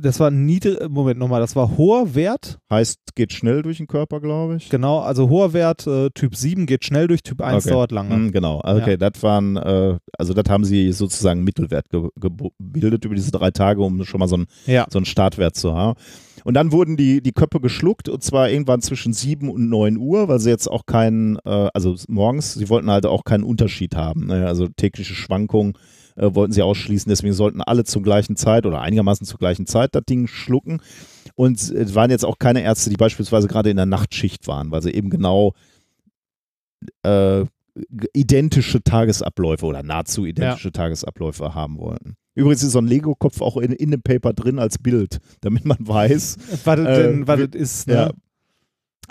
das war niedrig, Moment nochmal, das war hoher Wert. Heißt, geht schnell durch den Körper, glaube ich. Genau, also hoher Wert, äh, Typ 7 geht schnell durch, Typ 1 Okay. dauert lange. Mm, genau, okay, das waren, äh, also das haben sie sozusagen Mittelwert ge gebildet über diese drei Tage, um schon mal so einen, Ja. so einen Startwert zu haben. Und dann wurden die, die Köpfe geschluckt und zwar irgendwann zwischen 7 und 9 Uhr, weil sie jetzt auch keinen, äh, also morgens, sie wollten halt auch keinen Unterschied haben. Ne? Also tägliche Schwankungen äh, wollten sie ausschließen, deswegen sollten alle zur gleichen Zeit oder einigermaßen zur gleichen Zeit das Ding schlucken. Und es waren jetzt auch keine Ärzte, die beispielsweise gerade in der Nachtschicht waren, weil sie eben genau äh, identische Tagesabläufe oder nahezu identische Tagesabläufe haben wollten. Übrigens ist so ein Lego-Kopf auch in, in dem Paper drin als Bild, damit man weiß. Was das Äh, was das ist, ne? Ja.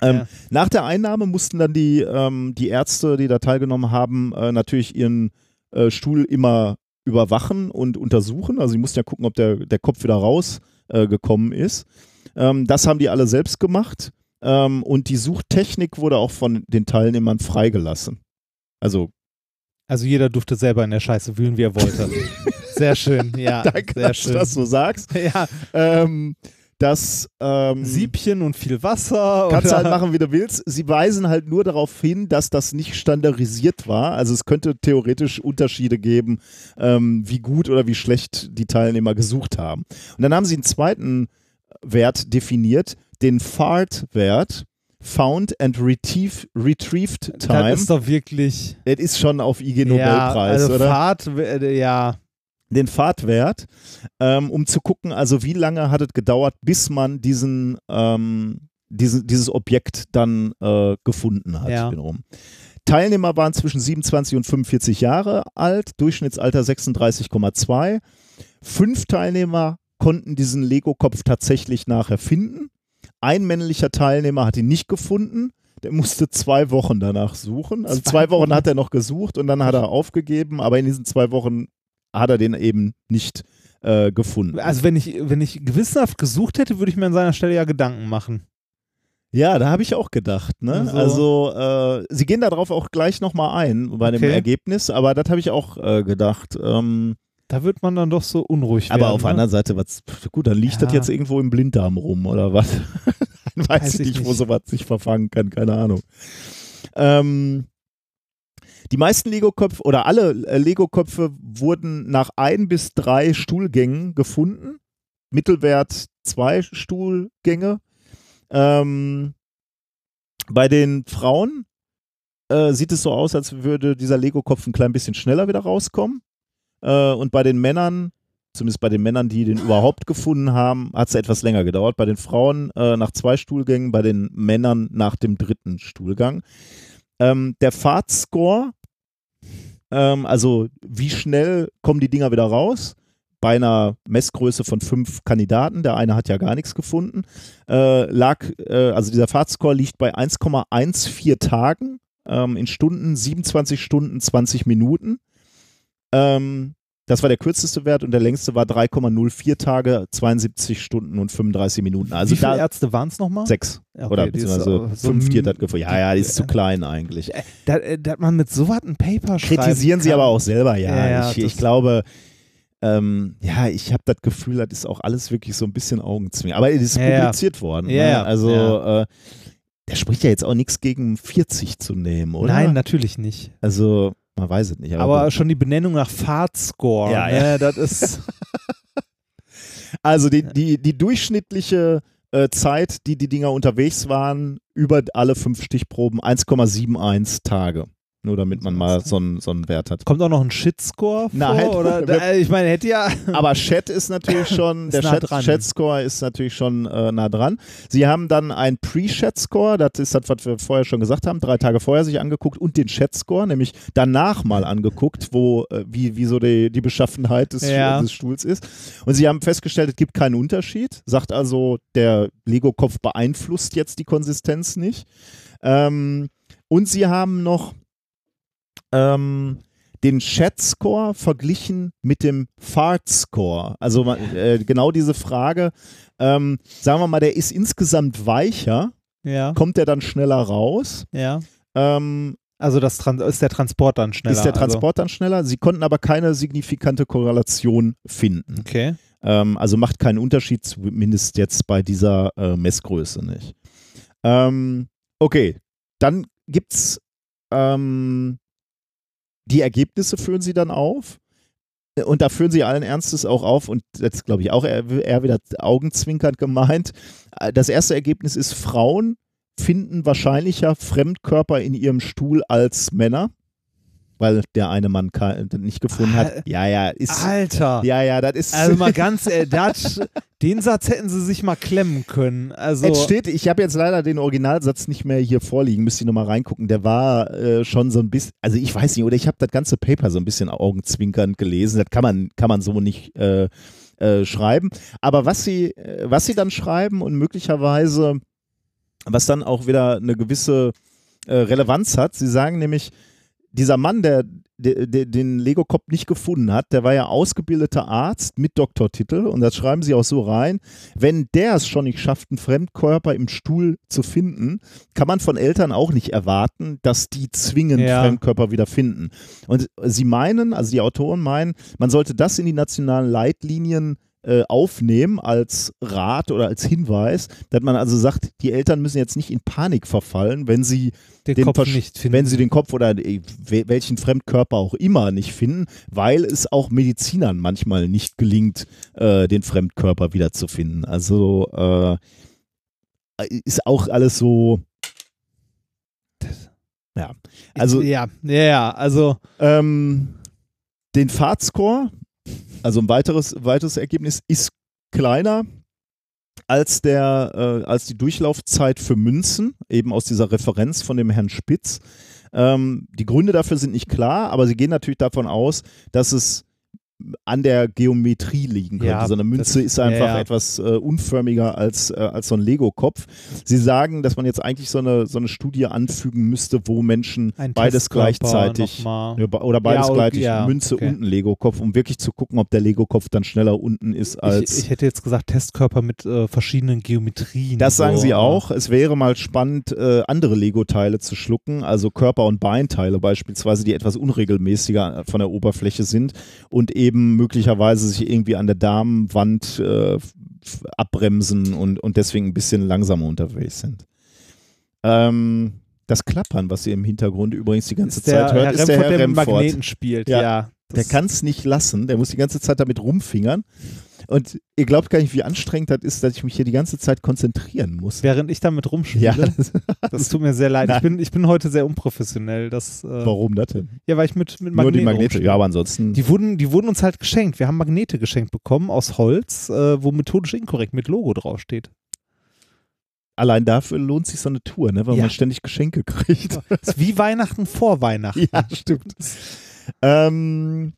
Ähm, Ja. Nach der Einnahme mussten dann die, ähm, die Ärzte, die da teilgenommen haben, äh, natürlich ihren äh, Stuhl immer überwachen und untersuchen. Also sie mussten ja gucken, ob der, der Kopf wieder rausgekommen äh, ist. Ähm, das haben die alle selbst gemacht. Ähm, und die Suchtechnik wurde auch von den Teilnehmern freigelassen. Also Also jeder durfte selber in der Scheiße wühlen, wie er wollte. Sehr schön, ja. danke, sehr dass schön. du das so sagst. ja, Ähm, das ähm, Siebchen und viel Wasser. Kannst du oder? halt machen, wie du willst. Sie weisen halt nur darauf hin, dass das nicht standardisiert war. Also es könnte theoretisch Unterschiede geben, ähm, wie gut oder wie schlecht die Teilnehmer gesucht haben. Und dann haben sie einen zweiten Wert definiert, den FART-Wert. Found and Retrieve, Retrieved Time. Das ist doch wirklich. Das ist schon auf IG ja, Nobelpreis, also oder? Fahrt, äh, ja. Den Fahrtwert, ähm, um zu gucken, also wie lange hat es gedauert, bis man diesen, ähm, diesen dieses Objekt dann äh, gefunden hat. Ja. Teilnehmer waren zwischen 27 und 45 Jahre alt, Durchschnittsalter 36,2. Fünf Teilnehmer konnten diesen Lego-Kopf tatsächlich nachher finden. Ein männlicher Teilnehmer hat ihn nicht gefunden. Der musste zwei Wochen danach suchen. Also Zwei Wochen. hat er noch gesucht und dann hat er aufgegeben, aber in diesen zwei Wochen hat er den eben nicht äh, gefunden. Also wenn ich, wenn ich gewissenhaft gesucht hätte, würde ich mir an seiner Stelle ja Gedanken machen. Ja, da habe ich auch gedacht. Ne? Also- Also, äh, sie gehen darauf auch gleich nochmal ein bei dem Okay. Ergebnis, aber das habe ich auch äh, gedacht. Ähm, Da wird man dann doch so unruhig aber werden. auf der ne? anderen Seite, was, gut, dann liegt Ja. das jetzt irgendwo im Blinddarm rum oder was? Weiß, Weiß ich ich nicht, wo nicht. sowas sich verfangen kann, keine Ahnung. Ähm, die meisten Lego-Köpfe oder alle äh, Lego-Köpfe wurden nach ein bis drei Stuhlgängen gefunden. Mittelwert zwei Stuhlgänge. Ähm, bei den Frauen äh, sieht es so aus, als würde dieser Lego-Kopf ein klein bisschen schneller wieder rauskommen. Äh, und bei den Männern, zumindest bei den Männern, die den überhaupt gefunden haben, hat es etwas länger gedauert. Bei den Frauen äh, nach zwei Stuhlgängen, bei den Männern nach dem dritten Stuhlgang. Ähm, der Fahrtscore, ähm, also wie schnell kommen die Dinger wieder raus? Bei einer Messgröße von fünf Kandidaten, der eine hat ja gar nichts gefunden, äh, lag, äh, also dieser Fahrtscore liegt bei 1,14 Tagen ähm, in Stunden, 27 Stunden, 20 Minuten. Ähm, das war der kürzeste Wert und der längste war 3,04 Tage, 72 Stunden und 35 Minuten. Also Wie viele da Ärzte waren es nochmal? sechs Okay, oder beziehungsweise so fünf, die hat gefunden. Ja, ja, die ist zu klein eigentlich. Äh, Da, äh, dass man mit so was ein Paper schreibt. Kritisieren sie aber auch selber, ja. Ja, ja, ich, ich glaube, ähm, ja, ich habe das Gefühl, das ist auch alles wirklich so ein bisschen Augenzwingen. Aber es ist Ja, ja. publiziert worden. Ja, ne? ja, Also, ja. Äh, der spricht ja jetzt auch nichts gegen 40 zu nehmen, oder? Nein, natürlich nicht. Also, man weiß es nicht. Aber, Aber schon die Benennung nach Fahrtscore. Ja, ne? ja. Das ist. also die, die, die durchschnittliche äh, Zeit, die die Dinger unterwegs waren, über alle fünf Stichproben 1,71 Tage. Nur damit man mal so einen, so einen Wert hat. Kommt auch noch ein Shitscore vor? Nein. Oder, äh, ich meine, hätte ja. Aber Chat ist natürlich schon, Ist der nah. Chat-Score ist natürlich schon äh, nah dran. Sie haben dann einen Pre-Chat-Score, das ist das, was wir vorher schon gesagt haben, drei Tage vorher sich angeguckt und den Chat-Score, nämlich danach mal angeguckt, wo, äh, wie, wie so die, die Beschaffenheit des, Ja. des Stuhls ist. Und sie haben festgestellt, es gibt keinen Unterschied, sagt also, der Lego-Kopf beeinflusst jetzt die Konsistenz nicht. Ähm, und sie haben noch ähm, den Chat-Score verglichen mit dem Fart-Score. Also äh, genau diese Frage, ähm, sagen wir mal, der ist insgesamt weicher, Ja, kommt der dann schneller raus? ja. Ähm, Also das ist der Transport dann schneller. ist der Transport dann schneller? Sie konnten aber keine signifikante Korrelation finden. Also, okay. Ähm, also macht keinen Unterschied, zumindest jetzt bei dieser äh, Messgröße nicht. Ähm, okay, dann gibt's ähm, die Ergebnisse führen sie dann auf. Und da führen sie allen Ernstes auch auf, und jetzt glaube ich auch eher, wieder augenzwinkernd gemeint. Das erste Ergebnis ist, Frauen finden wahrscheinlicher Fremdkörper in ihrem Stuhl als Männer weil der eine Mann nicht gefunden hat. Ja, ja, ist. Alter. Ja, ja, das ist. Also mal ganz, äh, das, den Satz hätten sie sich mal klemmen können. Also. Es steht, ich habe jetzt leider den Originalsatz nicht mehr hier vorliegen, müsste ich nochmal reingucken. Der war äh, schon so ein bisschen, also ich weiß nicht, oder ich habe das ganze Paper so ein bisschen augenzwinkernd gelesen. Das kann man, kann man so nicht äh, äh schreiben. Aber was sie, äh, was sie dann schreiben und möglicherweise, was dann auch wieder eine gewisse äh, Relevanz hat, sie sagen nämlich, dieser Mann, der, der, der den Lego Cop nicht gefunden hat, der war ja ausgebildeter Arzt mit Doktortitel und das schreiben sie auch so rein. Wenn der es schon nicht schafft, einen Fremdkörper im Stuhl zu finden, kann man von Eltern auch nicht erwarten, dass die zwingend ja. Fremdkörper wieder finden. Und sie meinen, also die Autoren meinen, man sollte das in die nationalen Leitlinien äh, aufnehmen als Rat oder als Hinweis, dass man also sagt, die Eltern müssen jetzt nicht in Panik verfallen, wenn sie den, den Kopf nicht finden. wenn sie den Kopf oder äh, welchen Fremdkörper auch immer nicht finden, weil es auch Medizinern manchmal nicht gelingt, äh, den Fremdkörper wiederzufinden. Also äh, ist auch alles so. Ja, also ja, ja, also ähm, den Fahrtscore, also ein weiteres, weiteres Ergebnis ist kleiner als, der, äh, als die Durchlaufzeit für Münzen, eben aus dieser Referenz von dem Herrn Spitz. Ähm, die Gründe dafür sind nicht klar, aber sie gehen natürlich davon aus, dass es an der Geometrie liegen könnte. Ja, so eine Münze ist, ist einfach ja, ja. etwas äh, unförmiger als, äh, als so ein Lego-Kopf. Sie sagen, dass man jetzt eigentlich so eine, so eine Studie anfügen müsste, wo Menschen ein beides gleichzeitig oder beides gleichzeitig Münze okay. und ein Lego-Kopf, um wirklich zu gucken, ob der Lego-Kopf dann schneller unten ist als. Ich, ich hätte jetzt gesagt, Testkörper mit äh, verschiedenen Geometrien. Das sagen so. sie auch. Es wäre mal spannend, äh, andere Lego-Teile zu schlucken, also Körper- und Beinteile beispielsweise, die etwas unregelmäßiger von der Oberfläche sind und eben eben möglicherweise sich irgendwie an der Damenwand äh, abbremsen und, und deswegen ein bisschen langsamer unterwegs sind. Ähm, das Klappern, was ihr im Hintergrund übrigens die ganze Zeit hört, Herr ist der Herr Remford. Der Magneten spielt, ja. ja der kann es nicht lassen, der muss die ganze Zeit damit rumfingern. Und ihr glaubt gar nicht, wie anstrengend das ist, dass ich mich hier die ganze Zeit konzentrieren muss. Während ich damit rumspiele. Ja, das, das tut mir sehr leid. Ich bin, ich bin heute sehr unprofessionell. Das, äh, Warum das denn? Ja, weil ich mit, mit Magneten Nur die Magnete, rumspiele. ja, aber ansonsten. Die wurden, die wurden uns halt geschenkt. Wir haben Magnete geschenkt bekommen aus Holz, äh, wo methodisch inkorrekt mit Logo draufsteht. Allein dafür lohnt sich so eine Tour, ne? weil ja. man ständig Geschenke kriegt. Das ist wie Weihnachten vor Weihnachten. Ja, stimmt. ähm,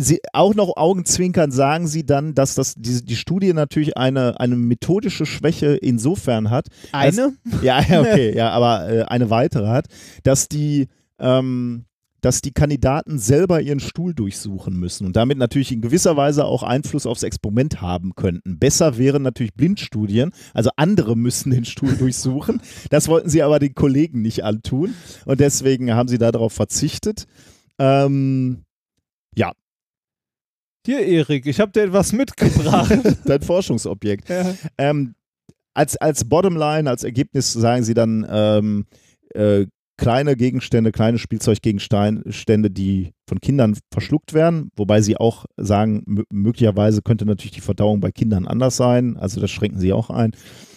Sie, auch noch Augenzwinkern sagen sie dann, dass das, die, die Studie natürlich eine, eine methodische Schwäche insofern hat. Eine? Dass, ja, okay, ja, aber äh, eine weitere hat, dass die, ähm, dass die Kandidaten selber ihren Stuhl durchsuchen müssen und damit natürlich in gewisser Weise auch Einfluss aufs Experiment haben könnten. Besser wären natürlich Blindstudien, also andere müssen den Stuhl durchsuchen. Das wollten sie aber den Kollegen nicht antun und deswegen haben sie darauf verzichtet. Ähm, ja. Hier, Erik, ich habe dir etwas mitgebracht. Dein Forschungsobjekt. Ja. Ähm, als, als Bottomline, als Ergebnis sagen sie dann ähm, äh, kleine Gegenstände, kleine Spielzeuggegenstände, die von Kindern verschluckt werden, wobei sie auch sagen, möglicherweise könnte natürlich die Verdauung bei Kindern anders sein, also das schränken sie auch ein,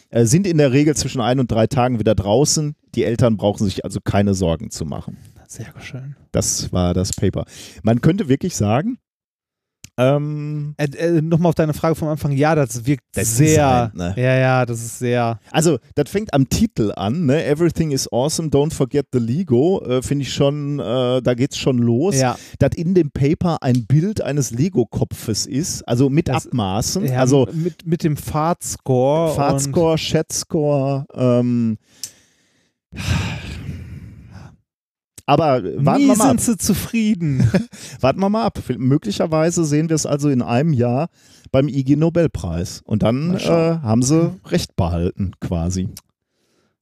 äh, sind in der Regel zwischen ein und drei Tagen wieder draußen. Die Eltern brauchen sich also keine Sorgen zu machen. Sehr schön. Das war das Paper. Man könnte wirklich sagen, ähm, äh, äh, Nochmal auf deine Frage vom Anfang, ja, das wirkt das sehr. Halt, ne? Ja, ja, das ist sehr. Also, das fängt am Titel an, ne? Everything is awesome, don't forget the Lego. Äh, Finde ich schon, äh, da geht's schon los. Ja. Dass in dem Paper ein Bild eines Lego-Kopfes ist, also mit das, Abmaßen. Ja, also mit, mit dem Fahrtscore. Fahrtscore, Chat-Score, ähm, aber warten Nie wir mal sind sie zufrieden. warten wir mal ab. Möglicherweise sehen wir es also in einem Jahr beim IG Nobelpreis. Und dann äh, haben sie Recht behalten, quasi.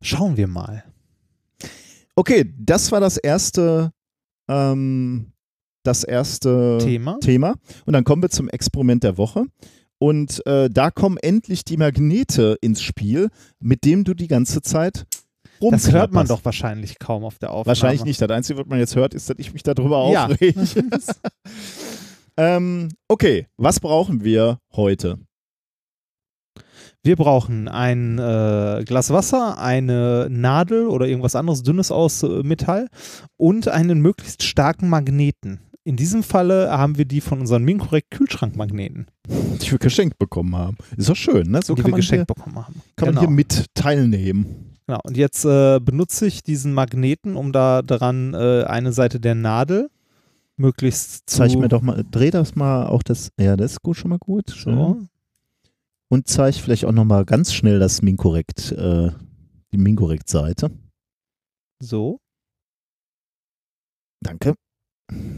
Schauen wir mal. Okay, das war das erste, ähm, das erste Thema. Thema. Und dann kommen wir zum Experiment der Woche. Und äh, da kommen endlich die Magnete ins Spiel, mit dem du die ganze Zeit Das hört man doch wahrscheinlich kaum auf der Aufnahme. Wahrscheinlich nicht. Das Einzige, was man jetzt hört, ist, dass ich mich darüber Ja. aufrege. ähm, okay, was brauchen wir heute? Wir brauchen ein äh, Glas Wasser, eine Nadel oder irgendwas anderes Dünnes aus äh, Metall und einen möglichst starken Magneten. In diesem Falle haben wir die von unseren Minkorrekt Kühlschrankmagneten, Die wir geschenkt bekommen haben. Ist doch schön, ne? So die wir man, hier, geschenkt bekommen haben. kann genau. man hier mit teilnehmen. Genau. Und jetzt äh, benutze ich diesen Magneten, um da dran äh, eine Seite der Nadel möglichst zu Zeig mir doch mal, dreh das mal auch das, ja, das ist gut, schon mal gut. so. Und zeig vielleicht auch nochmal ganz schnell das Minkorrekt, äh, die Minkorrekt-Seite. So. Danke.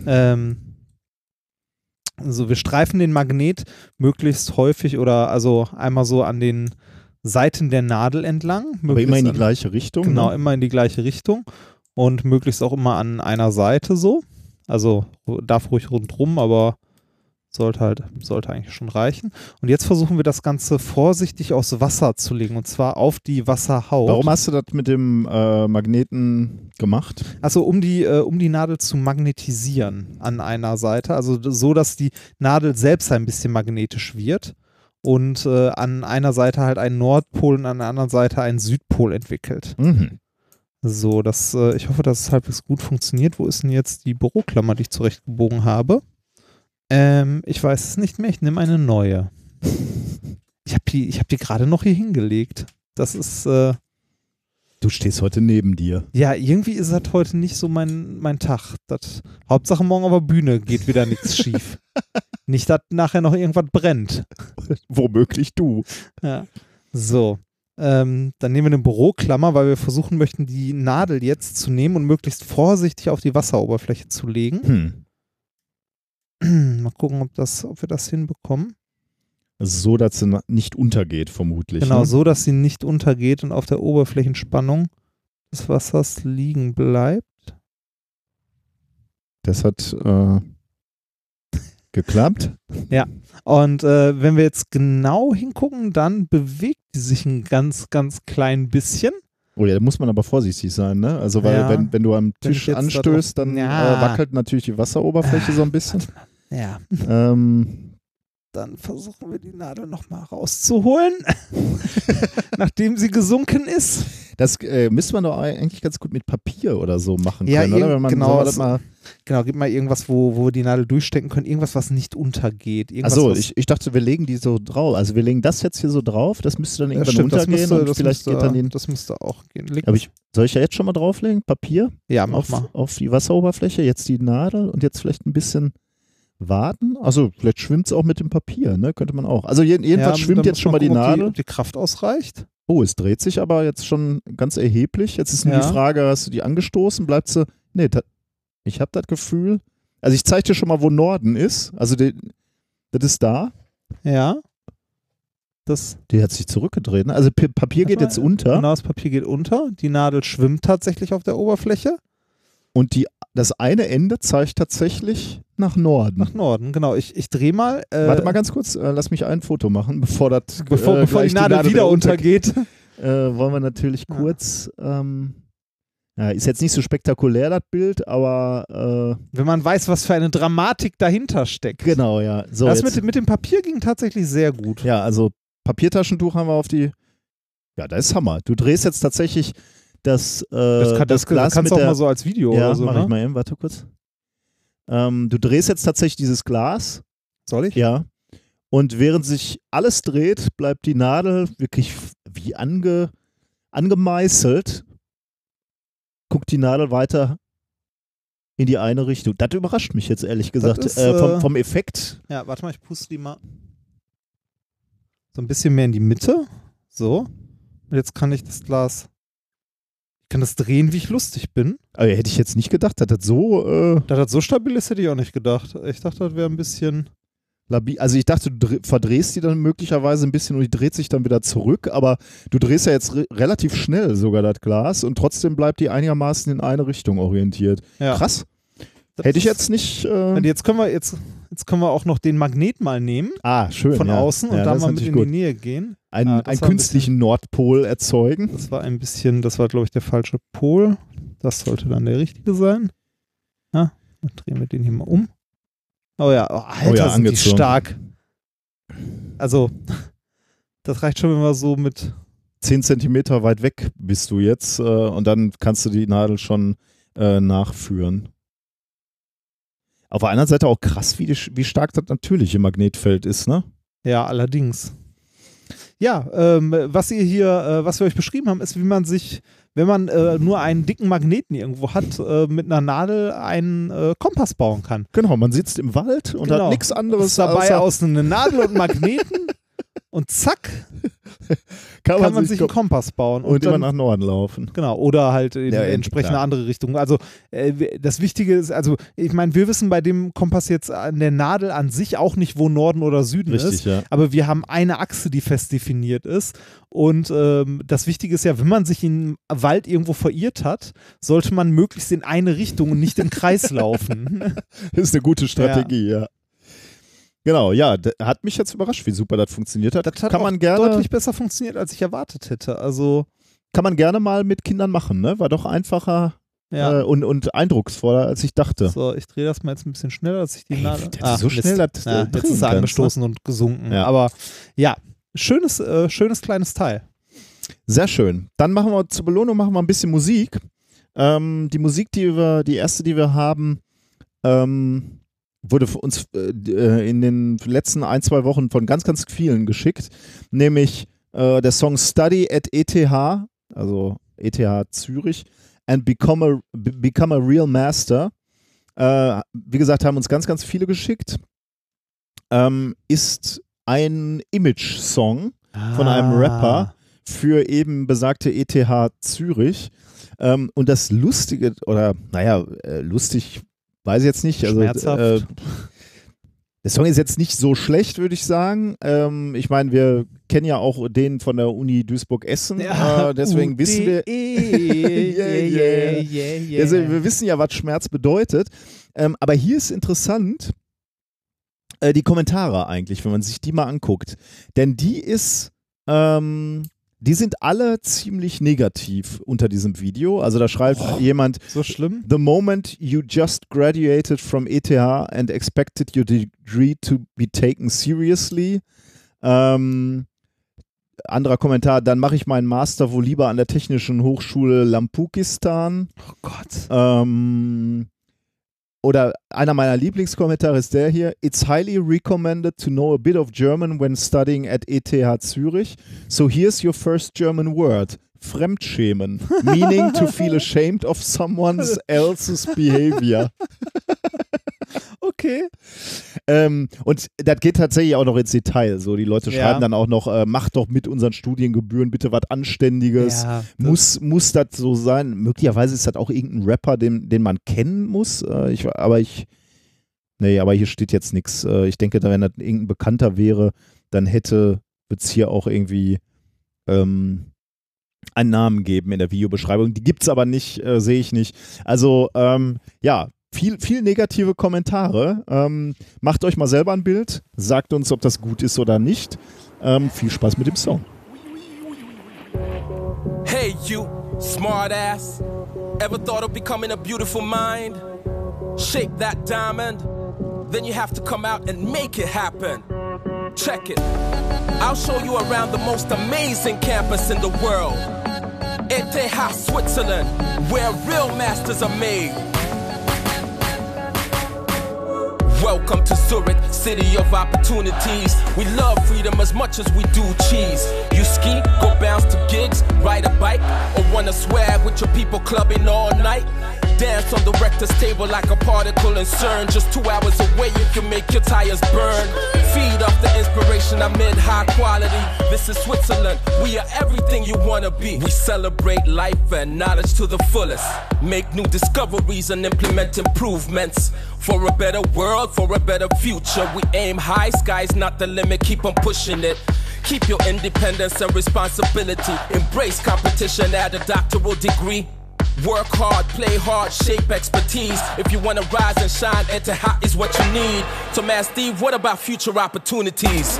Ähm, also wir streifen den Magnet möglichst häufig oder also einmal so an den Seiten der Nadel entlang. Aber immer in die an- gleiche Richtung. Genau, Ne? immer in die gleiche Richtung und möglichst auch immer an einer Seite so. Also darf ruhig rundrum, aber sollte halt, sollte eigentlich schon reichen. Und jetzt versuchen wir das Ganze vorsichtig aus Wasser zu legen und zwar auf die Wasserhaut. Warum hast du das mit dem äh, Magneten gemacht? Also um die, äh, um die Nadel zu magnetisieren an einer Seite, also so, dass die Nadel selbst ein bisschen magnetisch wird und äh, an einer Seite halt einen Nordpol und an der anderen Seite einen Südpol entwickelt. Mhm. So, das, äh, ich hoffe, dass es halbwegs gut funktioniert. Wo ist denn jetzt die Büroklammer, die ich zurechtgebogen habe? Ähm, ich weiß es nicht mehr, ich nehme eine neue. Ich habe die, ich hab die gerade noch hier hingelegt. Das ist, äh, Du stehst heute neben dir. Ja, irgendwie ist das heute nicht so mein, mein Tag. Das, Hauptsache morgen auf der Bühne geht wieder nichts schief. Nicht, dass nachher noch irgendwas brennt. Womöglich du. Ja. So. Ähm, dann nehmen wir eine Büroklammer, weil wir versuchen möchten, die Nadel jetzt zu nehmen und möglichst vorsichtig auf die Wasseroberfläche zu legen. Hm. Mal gucken, ob, das, ob wir das hinbekommen. So, dass sie nicht untergeht, vermutlich. Genau, ne? so, dass sie nicht untergeht und auf der Oberflächenspannung des Wassers liegen bleibt. Das hat äh, geklappt. Und äh, wenn wir jetzt genau hingucken, dann bewegt die sich ein ganz, ganz klein bisschen. Oh ja, da muss man aber vorsichtig sein, ne? Also, weil, Ja. wenn, wenn du am Tisch anstößt, dann Ja. äh, wackelt natürlich die Wasseroberfläche so ein bisschen. Ja, ähm, dann versuchen wir die Nadel nochmal rauszuholen, nachdem sie gesunken ist. das äh, müsste man doch eigentlich ganz gut mit Papier oder so machen Ja, können, oder? irgend- Wenn man genau, das mal Genau, gib mal irgendwas, wo, wo wir die Nadel durchstecken können. Irgendwas, was nicht untergeht. Achso, ich, ich dachte, wir legen die so drauf. Also wir legen das jetzt hier so drauf, das müsste dann irgendwann stimmt, das untergehen müsste, und das vielleicht müsste, geht dann den. Das müsste auch gehen. Leg Aber ich, soll ich ja jetzt schon mal drauflegen? Papier ja, mach auf, mal. auf die Wasseroberfläche, jetzt die Nadel und jetzt vielleicht ein bisschen warten. Also vielleicht schwimmt es auch mit dem Papier, ne? Könnte man auch. Also jeden, jedenfalls Ja, schwimmt jetzt schon mal die gucken, ob Nadel. Ob die Kraft ausreicht. Oh, es dreht sich aber jetzt schon ganz erheblich. Jetzt ist nur Ja. die Frage, hast du die angestoßen? Bleibt sie. Nee, da, ich habe das Gefühl. Also ich zeige dir schon mal, wo Norden ist. Also die, das ist da. Ja. Das, Die hat sich zurückgedreht. Ne? Also P Papier geht Warte jetzt mal. unter Genau, das Papier geht unter. Die Nadel schwimmt tatsächlich auf der Oberfläche. Und die, das eine Ende zeigt tatsächlich nach Norden. Nach Norden, genau. Ich, ich drehe mal. Äh, Warte mal ganz kurz, äh, lass mich ein Foto machen, bevor das Bevor, äh, bevor die Nadel wieder untergeht. Äh, wollen wir natürlich Ja. kurz. Ähm, ja, ist jetzt nicht so spektakulär das Bild, aber Wenn man weiß, was für eine Dramatik dahinter steckt. äh, genau, ja. So, das mit, dem- mit dem Papier ging tatsächlich sehr gut. ja, also Papiertaschentuch haben wir auf die. Ja, das ist Hammer. Du drehst jetzt tatsächlich das, äh, Das, kann, das, Glas kannst mit du auch mal so als Video Ja, oder so. mach Ne? ich mal eben, warte kurz. Ähm, du drehst jetzt tatsächlich dieses Glas Soll ich? Ja. Und während sich alles dreht, bleibt die Nadel wirklich wie ange, angemeißelt. Guckt die Nadel weiter in die eine Richtung. Das überrascht mich jetzt ehrlich gesagt. ist, äh, äh, vom, vom Effekt. Ja, warte mal, ich puste die mal so ein bisschen mehr in die Mitte. So. Und jetzt kann ich das Glas. Ich kann das drehen, wie ich lustig bin. Aber hätte ich jetzt nicht gedacht, dass das so äh, Da das so stabil ist, hätte ich auch nicht gedacht. Ich dachte, das wäre ein bisschen. Also ich dachte, du dre- verdrehst die dann möglicherweise ein bisschen und die dreht sich dann wieder zurück. Aber du drehst ja jetzt re relativ schnell sogar das Glas und trotzdem bleibt die einigermaßen in eine Richtung orientiert. Ja. Krass. Das Hätte ich jetzt nicht. Äh, Und jetzt können wir jetzt, jetzt können wir auch noch den Magnet mal nehmen ah, schön. von ja. außen und ja, da mal mit in gut. die Nähe gehen. Einen, Ah, einen war ein künstlichen Nordpol erzeugen. Das war ein bisschen, das war glaube ich der falsche Pol. Das sollte dann der richtige sein. Ja, dann drehen wir den hier mal um. Oh ja, oh, Alter, Oh ja, sind die stark. Also, das reicht schon, wenn wir so mit 10 Zentimeter weit weg bist du jetzt äh, und dann kannst du die Nadel schon äh, nachführen. Auf der anderen Seite auch krass, wie, die, wie stark das natürliche Magnetfeld ist, ne? Ja, allerdings. Ja, ähm, was ihr hier, äh, was wir euch beschrieben haben, ist, wie man sich, wenn man äh, nur einen dicken Magneten irgendwo hat, äh, mit einer Nadel einen äh, Kompass bauen kann. Genau, man sitzt im Wald und Genau. hat nichts anderes dabei außer, aus eine Nadel und einen Magneten und zack, kann, kann man sich einen ko- Kompass bauen. und, immer dann- nach Norden laufen. Genau, oder halt in Ja, entsprechende klar. andere Richtung. Also äh, das Wichtige ist, also ich meine, wir wissen bei dem Kompass jetzt an der Nadel an sich auch nicht, wo Norden oder Süden ist. Richtig, ja. Aber wir haben eine Achse, die fest definiert ist. Und ähm, das Wichtige ist ja, wenn man sich im Wald irgendwo verirrt hat, sollte man möglichst in eine Richtung und nicht im Kreis laufen. Ist eine gute Strategie, ja. Genau, ja, hat mich jetzt überrascht, wie super das funktioniert hat. Das hat kann man gerne, deutlich besser funktioniert, als ich erwartet hätte. Also, kann man gerne mal mit Kindern machen, ne? War doch einfacher ja. äh, und, und eindrucksvoller, als ich dachte. So, ich drehe das mal jetzt ein bisschen schneller, dass ich die Ey, Nadel. du so schnell das, äh, ja, drehen jetzt ist ne? angestoßen und gesunken. Ja. Aber ja, schönes, äh, schönes kleines Teil. Sehr schön. Dann machen wir zur Belohnung machen wir ein bisschen Musik. Ähm, die Musik, die wir, die erste, die wir haben, ähm, wurde für uns äh, äh, in den letzten ein, zwei Wochen von ganz, ganz vielen geschickt. Nämlich äh, der Song Study at ETH, also ETH Zürich, and Become a, Be- Become a Real Master. Äh, wie gesagt, haben uns ganz, ganz viele geschickt. Ähm, ist ein Image-Song Von einem Rapper. für eben besagte ETH Zürich. Ähm, und das Lustige, oder naja, äh, lustig, weiß ich jetzt nicht. Also, Schmerzhaft. Äh, der Song ist jetzt nicht so schlecht, würde ich sagen. Ähm, ich meine, wir kennen ja auch den von der Uni Duisburg-Essen. äh, deswegen wissen wir, yeah, yeah, yeah, yeah. also wir wissen ja, was Schmerz bedeutet. Ähm, aber hier ist interessant, äh, die Kommentare eigentlich, wenn man sich die mal anguckt. Denn die ist, ähm, die sind alle ziemlich negativ unter diesem Video. Also da schreibt jemand, so schlimm? The moment you just graduated from ETH and expected your degree to be taken seriously. Ähm, anderer Kommentar, dann mache ich meinen Master wohl lieber an der Technischen Hochschule Lampukistan. Oh Gott. Ähm, oder einer meiner Lieblingskommentare ist der hier. It's highly recommended to know a bit of German when studying at ETH Zürich. So here's your first German word. Fremdschämen. Meaning to feel ashamed of someone else's behavior. Okay. Ähm, und das geht tatsächlich auch noch ins Detail. So, die Leute Ja. schreiben dann auch noch, äh, macht doch mit unseren Studiengebühren bitte was Anständiges. Ja, Muss, muss das so sein? Möglicherweise ist das auch irgendein Rapper, den, den man kennen muss. Äh, ich, aber ich, nee, aber hier steht jetzt nichts. Äh, ich denke, wenn das irgendein Bekannter wäre, dann hätte es hier auch irgendwie ähm, einen Namen geben in der Videobeschreibung. Die gibt es aber nicht, äh, sehe ich nicht. Also, ähm, ja, viel, viel negative Kommentare. Ähm, macht euch mal selber ein Bild, sagt uns, ob das gut ist oder nicht. Ähm, viel Spaß mit dem Song. Hey, you, smart ass. Ever thought of becoming a beautiful mind? Shape that diamond, then you have to come out and make it happen. Check it. I'll show you around the most amazing campus in the world. ETH Switzerland, where real masters are made. Welcome to Zurich, city of opportunities. We love freedom as much as we do cheese. You ski, go bounce to gigs, ride a bike, or wanna swag with your people clubbing all night. Dance on the rector's table like a particle in CERN. Just two hours away, you can make your tires burn. Feed off the inspiration I'm amid high quality. This is Switzerland, we are everything you wanna be. We celebrate life and knowledge to the fullest. Make new discoveries and implement improvements. For a better world, for a better future. We aim high, sky's not the limit, keep on pushing it. Keep your independence and responsibility. Embrace competition, add a doctoral degree. Work hard, play hard, shape expertise. If you wanna rise and shine, enter hot is what you need. So, man, Steve, what about future opportunities?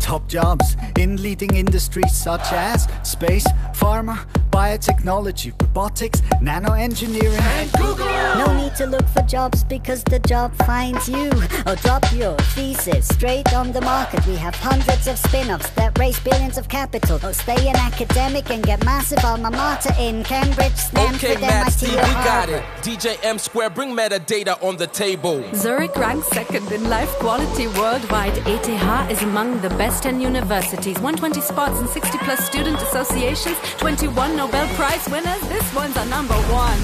Top jobs in leading industries such as space, pharma, biotechnology, robotics, nanoengineering, and Google. No need to look for jobs because the job finds you. Or drop your thesis straight on the market. We have hundreds of spin offs that raise billions of capital. Or stay an academic and get massive alma mater in Cambridge, Stanford, Okay, MIT, Steve, or we got Harvard. it. DJ M Square, bring metadata on the table. Zurich ranks second in life quality worldwide. ETH is among the best 10 universities. 120 spots and 60 plus student associations. 21 Nobel Prize winners. This one's our number one.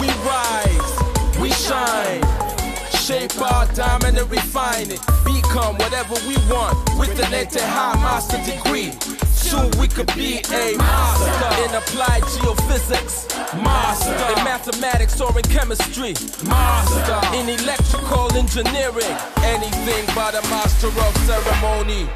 We rise, we shine. Shape our diamond and refine it. Become whatever we want with an high master degree. Soon we could be a master in applied geophysics, master in mathematics or in chemistry, master in electrical engineering. Anything but a master of ceremony.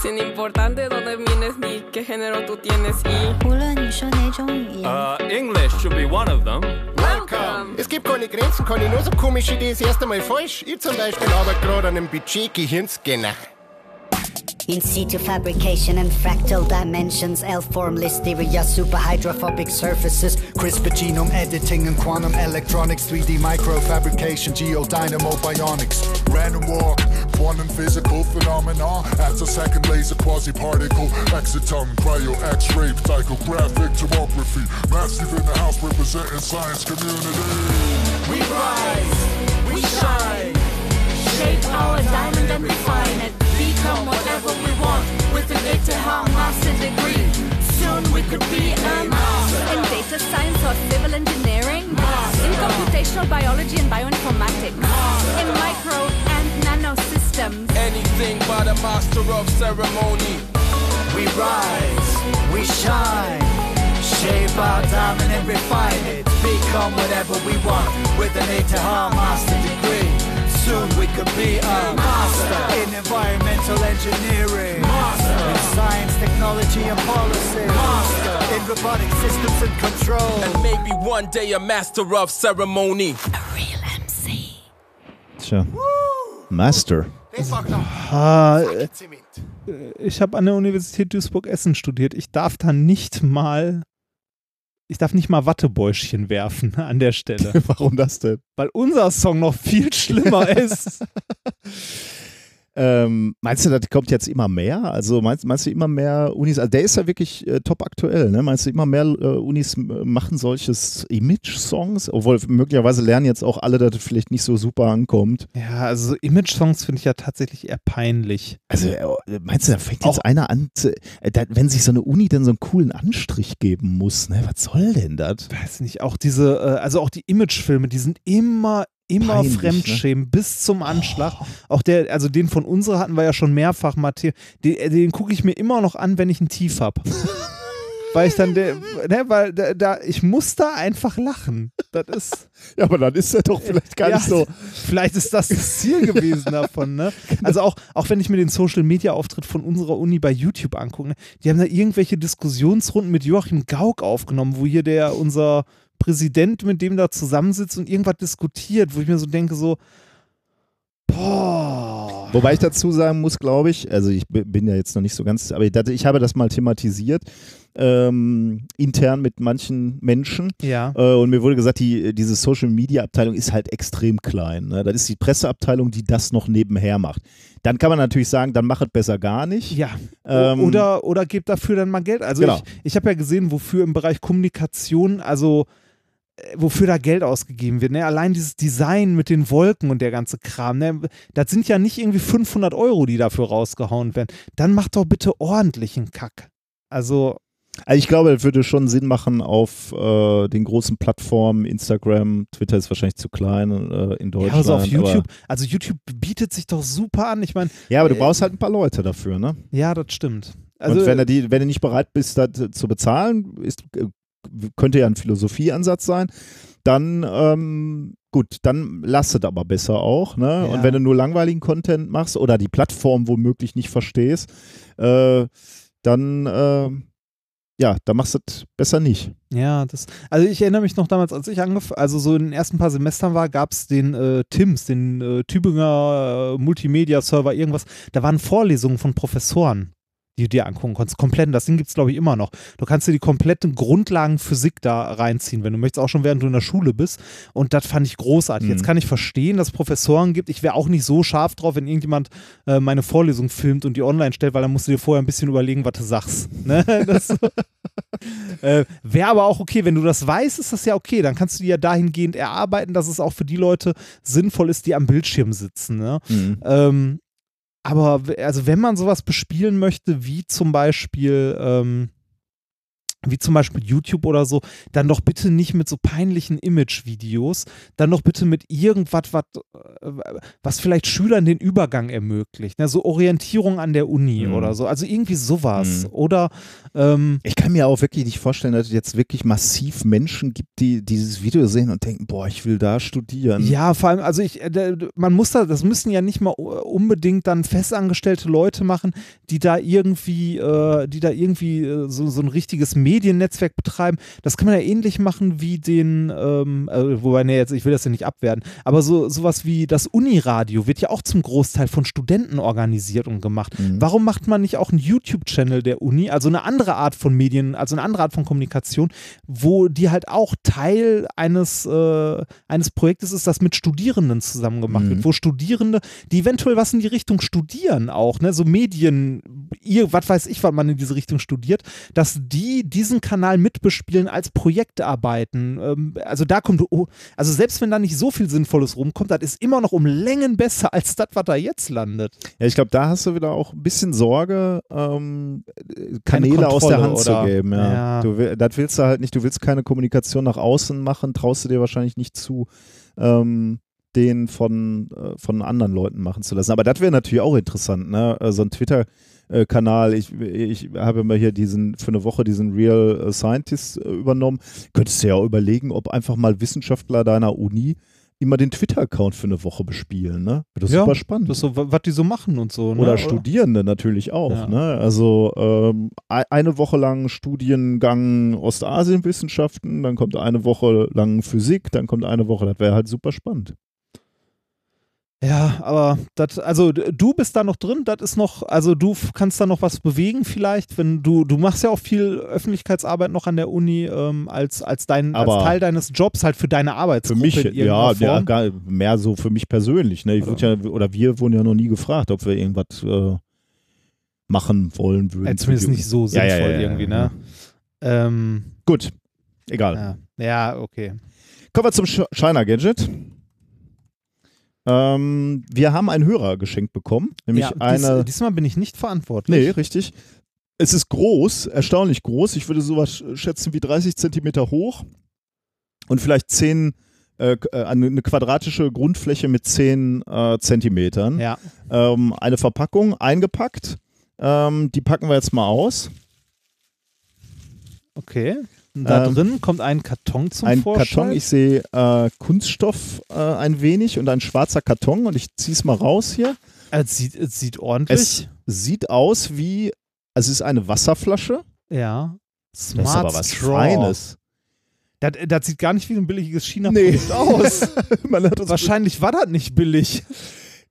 Sin importante dónde vienes ni qué género tú tienes y 无论你说哪种语言， Uh, English should be one of them. welcome. Es gibt keine Grenzen, kann ich nur so komische Idee das erste Mal falsch. Ich zum Beispiel arbeite gerade an einem Budget-Gehirnscanner. In situ fabrication and fractal dimensions, L-form listeria, superhydrophobic surfaces, CRISPR genome editing and quantum electronics, 3D microfabrication, geodynamo bionics. Random walk, quantum physical phenomena. At a second laser quasi-particle, exciton, cryo, X-ray, psychographic tomography. Massive in the house representing science community. We rise, we shine. Shape our diamond and refine it. Become whatever we want with an ETH master degree. Soon we could be a master in data science or civil engineering, in computational biology and bioinformatics, in micro and nano systems. Anything but a master of ceremony. We rise, we shine. Shape our diamond and refine it. Become whatever we want with an ATH master degree. Soon we could be a master in environmental engineering, master in science, technology, and policy, master in robotic systems and control. And maybe one day a master of ceremony. A real MC. Tja. Master. Ah, äh, Zement. ich habe an der Universität Duisburg-Essen studiert. Ich darf da nicht mal, ich darf nicht mal Wattebäuschen werfen an der Stelle, Warum das denn? weil unser Song noch viel schlimmer ist. Ähm, meinst du, das kommt jetzt immer mehr? Also meinst, meinst du immer mehr Unis? Also der ist ja wirklich äh, top aktuell, ne? Meinst du, immer mehr äh, Unis machen solches Image-Songs? Obwohl möglicherweise lernen jetzt auch alle, dass das vielleicht nicht so super ankommt. Ja, also so Image-Songs finde ich ja tatsächlich eher peinlich. Also äh, meinst du, da fängt jetzt Auch- einer an, zu, äh, da, wenn sich so eine Uni denn so einen coolen Anstrich geben muss, ne? Was soll denn das? Weiß nicht, auch diese, äh, also auch die Imagefilme, die sind immer, immer Peinlich, ne? Fremdschämen bis zum Anschlag. Auch der, also den von unserer hatten wir ja schon mehrfach, Matthias. Den, äh, den gucke ich mir immer noch an, wenn ich ein Tief habe. weil ich dann, ne, weil da, da, ich muss da einfach lachen. Das ist. Ja, aber dann ist er doch vielleicht gar Ja, nicht so. Vielleicht ist das das Ziel gewesen davon, ne? Also auch, auch wenn ich mir den Social Media Auftritt von unserer Uni bei YouTube angucke, ne? die haben da irgendwelche Diskussionsrunden mit Joachim Gauck aufgenommen, wo hier der, unser Präsident mit dem da zusammensitzt und irgendwas diskutiert, wo ich mir so denke, so, boah. Wobei ich dazu sagen muss, glaube ich, also ich bi- bin ja jetzt noch nicht so ganz, aber ich, ich habe das mal thematisiert, ähm, intern mit manchen Menschen. Ja. Äh, und mir wurde gesagt, die, diese Social Media Abteilung ist halt extrem klein. Ne? Das ist die Presseabteilung, die das noch nebenher macht. Dann kann man natürlich sagen, dann mach es besser gar nicht. Ja. Ähm, oder, oder gebt dafür dann mal Geld. Also Genau. ich, ich habe ja gesehen, wofür im Bereich Kommunikation, also wofür da Geld ausgegeben wird. Ne? Allein dieses Design mit den Wolken und der ganze Kram. Ne? Das sind ja nicht irgendwie 500 Euro, die dafür rausgehauen werden. Dann macht doch bitte ordentlichen Kack. Also, Also ich glaube, es würde schon Sinn machen auf äh, den großen Plattformen, Instagram, Twitter ist wahrscheinlich zu klein äh, in ja, Deutschland. also auf YouTube. Also YouTube bietet sich doch super an. Ich meine, ja, aber du Äh, brauchst halt ein paar Leute dafür, ne? ja, das stimmt. Also, und wenn du, die, wenn du nicht bereit bist, das zu bezahlen, ist, äh, könnte ja ein Philosophieansatz sein, dann ähm, gut, dann lass es aber besser auch. Ne? Ja. Und wenn du nur langweiligen Content machst oder die Plattform womöglich nicht verstehst, äh, dann äh, ja, da machst du es besser nicht. Ja, das, also ich erinnere mich noch damals, als ich angefangen, also so in den ersten paar Semestern war, gab es den äh, TIMS, den äh, Tübinger äh, Multimedia-Server, irgendwas. Da waren Vorlesungen von Professoren, die du dir angucken konntest. Komplett, das Ding gibt es, glaube ich, immer noch. Du kannst dir die kompletten Grundlagen Physik da reinziehen, wenn du möchtest, auch schon während du in der Schule bist. Und das fand ich großartig. Mhm. Jetzt kann ich verstehen, dass es Professoren gibt. Ich wäre auch nicht so scharf drauf, wenn irgendjemand äh, meine Vorlesung filmt und die online stellt, weil dann musst du dir vorher ein bisschen überlegen, was du sagst. Ne? Äh, Wäre aber auch okay, wenn du das weißt, ist das ja okay. Dann kannst du die ja dahingehend erarbeiten, dass es auch für die Leute sinnvoll ist, die am Bildschirm sitzen. Ne? Mhm. Ähm, aber also wenn man sowas bespielen möchte, wie zum Beispiel, ähm, wie zum Beispiel YouTube oder so, dann doch bitte nicht mit so peinlichen Image-Videos, dann doch bitte mit irgendwas, was, äh, was vielleicht Schülern den Übergang ermöglicht. Ne? So Orientierung an der Uni Mhm. oder so. Also irgendwie sowas. Mhm. Oder ähm, Ich kann mir auch wirklich nicht vorstellen, dass es jetzt wirklich massiv Menschen gibt, die dieses Video sehen und denken, boah, ich will da studieren. Ja, vor allem, also ich, äh, man muss da, das müssen ja nicht mal unbedingt dann festangestellte Leute machen, die da irgendwie, äh, die da irgendwie äh, so, so ein richtiges Mediennetzwerk betreiben. Das kann man ja ähnlich machen wie den, ähm, äh, wobei, nee, jetzt, ich will das ja nicht abwerten, aber so sowas wie das Uniradio wird ja auch zum Großteil von Studenten organisiert und gemacht. Mhm. Warum macht man nicht auch einen YouTube-Channel der Uni, also eine andere Art von Medien, also eine andere Art von Kommunikation, wo die halt auch Teil eines, äh, eines Projektes ist, das mit Studierenden zusammen gemacht Mhm. wird, wo Studierende, die eventuell was in die Richtung studieren auch, ne, so Medien, ihr, was weiß ich, was man in diese Richtung studiert, dass die diesen Kanal mitbespielen als Projektarbeiten. Ähm, also da kommt, oh, also selbst wenn da nicht so viel Sinnvolles rumkommt, das ist immer noch um Längen besser als das, was da jetzt landet. Ja, ich glaube, da hast du wieder auch ein bisschen Sorge, ähm, Kanäle aus der Hand oder? zu geben. Ja. Ja. Du, das willst du halt nicht, du willst keine Kommunikation nach außen machen, traust du dir wahrscheinlich nicht zu, ähm, den von, äh, von anderen Leuten machen zu lassen. Aber das wäre natürlich auch interessant, ne? Äh, So ein Twitter-Kanal, ich, ich habe mal hier diesen, für eine Woche diesen Real Scientist äh, übernommen. Könntest du ja auch überlegen, ob einfach mal Wissenschaftler deiner Uni immer den Twitter-Account für eine Woche bespielen, ne? Das ist Ja, super spannend. Das so, wa- was die so machen und so. Ne? Oder Studierende natürlich auch. Ja. Ne? Also ähm, ei- eine Woche lang Studiengang Ostasienwissenschaften, dann kommt eine Woche lang Physik, dann kommt eine Woche, das wäre halt super spannend. Ja, aber das, also du bist da noch drin, das ist noch, also du kannst da noch was bewegen vielleicht, wenn du, du machst ja auch viel Öffentlichkeitsarbeit noch an der Uni ähm, als, als, dein, als Aber- Teil deines Jobs, halt für deine Für Arbeitsgruppe mich, in ja, ja Form. gar, mehr so für mich persönlich. Ne? Ich wurde ja, oder wir wurden ja noch nie gefragt, ob wir irgendwas äh, machen wollen würden. Ja, zumindest nicht so Ja, sinnvoll ja, ja, ja, irgendwie, ja. ne? Ähm, Gut, egal. ja. ja, okay. Kommen wir zum Sch- Shiner Gadget. Ähm, wir haben einen Hörer geschenkt bekommen, nämlich ja, eine. dies, diesmal bin ich nicht verantwortlich. Nee, richtig. Es ist groß, erstaunlich groß. Ich würde sowas schätzen wie 30 Zentimeter hoch und vielleicht 10, äh, äh, eine eine quadratische Grundfläche mit 10 äh, Zentimetern. Ja. Ähm, eine Verpackung eingepackt. Ähm, die packen wir jetzt mal aus. Okay. Da Ähm, drin kommt ein Karton zum ein Vorschein. Karton, ich sehe äh, Kunststoff äh, ein wenig und ein schwarzer Karton und ich ziehe es mal raus hier. es, sieht, es sieht ordentlich. Es sieht aus wie, also es ist eine Wasserflasche. ja. Das Smart ist aber was Straw. Feines. Das, das sieht gar nicht wie ein billiges China-Produkt aus. Hat das Wahrscheinlich war das nicht billig.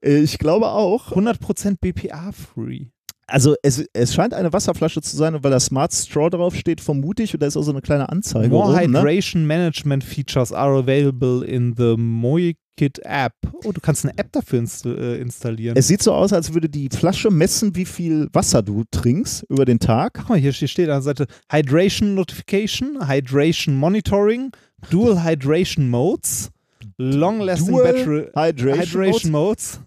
Äh, Ich glaube auch. 100% BPA-free. Also es, es scheint eine Wasserflasche zu sein, und weil da Smart Straw drauf steht, vermute ich, und da ist auch so eine kleine Anzeige More oben, ne? Hydration Management Features are available in the MoiKit App. Oh, du kannst eine App dafür inst äh, installieren. Es sieht so aus, als würde die Flasche messen, wie viel Wasser du trinkst über den Tag. Guck mal, hier steht an der Seite Hydration Notification, Hydration Monitoring, Dual Hydration Modes, Long Lasting Battery Hydration, Hydration Modes.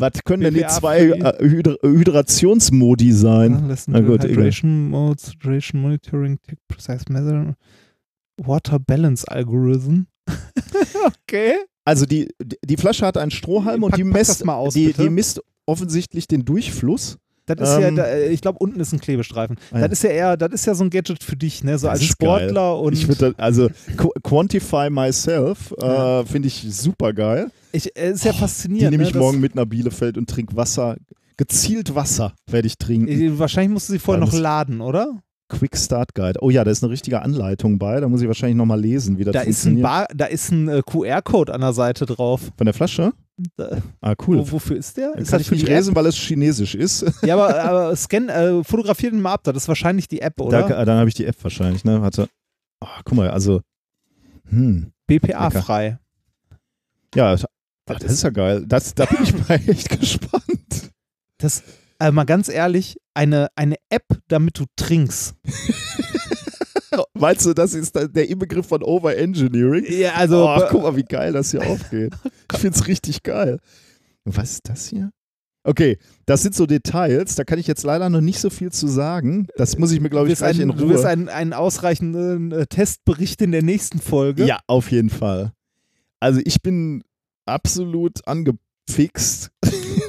Was können denn die zwei äh, Hydra Hydrationsmodi sein? Na gut, egal. Hydration Modes, Hydration Monitoring, Tick Precise Measure, Water Balance Algorithm. okay. Also die, die- Flasche hat einen Strohhalm und Pack- die pack das misst, mal aus, die, bitte. die misst offensichtlich den Durchfluss. Das ist Ähm, ja, da, ich glaube, unten ist ein Klebestreifen. Ah, ja. Das ist ja eher, das ist ja so ein Gadget für dich, ne? So Das als Sportler geil. und ich würde also Qu Quantify Myself äh, finde ich super geil. ich, äh, ist ja Die faszinierend. nehme ne? ich Das- morgen mit nach Bielefeld und trinke Wasser. Gezielt Wasser werde ich trinken. Äh, Wahrscheinlich musst du sie vorher Ja, noch laden, oder? Quick Start Guide. Oh ja, da ist eine richtige Anleitung bei. Da muss ich wahrscheinlich nochmal lesen, wie das Da ist ein, funktioniert. Bar, da ist ein äh, QR-Code an der Seite drauf. Von der Flasche? Da, Ah, cool. wo, wofür ist der? Kann Ist das ich für nicht App? lesen, weil es chinesisch ist. Ja, aber, aber scan, äh, fotografier den mal ab. Das ist wahrscheinlich die App, Da, oder? dann habe ich die App wahrscheinlich, ne? Warte. Oh, guck mal, also. Hm. BPA-frei. Ja, das, das ist ja geil. Das, da bin ich mal echt gespannt. Das, äh, mal ganz ehrlich, eine, eine App, damit du trinkst. Meinst du, das ist der Inbegriff von Overengineering? Ja, also. oh, guck mal, wie geil das hier aufgeht. Ich finde es richtig geil. Was ist das hier? Okay, das sind so Details, da kann ich jetzt leider noch nicht so viel zu sagen. Das muss ich mir, glaube ich, gleich in einen, du wirst Ruhe. einen, einen ausreichenden äh, Testbericht in der nächsten Folge. Ja, auf jeden Fall. Also ich bin absolut angefixt.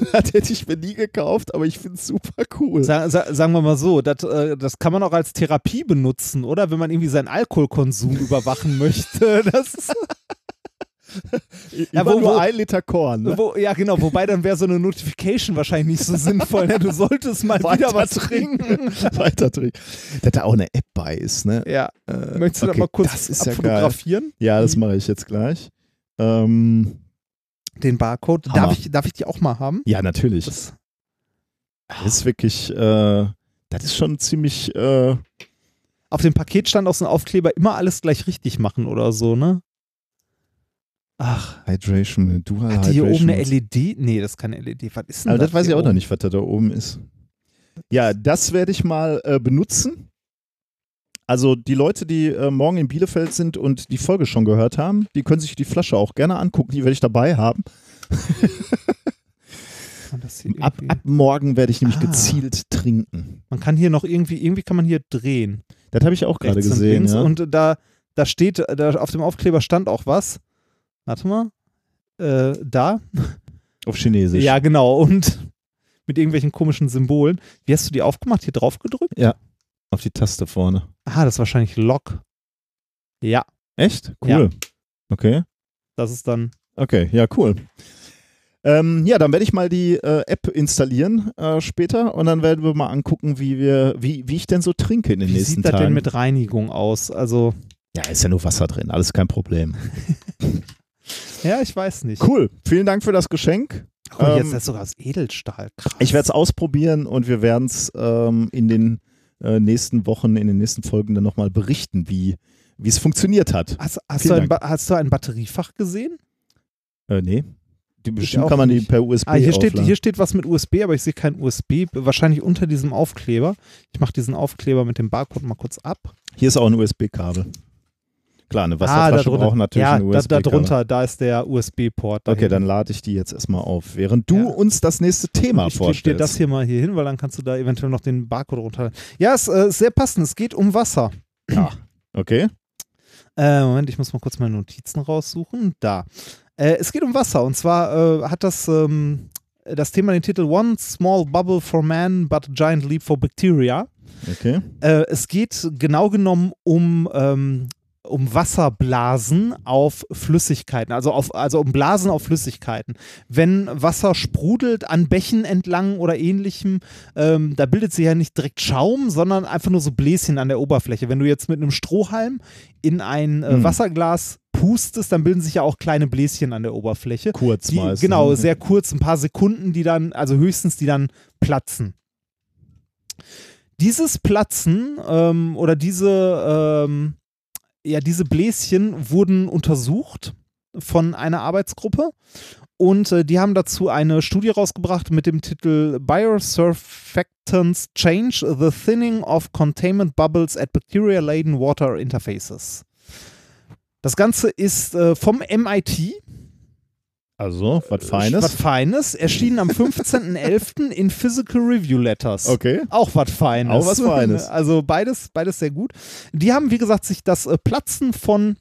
das hätte ich mir nie gekauft, aber ich finde es super cool. Sa sa sagen wir mal so, das, äh, das kann man auch als Therapie benutzen, oder? Wenn man irgendwie seinen Alkoholkonsum überwachen möchte. Das ja, wo- nur wo- ein Liter Korn. Ne? wo, ja, genau. Wobei dann wäre so eine Notification wahrscheinlich nicht so sinnvoll. Ne? Du solltest mal wieder was trinken. Weiter trinken. Dass da auch eine App bei ist, ne? Ja. Äh, Möchtest du okay, das mal kurz das ist ja geil. abfotografieren? Ja, das mache ich jetzt gleich. Ähm, Den Barcode. Hammer. Darf ich, darf ich die auch mal haben? ja, natürlich. Das, Das ist wirklich, äh, das ist schon ziemlich, äh, auf dem Paket stand auch so ein Aufkleber, immer alles gleich richtig machen oder so, ne? Ach, Hydration, Dual hat die hier oben eine LED? Nee, das ist keine LED. Was ist denn Aber das weiß hier ich auch noch oben? nicht, was da, da oben ist. Ja, das werde ich mal äh, benutzen. Also die Leute, die äh, morgen in Bielefeld sind und die Folge schon gehört haben, die können sich die Flasche auch gerne angucken. Die werde ich dabei haben. Ab, ab morgen werde ich nämlich Ah. gezielt trinken. Man kann hier noch irgendwie, irgendwie kann man hier drehen. Das habe ich auch gerade und gesehen. links. Ja. Und da, da steht, da auf dem Aufkleber stand auch was. Warte mal. Äh, da. Auf Chinesisch. Ja, genau. Und mit irgendwelchen komischen Symbolen. Wie hast du die aufgemacht? Hier drauf gedrückt? Auf die Taste vorne. Ah, das ist wahrscheinlich Lock. Ja, Echt? Cool. Ja. Okay. das ist dann. Okay, ja, cool. Ähm, ja, dann werde ich mal die äh, App installieren äh, später und dann werden wir mal angucken, wie wir, wie, wie ich denn so trinke in den Wie nächsten sieht das Tagen. denn mit Reinigung aus? Also, ja, ist ja nur Wasser drin, alles kein Problem. ja, ich weiß nicht. Cool, vielen Dank für das Geschenk. Guck mal, jetzt Ähm, ist sogar aus Edelstahl. Krass. Ich werde es ausprobieren und wir werden es ähm, in den äh, nächsten Wochen, in den nächsten Folgen dann nochmal berichten, wie wie es funktioniert hat. Hast, hast, du ein, hast du ein Batteriefach gesehen? Äh, nee. Die bestimmt kann man die nicht. per USB Ah, hier steht, hier steht was mit USB, aber ich sehe kein USB. Wahrscheinlich unter diesem Aufkleber. Ich mache diesen Aufkleber mit dem Barcode mal kurz ab. Hier ist auch ein USB-Kabel. Klar, eine ah, Wasserflasche darunter. braucht natürlich ja, ein da, USB-Kabel. da drunter, da ist der USB-Port. Okay, dann lade ich die jetzt erstmal auf, während du Ja. uns das nächste Thema ich klebe dir vorstellst. das hier mal hier hin, weil dann kannst du da eventuell noch den Barcode runter. Ja, es äh, ist sehr passend. Es geht um Wasser. okay. Äh, Moment, ich muss mal kurz meine Notizen raussuchen. Da. Äh, es geht um Wasser und zwar äh, hat das, ähm, das Thema den Titel One Small Bubble for Man, but a Giant Leap for Bacteria. Okay. Äh, es geht genau genommen um, ähm, um Wasserblasen auf Flüssigkeiten, also, auf, also um Blasen auf Flüssigkeiten. Wenn Wasser sprudelt an Bächen entlang oder ähnlichem, ähm, da bildet sich ja nicht direkt Schaum, sondern einfach nur so Bläschen an der Oberfläche. Wenn du jetzt mit einem Strohhalm in ein äh, Hm. Wasserglas pustest, dann bilden sich ja auch kleine Bläschen an der Oberfläche. Kurz Die, meistens. genau, sehr kurz, ein paar Sekunden, die dann, also höchstens, die dann platzen. Dieses Platzen ähm, oder diese, ähm, ja, diese Bläschen wurden untersucht von einer Arbeitsgruppe und äh, die haben dazu eine Studie rausgebracht mit dem Titel Biosurfactants Change the Thinning of Containment Bubbles at Bacteria-Laden Water Interfaces. Das Ganze ist äh, vom MIT, Also, was Feines. was Feines, erschienen am 15.11. in Physical Review Letters. Okay. Auch was Feines. Auch was Feines. Also beides, beides sehr gut. Die haben, wie gesagt, sich das äh, Platzen von,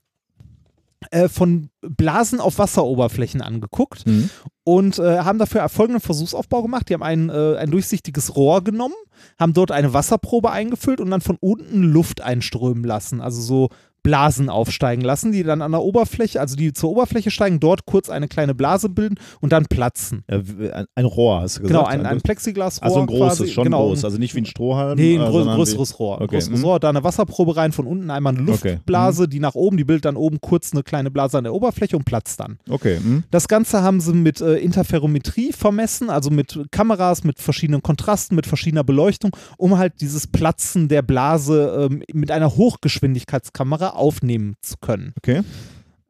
äh, von Blasen auf Wasseroberflächen angeguckt Mhm. und äh, haben dafür folgenden Versuchsaufbau gemacht. Die haben ein, äh, ein durchsichtiges Rohr genommen, haben dort eine Wasserprobe eingefüllt und dann von unten Luft einströmen lassen. Also so Blasen aufsteigen lassen, die dann an der Oberfläche, also die zur Oberfläche steigen, dort kurz eine kleine Blase bilden und dann platzen. Äh, ein, ein Rohr, hast du gesagt? Genau, ein, ein Plexiglasrohr. Also ein großes, quasi. schon genau. groß. Also nicht wie ein Strohhalm. Nee, ein äh, grö größeres Rohr. Ein Okay. größeres mhm. Rohr, da eine Wasserprobe rein, von unten einmal eine Okay. Luftblase, die nach oben, die bildet dann oben kurz eine kleine Blase an der Oberfläche und platzt dann. Okay. mhm. Das Ganze haben sie mit äh, Interferometrie vermessen, also mit Kameras, mit verschiedenen Kontrasten, mit verschiedener Beleuchtung, um halt dieses Platzen der Blase ähm, mit einer Hochgeschwindigkeitskamera aufnehmen zu können. Okay.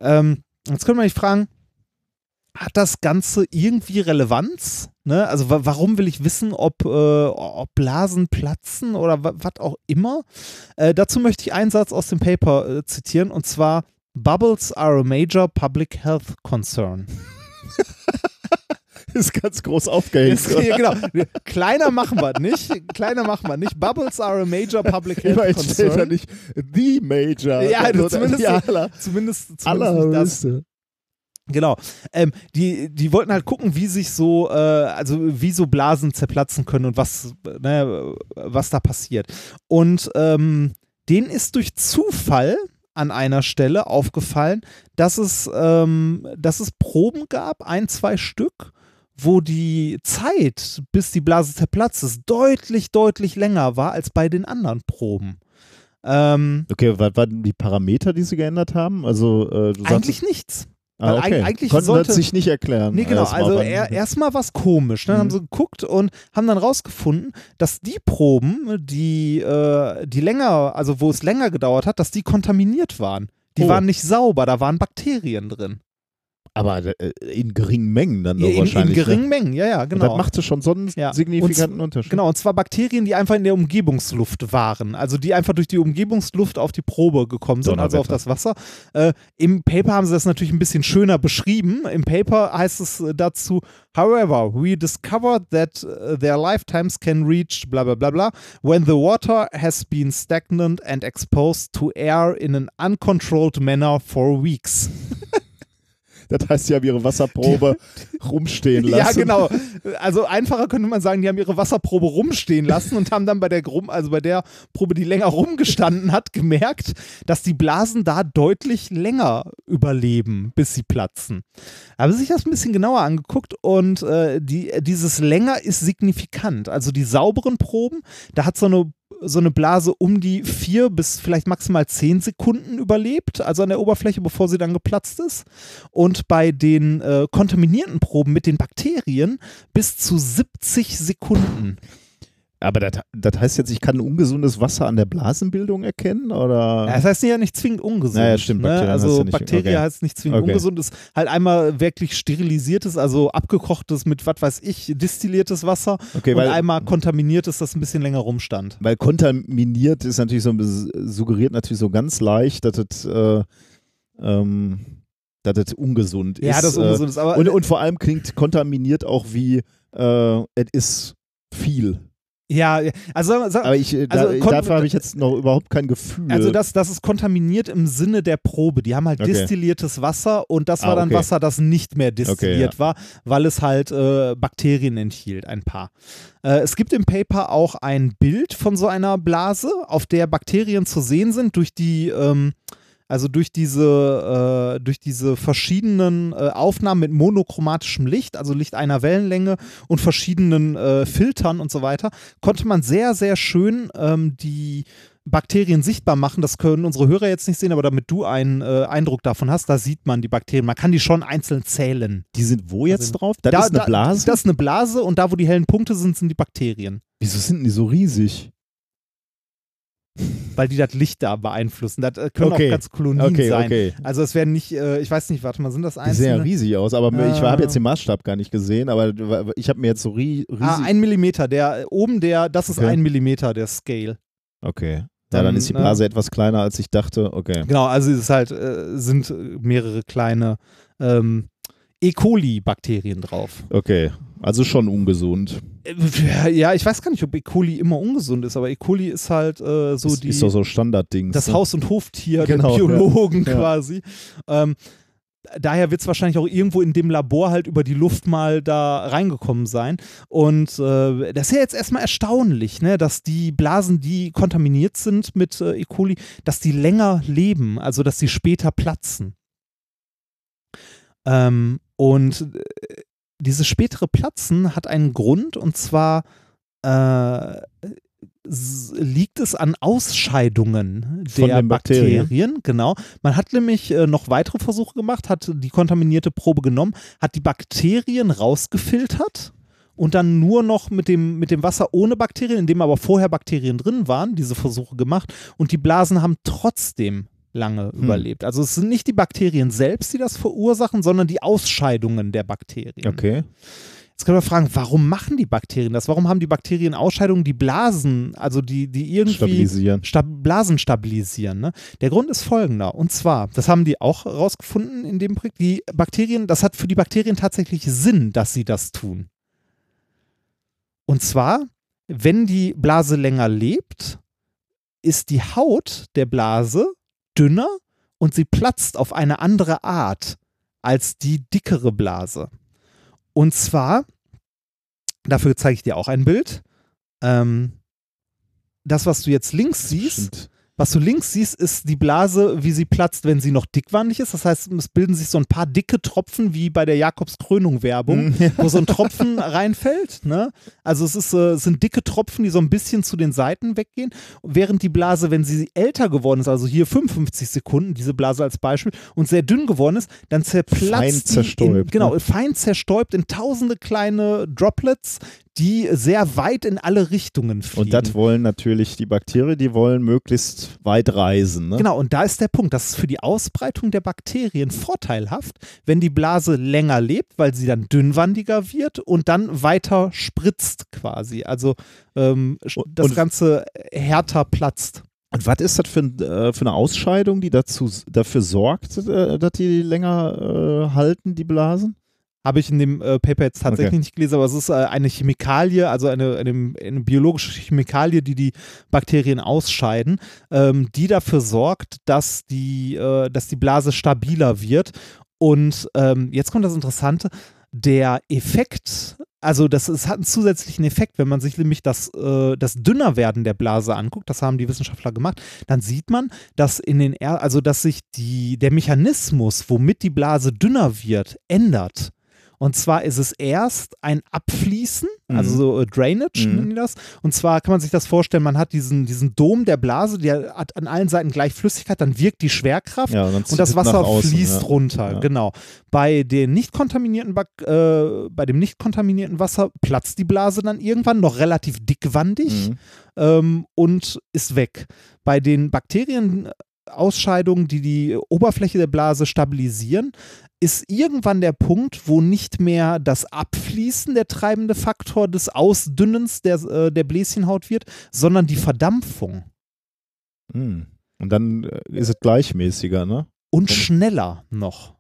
Ähm, jetzt können wir mich fragen, hat das Ganze irgendwie Relevanz? Ne? Also wa warum will ich wissen, ob, äh, ob Blasen platzen oder wa was auch immer? Äh, dazu möchte ich einen Satz aus dem Paper äh, zitieren und zwar Bubbles are a major public health concern. Ist ganz groß aufgehängt. Ja, genau. Kleiner machen wir nicht. Kleiner machen wir nicht. Bubbles are a major public health Immerhin steht da concern. nicht The Major. Ja, Also, zumindest, aller, zumindest, zumindest nicht das. allerhöchste. Genau. Ähm, die, die wollten halt gucken, wie sich so, äh, also wie so Blasen zerplatzen können und was, ne, was da passiert. Und ähm, denen ist durch Zufall an einer Stelle aufgefallen, dass es, ähm, dass es Proben gab, ein, zwei Stück, wo die Zeit, bis die Blase zerplatzt ist, deutlich, deutlich länger war als bei den anderen Proben. Ähm, Okay, was waren die Parameter, die sie geändert haben? Also, äh, eigentlich nichts. ah, okay. eig- eigentlich Konnten sollte- das sich nicht erklären. Nee, genau. Erstmal, Also er, erstmal was komisch. Dann Mhm. haben sie geguckt und haben dann rausgefunden, dass die Proben, die, äh, die länger, also wo es länger gedauert hat, dass die kontaminiert waren. Die Oh. waren nicht sauber, da waren Bakterien drin. Aber äh, in geringen Mengen dann doch in, in wahrscheinlich. geringen ne? Mengen, ja, ja, Und genau. das machte schon so einen Ja. signifikanten Und- Unterschied. Genau, und zwar Bakterien, die einfach in der Umgebungsluft waren. Also die einfach durch die Umgebungsluft auf die Probe gekommen sind, also auf das Wasser. Äh, Im Paper haben sie das natürlich ein bisschen schöner beschrieben. Im Paper heißt es äh, dazu, however, we discovered that uh, their lifetimes can reach bla bla bla bla when the water has been stagnant and exposed to air in an uncontrolled manner for weeks. Das heißt, sie haben ihre Wasserprobe rumstehen lassen. Ja, genau. Also einfacher könnte man sagen, die haben ihre Wasserprobe rumstehen lassen und haben dann bei der Grum, also bei der Probe, die länger rumgestanden hat, gemerkt, dass die Blasen da deutlich länger überleben, bis sie platzen. Haben sich das ein bisschen genauer angeguckt und äh, die, dieses länger ist signifikant. Also die sauberen Proben, da hat so eine so eine Blase um die vier bis vielleicht maximal zehn Sekunden überlebt, also an der Oberfläche, bevor sie dann geplatzt ist. Und bei den äh, kontaminierten Proben mit den Bakterien bis zu 70 Sekunden. Aber das, das heißt jetzt, ich kann ungesundes Wasser an der Blasenbildung erkennen? Oder? Ja, das heißt ja nicht zwingend ungesund. Ja, ja, stimmt, Ne? Bakterien heißt Also nicht- Bakterie okay. heißt nicht zwingend Okay. ungesund, ist halt einmal wirklich sterilisiertes, also abgekochtes mit, was weiß ich, destilliertes Wasser Okay, und weil- einmal kontaminiertes, das ein bisschen länger rumstand. Weil kontaminiert ist natürlich so, suggeriert natürlich so ganz leicht, dass es, äh, ähm, dass es ungesund ist. Ja, das ist ungesund ist, aber- und, und vor allem klingt kontaminiert auch wie, äh, es ist viel. Ja, also, sag- Aber ich, äh, da, also dafür habe ich jetzt noch überhaupt kein Gefühl. Also das, das ist kontaminiert im Sinne der Probe. Die haben halt Okay. destilliertes Wasser und das war Ah, dann okay. Wasser, das nicht mehr destilliert Okay, war, weil es halt äh, Bakterien enthielt, ein paar. Äh, es gibt im Paper auch ein Bild von so einer Blase, auf der Bakterien zu sehen sind durch die ähm, also durch diese, äh, durch diese verschiedenen äh, Aufnahmen mit monochromatischem Licht, also Licht einer Wellenlänge und verschiedenen äh, Filtern und so weiter, konnte man sehr, sehr schön ähm, die Bakterien sichtbar machen. Das können unsere Hörer jetzt nicht sehen, aber damit du einen äh, Eindruck davon hast, da sieht man die Bakterien. Man kann die schon einzeln zählen. die sind wo jetzt Also, drauf? Das Da- ist eine da- Blase? Das ist eine Blase und da, wo die hellen Punkte sind, sind die Bakterien. Wieso sind die so riesig? Weil die das Licht da beeinflussen. Das äh, können Okay. auch ganz Kolonien Okay, sein. okay. Also es werden nicht, äh, ich weiß nicht, warte mal, sind das Die einzelne? sehen ja riesig aus, aber ich Äh. habe jetzt den Maßstab gar nicht gesehen, aber ich habe mir jetzt so ri riesig. Ah, ein Millimeter. Der oben der, das ist ein Millimeter, der Scale. okay. Ja, Dann, dann ist die äh, Blase etwas kleiner, als ich dachte. Okay. Genau, also es ist halt, äh, sind mehrere kleine ähm, E. coli-Bakterien drauf. Okay. Also schon ungesund. Äh, Ja, ich weiß gar nicht, ob E. coli immer ungesund ist, aber E. coli ist halt äh, so ist, die, ist doch so Standardding. das Haus- und Hoftier Genau, der ja. Biologen Ja. quasi. Ähm, daher wird es wahrscheinlich auch irgendwo in dem Labor halt über die Luft mal da reingekommen sein. Und äh, das ist ja jetzt erstmal erstaunlich, ne, dass die Blasen, die kontaminiert sind mit äh, E. coli, dass die länger leben, also dass sie später platzen. Ähm, und äh, dieses spätere Platzen hat einen Grund und zwar äh, liegt es an Ausscheidungen Von der den Bakterien. Bakterien. Genau. Man hat nämlich äh, noch weitere Versuche gemacht, hat die kontaminierte Probe genommen, hat die Bakterien rausgefiltert und dann nur noch mit dem, mit dem Wasser ohne Bakterien, in dem aber vorher Bakterien drin waren, diese Versuche gemacht und die Blasen haben trotzdem lange Hm. überlebt. Also es sind nicht die Bakterien selbst, die das verursachen, sondern die Ausscheidungen der Bakterien. Okay. Jetzt können wir fragen, warum machen die Bakterien das? Warum haben die Bakterien Ausscheidungen, die Blasen, also die, die irgendwie Stabilisieren. Stab Blasen stabilisieren? Ne? Der Grund ist folgender. Und zwar, das haben die auch rausgefunden in dem Projekt, die Bakterien, das hat für die Bakterien tatsächlich Sinn, dass sie das tun. Und zwar, wenn die Blase länger lebt, ist die Haut der Blase dünner und sie platzt auf eine andere Art als die dickere Blase. Und zwar, dafür zeige ich dir auch ein Bild. Ähm, das, was du jetzt links siehst, Stimmt. Was du links siehst, ist die Blase, wie sie platzt, wenn sie noch dickwandig ist. Das heißt, es bilden sich so ein paar dicke Tropfen wie bei der Jakobskrönung-Werbung, Mhm. wo so ein Tropfen reinfällt. Ne? Also es, ist, äh, es sind dicke Tropfen, die so ein bisschen zu den Seiten weggehen. Während die Blase, wenn sie älter geworden ist, also hier 55 Sekunden, diese Blase als Beispiel, und sehr dünn geworden ist, dann zerplatzt Fein die in, zerstäubt, genau, ne? fein zerstäubt in tausende kleine Droplets, die sehr weit in alle Richtungen fliegen. Und das wollen natürlich die Bakterien, die wollen möglichst weit reisen. Ne? Genau, und da ist der Punkt, das ist für die Ausbreitung der Bakterien vorteilhaft, wenn die Blase länger lebt, weil sie dann dünnwandiger wird und dann weiter spritzt quasi. Also ähm, das und- Ganze härter platzt. Und was ist das für, äh, für eine Ausscheidung, die dazu, dafür sorgt, äh, dass die länger äh, halten, die Blasen? Habe ich in dem äh, Paper jetzt tatsächlich Okay. nicht gelesen, aber es ist äh, eine Chemikalie, also eine, eine, eine biologische Chemikalie, die die Bakterien ausscheiden, ähm, die dafür sorgt, dass die, äh, dass die Blase stabiler wird. Und ähm, jetzt kommt das Interessante, der Effekt, also das es hat einen zusätzlichen Effekt, wenn man sich nämlich das, äh, das Dünnerwerden der Blase anguckt, das haben die Wissenschaftler gemacht, dann sieht man, dass in den also dass sich die, der Mechanismus, womit die Blase dünner wird, ändert. Und zwar ist es erst ein Abfließen, also Mhm. so äh, Drainage Mhm. nennen die das. Und zwar kann man sich das vorstellen, man hat diesen, diesen Dom der Blase, der hat an allen Seiten gleich Flüssigkeit, dann wirkt die Schwerkraft Ja, und und das Wasser außen, fließt ja. runter. Ja. Genau. Bei den nicht kontaminierten äh, bei dem nicht kontaminierten Wasser platzt die Blase dann irgendwann noch relativ dickwandig Mhm. ähm, und ist weg. Bei den Bakterienausscheidungen, die die Oberfläche der Blase stabilisieren, ist irgendwann der Punkt, wo nicht mehr das Abfließen der treibende Faktor des Ausdünnens der, äh, der Bläschenhaut wird, sondern die Verdampfung. Mhm. Und dann äh, ist es gleichmäßiger, ne? Und schneller noch.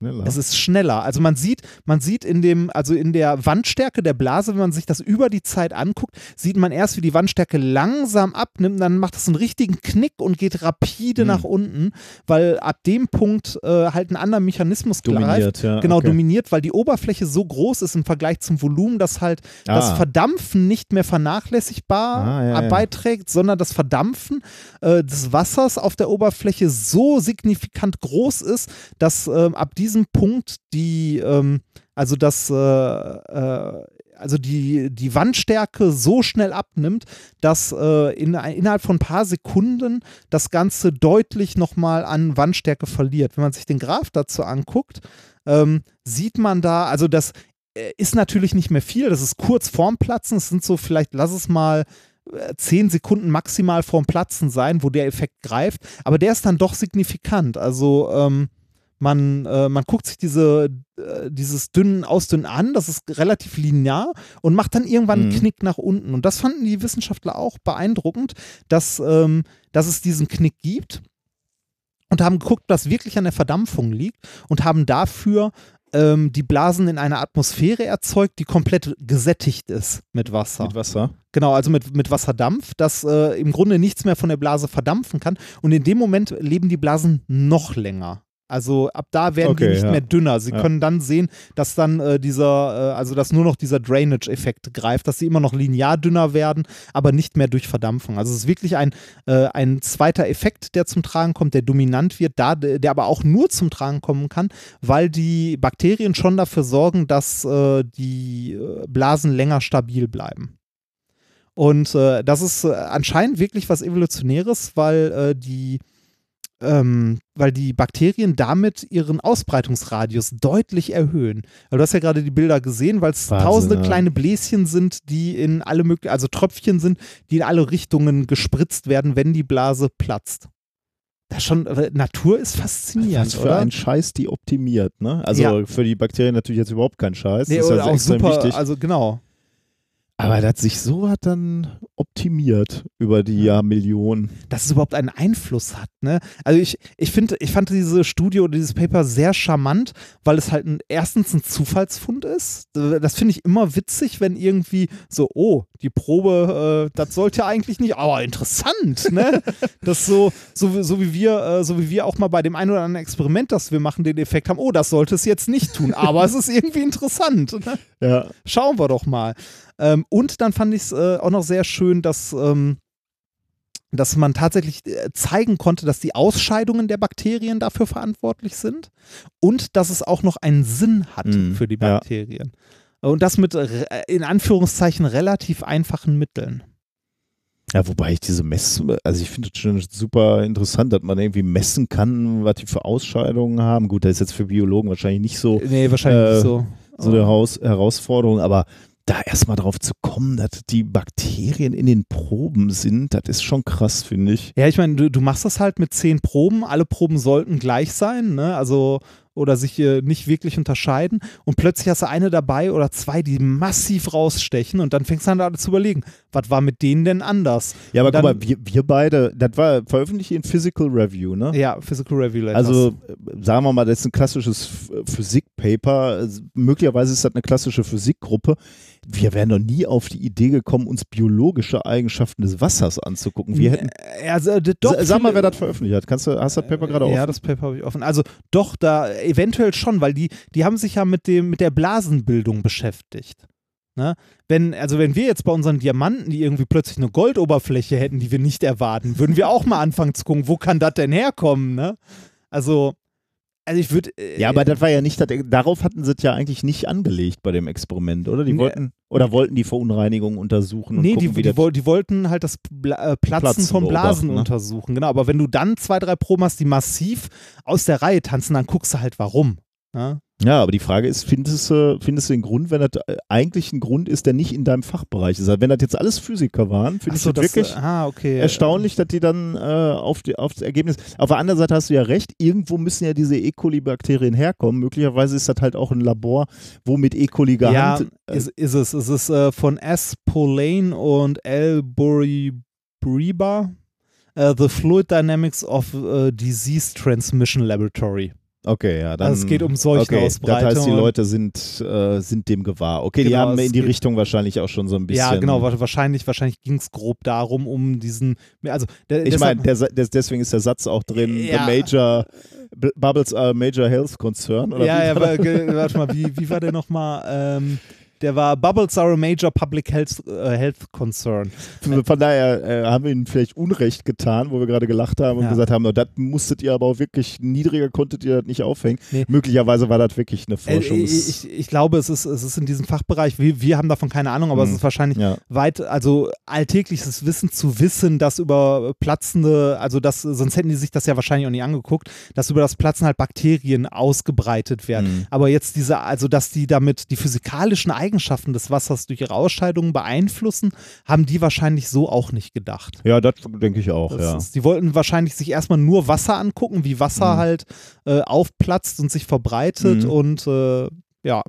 Schneller. Es ist schneller. Also man sieht, man sieht in dem, also in der Wandstärke der Blase, wenn man sich das über die Zeit anguckt, sieht man erst, wie die Wandstärke langsam abnimmt, dann macht es einen richtigen Knick und geht rapide Hm. nach unten, weil ab dem Punkt äh, halt ein anderer Mechanismus greift. Dominiert, ja, Genau, okay. dominiert, weil die Oberfläche so groß ist im Vergleich zum Volumen, dass halt das Ah. Verdampfen nicht mehr vernachlässigbar Ah, ja, ja. beiträgt, sondern das Verdampfen äh, des Wassers auf der Oberfläche so signifikant groß ist, dass ähm, ab diesem Punkt die, ähm, also das, äh, äh, also die, die Wandstärke so schnell abnimmt, dass äh, in, innerhalb von ein paar Sekunden das Ganze deutlich nochmal an Wandstärke verliert. Wenn man sich den Graph dazu anguckt, ähm, sieht man da, also das äh, ist natürlich nicht mehr viel, das ist kurz vorm Platzen, es sind so vielleicht, lass es mal äh, zehn Sekunden maximal vorm Platzen sein, wo der Effekt greift, aber der ist dann doch signifikant. Also ähm, man, äh, man guckt sich diese, äh, dieses dünnen Ausdünnen an, das ist relativ linear und macht dann irgendwann einen Mhm. Knick nach unten. Und das fanden die Wissenschaftler auch beeindruckend, dass, ähm, dass es diesen Knick gibt und haben geguckt, was wirklich an der Verdampfung liegt und haben dafür ähm, die Blasen in einer Atmosphäre erzeugt, die komplett gesättigt ist mit Wasser. Mit Wasser. Genau, also mit, mit Wasserdampf, dass äh, im Grunde nichts mehr von der Blase verdampfen kann. Und in dem Moment leben die Blasen noch länger. Also ab da werden die Okay, nicht ja. mehr dünner. Sie Ja. können dann sehen, dass dann äh, dieser, äh, also dass nur noch dieser Drainage-Effekt greift, dass sie immer noch linear dünner werden, aber nicht mehr durch Verdampfung. Also es ist wirklich ein, äh, ein zweiter Effekt, der zum Tragen kommt, der dominant wird, da, der aber auch nur zum Tragen kommen kann, weil die Bakterien schon dafür sorgen, dass äh, die äh, Blasen länger stabil bleiben. Und äh, das ist anscheinend wirklich was Evolutionäres, weil die ähm, weil die Bakterien damit ihren Ausbreitungsradius deutlich erhöhen. Weil du hast ja gerade die Bilder gesehen, weil es tausende ja. kleine Bläschen sind, die in alle möglichen, also Tröpfchen sind, die in alle Richtungen gespritzt werden, wenn die Blase platzt. Das schon, äh, Natur ist faszinierend, Was für oder? ein Scheiß die optimiert, ne? Also Ja. für die Bakterien natürlich jetzt überhaupt kein Scheiß. nee, das ist also auch extrem super, wichtig. also genau. Aber das sich so hat dann optimiert über die Jahrmillionen. dass es überhaupt einen Einfluss hat. Ne? Also ich, ich finde, ich fand diese Studie oder dieses Paper sehr charmant, weil es halt ein, erstens ein Zufallsfund ist. Das finde ich immer witzig, wenn irgendwie so, oh, die Probe, äh, das sollte ja eigentlich nicht, aber interessant, ne? Das so, so, wie- so wie wir, äh, so wie wir auch mal bei dem einen oder anderen Experiment, das wir machen, den Effekt haben, oh, das sollte es jetzt nicht tun, aber es ist irgendwie interessant. Ne? Ja. Schauen wir doch mal. Ähm, und dann fand ich es äh, auch noch sehr schön, dass, ähm, dass man tatsächlich äh, zeigen konnte, dass die Ausscheidungen der Bakterien dafür verantwortlich sind und dass es auch noch einen Sinn hat Mhm, für die ja. Und das mit re- in Anführungszeichen relativ einfachen Mitteln. Ja, wobei ich diese Mess, also ich finde es schon super interessant, dass man irgendwie messen kann, was die für Ausscheidungen haben. Gut, das ist jetzt für Biologen wahrscheinlich nicht so, Nee, wahrscheinlich Äh, nicht so. so eine Haus Herausforderung, aber da erstmal drauf zu kommen, dass die Bakterien in den Proben sind, das ist schon krass, finde ich. Ja, ich meine, du, du machst das halt mit zehn Proben. Alle Proben sollten gleich sein, ne? Also oder sich äh, nicht wirklich unterscheiden. Und plötzlich hast du eine dabei oder zwei, die massiv rausstechen und dann fängst du an da zu überlegen, was war mit denen denn anders? Ja, aber dann, guck mal, wir, wir beide, das war veröffentlicht in Physical Review, ne? Ja, Physical Review Letters. Also äh, sagen wir mal, das ist ein klassisches Ph- Physikpaper. Also, Möglicherweise ist das eine klassische Physikgruppe. Wir wären noch nie auf die Idee gekommen, uns biologische Eigenschaften des Wassers anzugucken. Wir hätten. Ja, also, äh, doch, Sa- Sag mal, wer das veröffentlicht hat. Kannst du, hast du das Paper gerade Ja, offen? das Paper habe ich offen. Also doch, da eventuell schon, weil die, die haben sich ja mit dem, mit der Blasenbildung beschäftigt. Ne? Wenn, also wenn wir jetzt bei unseren Diamanten, die irgendwie plötzlich eine Goldoberfläche hätten, die wir nicht erwarten, würden wir auch mal anfangen zu gucken, wo kann das denn herkommen, ne? Also, also ich würde. Äh, Ja, aber das war ja nicht, das, darauf hatten sie es ja eigentlich nicht angelegt bei dem Experiment, oder? Die wollten, oder wollten die Verunreinigung untersuchen und Nee, gucken, die, die, die wollten halt das Bla äh, Platzen, Platzen von Blasen ne? untersuchen, genau. Aber wenn du dann zwei, drei Proben hast, die massiv aus der Reihe tanzen, dann guckst du halt warum. Ne? Ja, aber die Frage ist, findest du, findest du den Grund, wenn das äh, eigentlich ein Grund ist, der nicht in deinem Fachbereich ist? Also wenn das jetzt alles Physiker waren, finde ich so, das das, wirklich äh, ah, okay. erstaunlich, dass die dann äh, auf, die, auf das Ergebnis. Auf der anderen Seite hast du ja recht, irgendwo müssen ja diese E. coli-Bakterien herkommen. Möglicherweise ist das halt auch ein Labor, wo mit E. coli Ja, gehandelt. ist, ist es. Es ist äh, von S. Polane und L. Buriba. Äh, the Fluid Dynamics of äh, Disease Transmission Laboratory. Okay, ja, dann. Also es geht um Okay, Seuchenausbreitung. das heißt, die Leute sind, äh, sind dem gewahr. Okay, die Genau, haben es in die Richtung wahrscheinlich auch schon so ein bisschen. Ja, genau, wa- wahrscheinlich, wahrscheinlich ging es grob darum, um diesen. Also, der, Ich meine, deswegen ist der Satz auch drin, Ja. the major, Bubbles are a major health concern. Oder ja, ja, warte mal, wie, wie war der nochmal? Ähm, der war Bubbles are a major public health, äh, health concern. Von daher äh, haben wir ihnen vielleicht Unrecht getan, wo wir gerade gelacht haben und Ja. gesagt haben, "No, das musstet ihr aber auch wirklich, niedriger konntet ihr das nicht aufhängen. Nee. Möglicherweise war das wirklich eine Äh, Forschungs... ich, ich glaube, es ist, es ist in diesem Fachbereich, wir, wir haben davon keine Ahnung, aber Hm. es ist wahrscheinlich Ja. weit, also alltägliches Wissen zu wissen, dass über platzende, also das, sonst hätten die sich das ja wahrscheinlich auch nicht angeguckt, dass über das Platzen halt Bakterien ausgebreitet werden. Hm. Aber jetzt diese, also dass die damit die physikalischen Eigenschaften des Wassers durch ihre Ausscheidungen beeinflussen, haben die wahrscheinlich so auch nicht gedacht. Ja, das denke ich auch, Das ja. ist, die wollten wahrscheinlich sich erstmal nur Wasser angucken, wie Wasser Mhm. halt äh, aufplatzt und sich verbreitet Mhm. und äh, ja.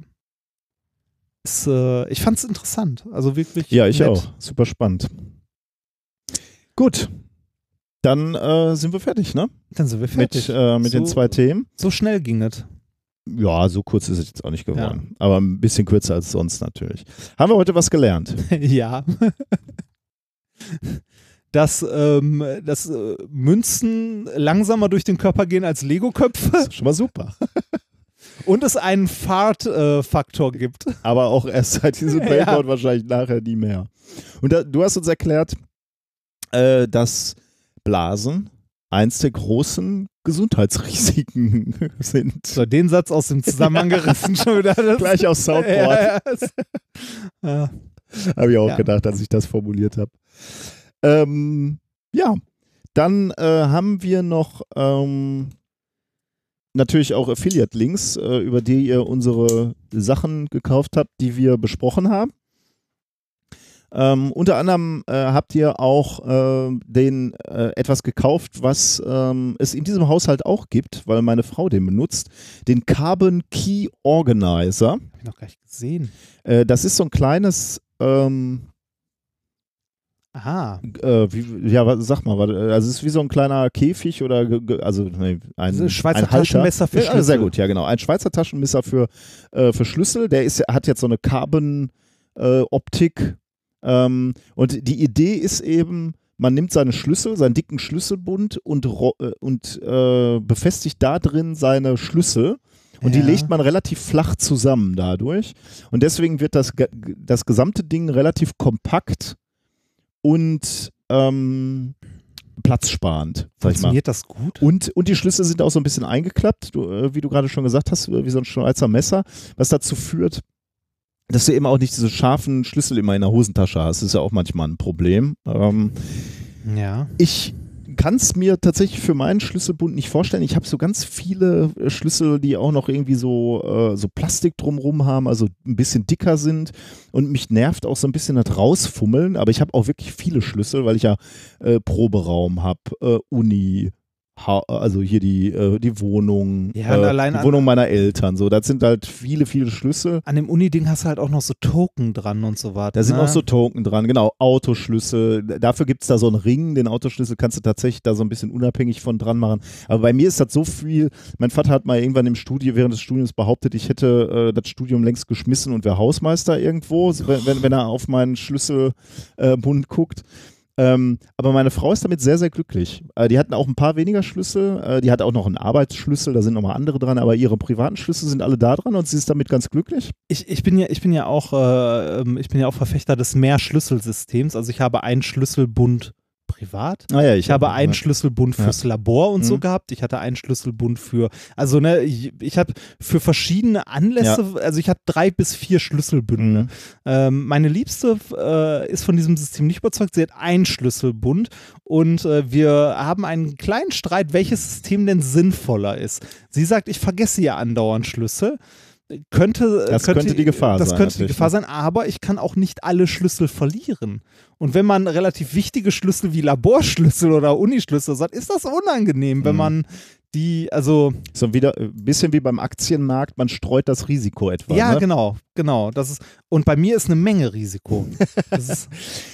Ist, äh, ich fand es interessant. Also wirklich. Ja, ich nett. auch. Super spannend. Gut. Dann äh, sind wir fertig, ne? Dann sind wir fertig. Mit, äh, mit den So- zwei Themen. So schnell ging es. Ja, so kurz ist es jetzt auch nicht geworden. Aber ein bisschen kürzer als sonst natürlich. Haben wir heute was gelernt? ja. dass, ähm, dass äh, Münzen langsamer durch den Körper gehen als Lego-Köpfe Schon mal super. und es einen Fart-Faktor gibt. Aber auch erst seit diesem Ja. Paper und wahrscheinlich nachher nie mehr. Und da, du hast uns erklärt, äh, dass Blasen eins der großen Gesundheitsrisiken sind. So, den Satz aus dem Zusammenhang gerissen schon wieder. Das, Gleich aus Southport. Ja, ja. Habe ich auch Ja. gedacht, als ich das formuliert habe. Ähm, ja, dann äh, haben wir noch ähm, natürlich auch Affiliate-Links, äh, über die ihr unsere Sachen gekauft habt, die wir besprochen haben. Ähm, unter anderem äh, habt ihr auch äh, den äh, etwas gekauft, was ähm, es in diesem Haushalt auch gibt, weil meine Frau den benutzt, den Carbon Key Organizer. Hab ich noch gar nicht gesehen. Äh, das ist so ein kleines ähm, Aha. äh, wie, ja, was, sag mal, warte, also es ist wie so ein kleiner Käfig oder, also nee, ein, Also Schweizer ein. Taschenmesser für ja, Sehr Schlüssel. gut, ja genau. Ein Schweizer Taschenmesser für, äh, für Schlüssel, der ist, hat jetzt so eine Carbon-Optik ähm, und die Idee ist eben, man nimmt seine Schlüssel, seinen dicken Schlüsselbund und, äh, und äh, befestigt da drin seine Schlüssel. Und Ja. die legt man relativ flach zusammen dadurch. Und deswegen wird das, das gesamte Ding relativ kompakt und ähm, platzsparend. Funktioniert das gut? Und, und die Schlüssel sind auch so ein bisschen eingeklappt, du, äh, wie du gerade schon gesagt hast, wie so ein Schweizer Messer, was dazu führt, dass du eben auch nicht diese scharfen Schlüssel immer in der Hosentasche hast. Das ist ja auch manchmal ein Problem. Ähm, Ja. ich kann es mir tatsächlich für meinen Schlüsselbund nicht vorstellen. Ich habe so ganz viele äh, Schlüssel, die auch noch irgendwie so, äh, so Plastik drumrum haben, also ein bisschen dicker sind. Und mich nervt auch so ein bisschen das Rausfummeln. Aber ich habe auch wirklich viele Schlüssel, weil ich ja äh, Proberaum habe, äh, Uni, ha also hier die, äh, die Wohnung, Ja, äh, die Wohnung meiner Eltern. So, das sind halt viele, viele Schlüssel. An dem Uni-Ding hast du halt auch noch so Token dran und so weiter. Da sind ne? auch so Token dran, genau, Autoschlüssel. Dafür gibt es da so einen Ring, den Autoschlüssel kannst du tatsächlich da so ein bisschen unabhängig von dran machen. Aber bei mir ist das so viel, mein Vater hat mal irgendwann im Studium, während des Studiums behauptet, ich hätte äh, das Studium längst geschmissen und wäre Hausmeister irgendwo, wenn, wenn, wenn er auf meinen Schlüsselbund äh, guckt. Ähm, aber meine Frau ist damit sehr, sehr glücklich. Äh, die hatten auch ein paar weniger Schlüssel. Äh, die hat auch noch einen Arbeitsschlüssel, da sind nochmal andere dran, aber ihre privaten Schlüssel sind alle da dran und sie ist damit ganz glücklich. ich, ich bin ja, ich bin ja auch, äh, ähm, ich bin ja auch Verfechter des Mehrschlüsselsystems. Also ich habe einen Schlüsselbund privat. Ah ja, Ich habe einen Schlüsselbund Ja. fürs Labor und so Mhm. gehabt. Ich hatte einen Schlüsselbund für, also ne, ich, ich habe für verschiedene Anlässe, also ich hatte drei bis vier Schlüsselbünde. Mhm. Ähm, meine Liebste äh, ist von diesem System nicht überzeugt. Sie hat einen Schlüsselbund und äh, wir haben einen kleinen Streit, welches System denn sinnvoller ist. Sie sagt, ich vergesse ja andauernd Schlüssel. Könnte, Das könnte die Gefahr das sein, könnte die Gefahr ne? sein, aber ich kann auch nicht alle Schlüssel verlieren. Und wenn man relativ wichtige Schlüssel wie Laborschlüssel oder Unischlüssel sagt, ist das unangenehm, wenn Mhm. man die, also So wieder ein bisschen wie beim Aktienmarkt, man streut das Risiko etwa. ja, ne? genau, genau. Das ist, und bei mir ist eine Menge Risiko.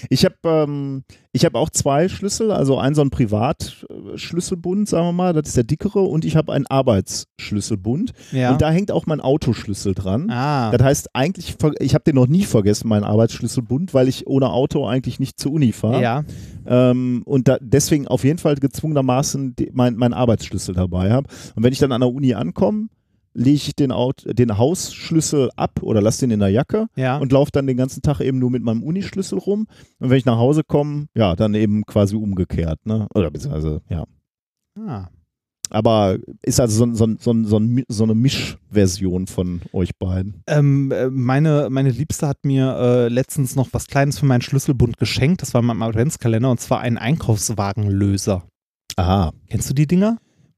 Ich habe ähm, ich hab auch zwei Schlüssel, also einen so einen Privatschlüsselbund, sagen wir mal, das ist der dickere, und ich habe einen Arbeitsschlüsselbund. ja. Und da hängt auch mein Autoschlüssel dran. ah, Das heißt, eigentlich, ich habe den noch nie vergessen, meinen Arbeitsschlüsselbund, weil ich ohne Auto eigentlich nicht zur Uni fahre. ja. Ähm, und da, deswegen auf jeden Fall gezwungenermaßen die, mein, meinen Arbeitsschlüssel dabei habe. Und wenn ich dann an der Uni ankomme, lege ich den, Aut den Hausschlüssel ab oder lasse den in der Jacke Ja. und laufe dann den ganzen Tag eben nur mit meinem Unischlüssel rum. Und wenn ich nach Hause komme, ja, dann eben quasi umgekehrt. Ne? Oder beziehungsweise, ja. Ah. Aber ist also so, so, so, so, so eine Mischversion von euch beiden. Ähm, äh, meine, meine Liebste hat mir äh, letztens noch was Kleines für meinen Schlüsselbund geschenkt. Das war mein Adventskalender und zwar einen Einkaufswagenlöser. Aha. Kennst du die Dinger?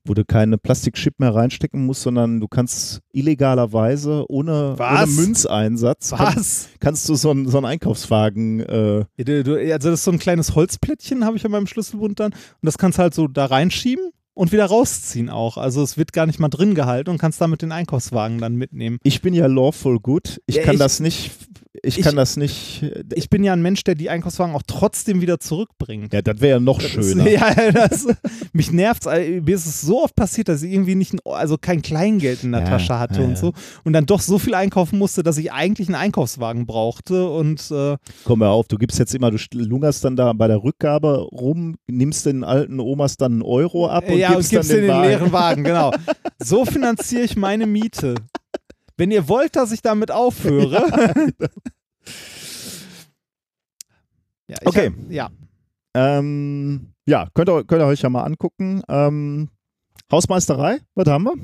Wo du keine Plastikchip mehr reinstecken musst, sondern du kannst illegalerweise ohne, ohne? Münzeinsatz kann, Was? kannst du so einen, so einen Einkaufswagen äh, Ja, du, du, also das ist so ein kleines Holzplättchen, habe ich an meinem Schlüsselbund dann. Und das kannst du halt so da reinschieben und wieder rausziehen auch. Also es wird gar nicht mal drin gehalten und kannst damit den Einkaufswagen dann mitnehmen. Ich bin ja lawful good. Ich Ja, kann ich- das nicht ich Ich- kann das nicht. Ich bin ja ein Mensch, der die Einkaufswagen auch trotzdem wieder zurückbringt. Ja, das wäre ja noch schöner. Ja, das, mich nervt's. äh, Mir ist es so oft passiert, dass ich irgendwie nicht, also kein Kleingeld in der Ja, Tasche hatte ja, und so und dann doch so viel einkaufen musste, dass ich eigentlich einen Einkaufswagen brauchte und äh, Komm mal auf, du gibst jetzt immer, du lungerst dann da bei der Rückgabe rum, nimmst den alten Omas dann einen Euro ab und ja, gibst, und gibst dann den, den Wagen. leeren Wagen, genau. So finanziere ich meine Miete. Wenn ihr wollt, dass ich damit aufhöre. Ja, Okay. Hab, ja. Ähm, ja, könnt ihr, könnt ihr euch ja mal angucken. Ähm, Hausmeisterei, was haben wir?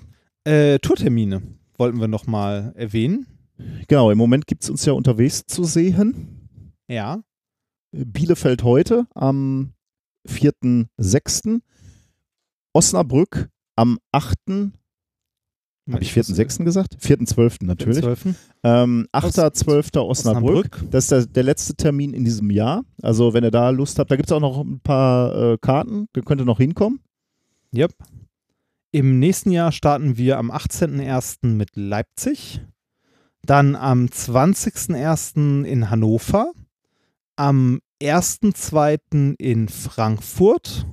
Äh, Tourtermine wollten wir noch mal erwähnen. Genau, im Moment gibt es uns ja unterwegs zu sehen. Ja. Bielefeld heute am 4.6. Osnabrück am 8. Habe ich 4.6. gesagt? 4.12. natürlich. 12. Ähm, 8.12. Osnabrück. Osnabrück. Das ist der, der letzte Termin in diesem Jahr. Also wenn ihr da Lust habt, da gibt es auch noch ein paar äh, Karten, da könnt ihr noch hinkommen. Yep. Im nächsten Jahr starten wir am 18.01. mit Leipzig. Dann am 20.01. in Hannover. Am 1.02. in Frankfurt.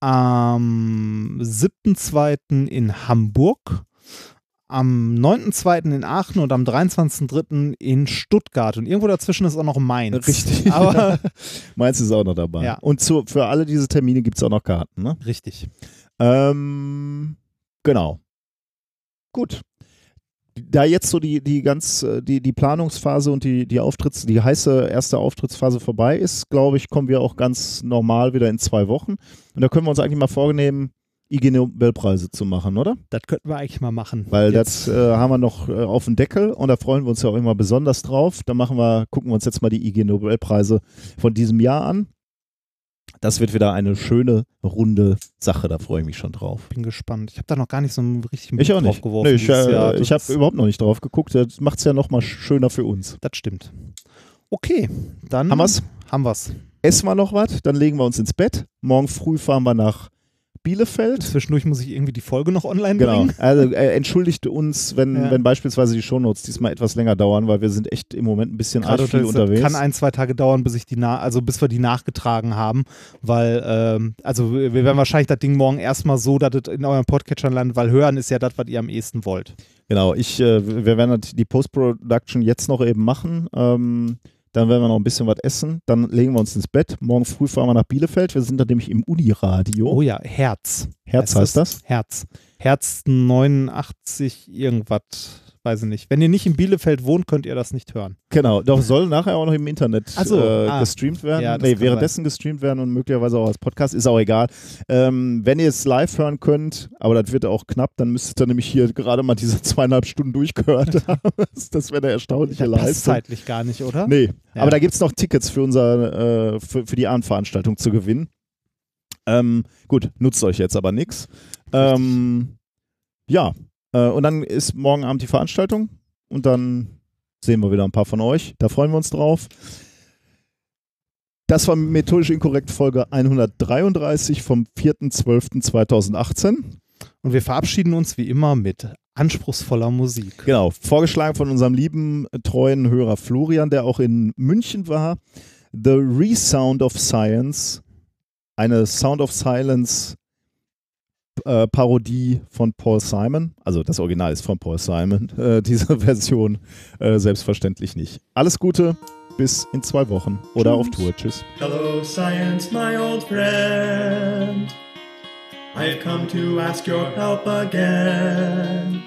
Am 7.02. in Hamburg. Am 9.02. in Aachen und am 23.03. in Stuttgart. Und irgendwo dazwischen ist auch noch Mainz. Richtig. Aber Mainz ist auch noch dabei. Ja. Und zu, für alle diese Termine gibt es auch noch Karten. Ne? richtig. Ähm, genau. Gut. Da jetzt so die, die ganz, die, die Planungsphase und die, die Auftritts, die heiße erste Auftrittsphase vorbei ist, glaube ich, kommen wir auch ganz normal wieder in zwei Wochen. Und da können wir uns eigentlich mal vornehmen, IG Nobelpreise zu machen, oder? Das könnten wir eigentlich mal machen. Weil Jetzt- das äh, haben wir noch äh, auf dem Deckel und da freuen wir uns ja auch immer besonders drauf. Da machen wir, gucken wir uns jetzt mal die IG Nobelpreise von diesem Jahr an. Das wird wieder eine schöne, runde Sache, da freue ich mich schon drauf. bin gespannt. Ich habe da noch gar nicht so einen richtigen Ich Blick drauf geworfen. Nee, ich äh, ich habe überhaupt noch nicht drauf geguckt. Das macht es ja nochmal schöner für uns. Das stimmt. Okay, dann Haben wir's? Haben wir's. Essen wir noch was, dann legen wir uns ins Bett. Morgen früh fahren wir nach Bielefeld. Zwischendurch muss ich irgendwie die Folge noch online Genau. bringen. Also äh, entschuldigt uns, wenn, Ja. wenn beispielsweise die Shownotes diesmal etwas länger dauern, weil wir sind echt im Moment ein bisschen Gerade viel unterwegs. kann ein, zwei Tage dauern, bis ich die also bis wir die nachgetragen haben, weil ähm, also wir werden wahrscheinlich das Ding morgen erstmal so, dass es in euren Podcatchern landet, weil hören ist ja das, was ihr am ehesten wollt. Genau, ich, äh, wir werden die Post-Production jetzt noch eben machen. Ähm, dann werden wir noch ein bisschen was essen. Dann legen wir uns ins Bett. Morgen früh fahren wir nach Bielefeld. Wir sind dann nämlich im Uniradio. Oh ja, Herz. Herz heißt das? Herz. Herz 89 irgendwas, weiß ich nicht. Wenn ihr nicht in Bielefeld wohnt, könnt ihr das nicht hören. Genau, doch soll nachher auch noch im Internet so, äh, ah. gestreamt werden. Ja, nee, währenddessen gestreamt werden und möglicherweise auch als Podcast, ist auch egal. Ähm, wenn ihr es live hören könnt, aber das wird auch knapp, dann müsstet ihr nämlich hier gerade mal diese zweieinhalb Stunden durchgehört haben. Das- wäre eine erstaunliche Das Leistung. zeitlich gar nicht, oder? Nee, Ja. aber da gibt es noch Tickets für, unser, äh, für, für die Abendveranstaltung zu gewinnen. Ähm, gut, nutzt euch jetzt aber nichts. Ähm, ja, äh, und dann ist morgen Abend die Veranstaltung und dann sehen wir wieder ein paar von euch. Da freuen wir uns drauf. Das war methodisch inkorrekt Folge 133 vom 4.12.2018. Und wir verabschieden uns wie immer mit anspruchsvoller Musik. Genau, vorgeschlagen von unserem lieben, treuen Hörer Florian, der auch in München war. The Resound of Science, eine Sound of Silence äh, Parodie von Paul Simon. Also das Original ist von Paul Simon, äh, diese Version äh, selbstverständlich nicht. Alles Gute, bis in zwei Wochen oder auf Tour. Tschüss. Hello, science, my old friend. I've come to ask your help again.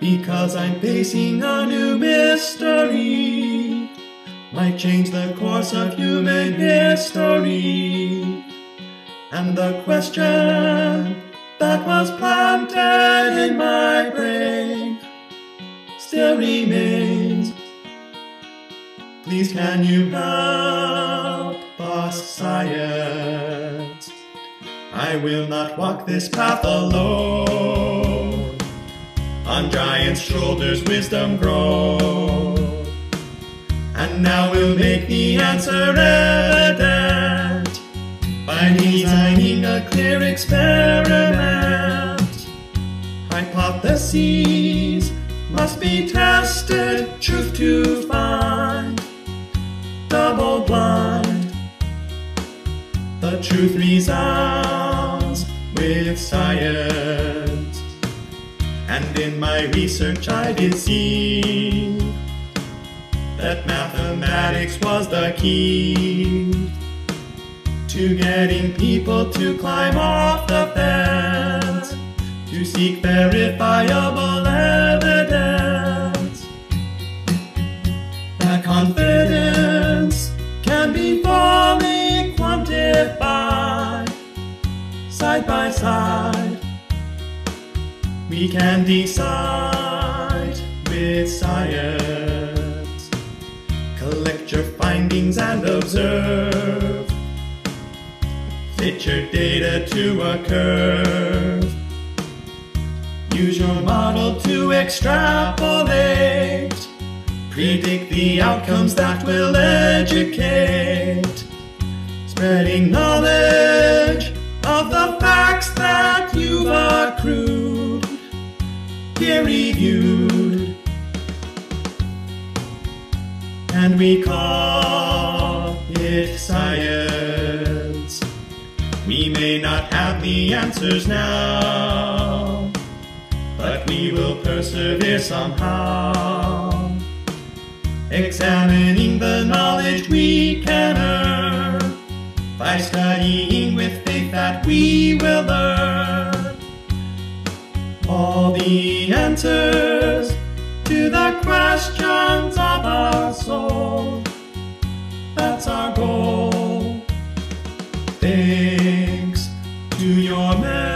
Because I'm facing a new mystery. Might change the course of human history. And the question that was planted in my brain still remains. Please can you help us, science? I will not walk this path alone. On giants' shoulders wisdom grows. And now we'll make the answer evident by designing a clear experiment. Hypotheses must be tested, truth to find. Double blind, the truth resounds with science. And in my research, I did see that mathematics was the key to getting people to climb off the fence to seek verifiable evidence. That confidence can be fully quantified side by side. We can decide with science. Collect your findings and observe. Fit your data to a curve. Use your model to extrapolate. Predict the outcomes that will educate. Spreading knowledge of the facts that you've accrued. Peer reviewed. And we call it science. We may not have the answers now, but we will persevere somehow. Examining the knowledge we can earn by studying with faith that we will learn all the answers to the questions of our soul. That's our goal. your name.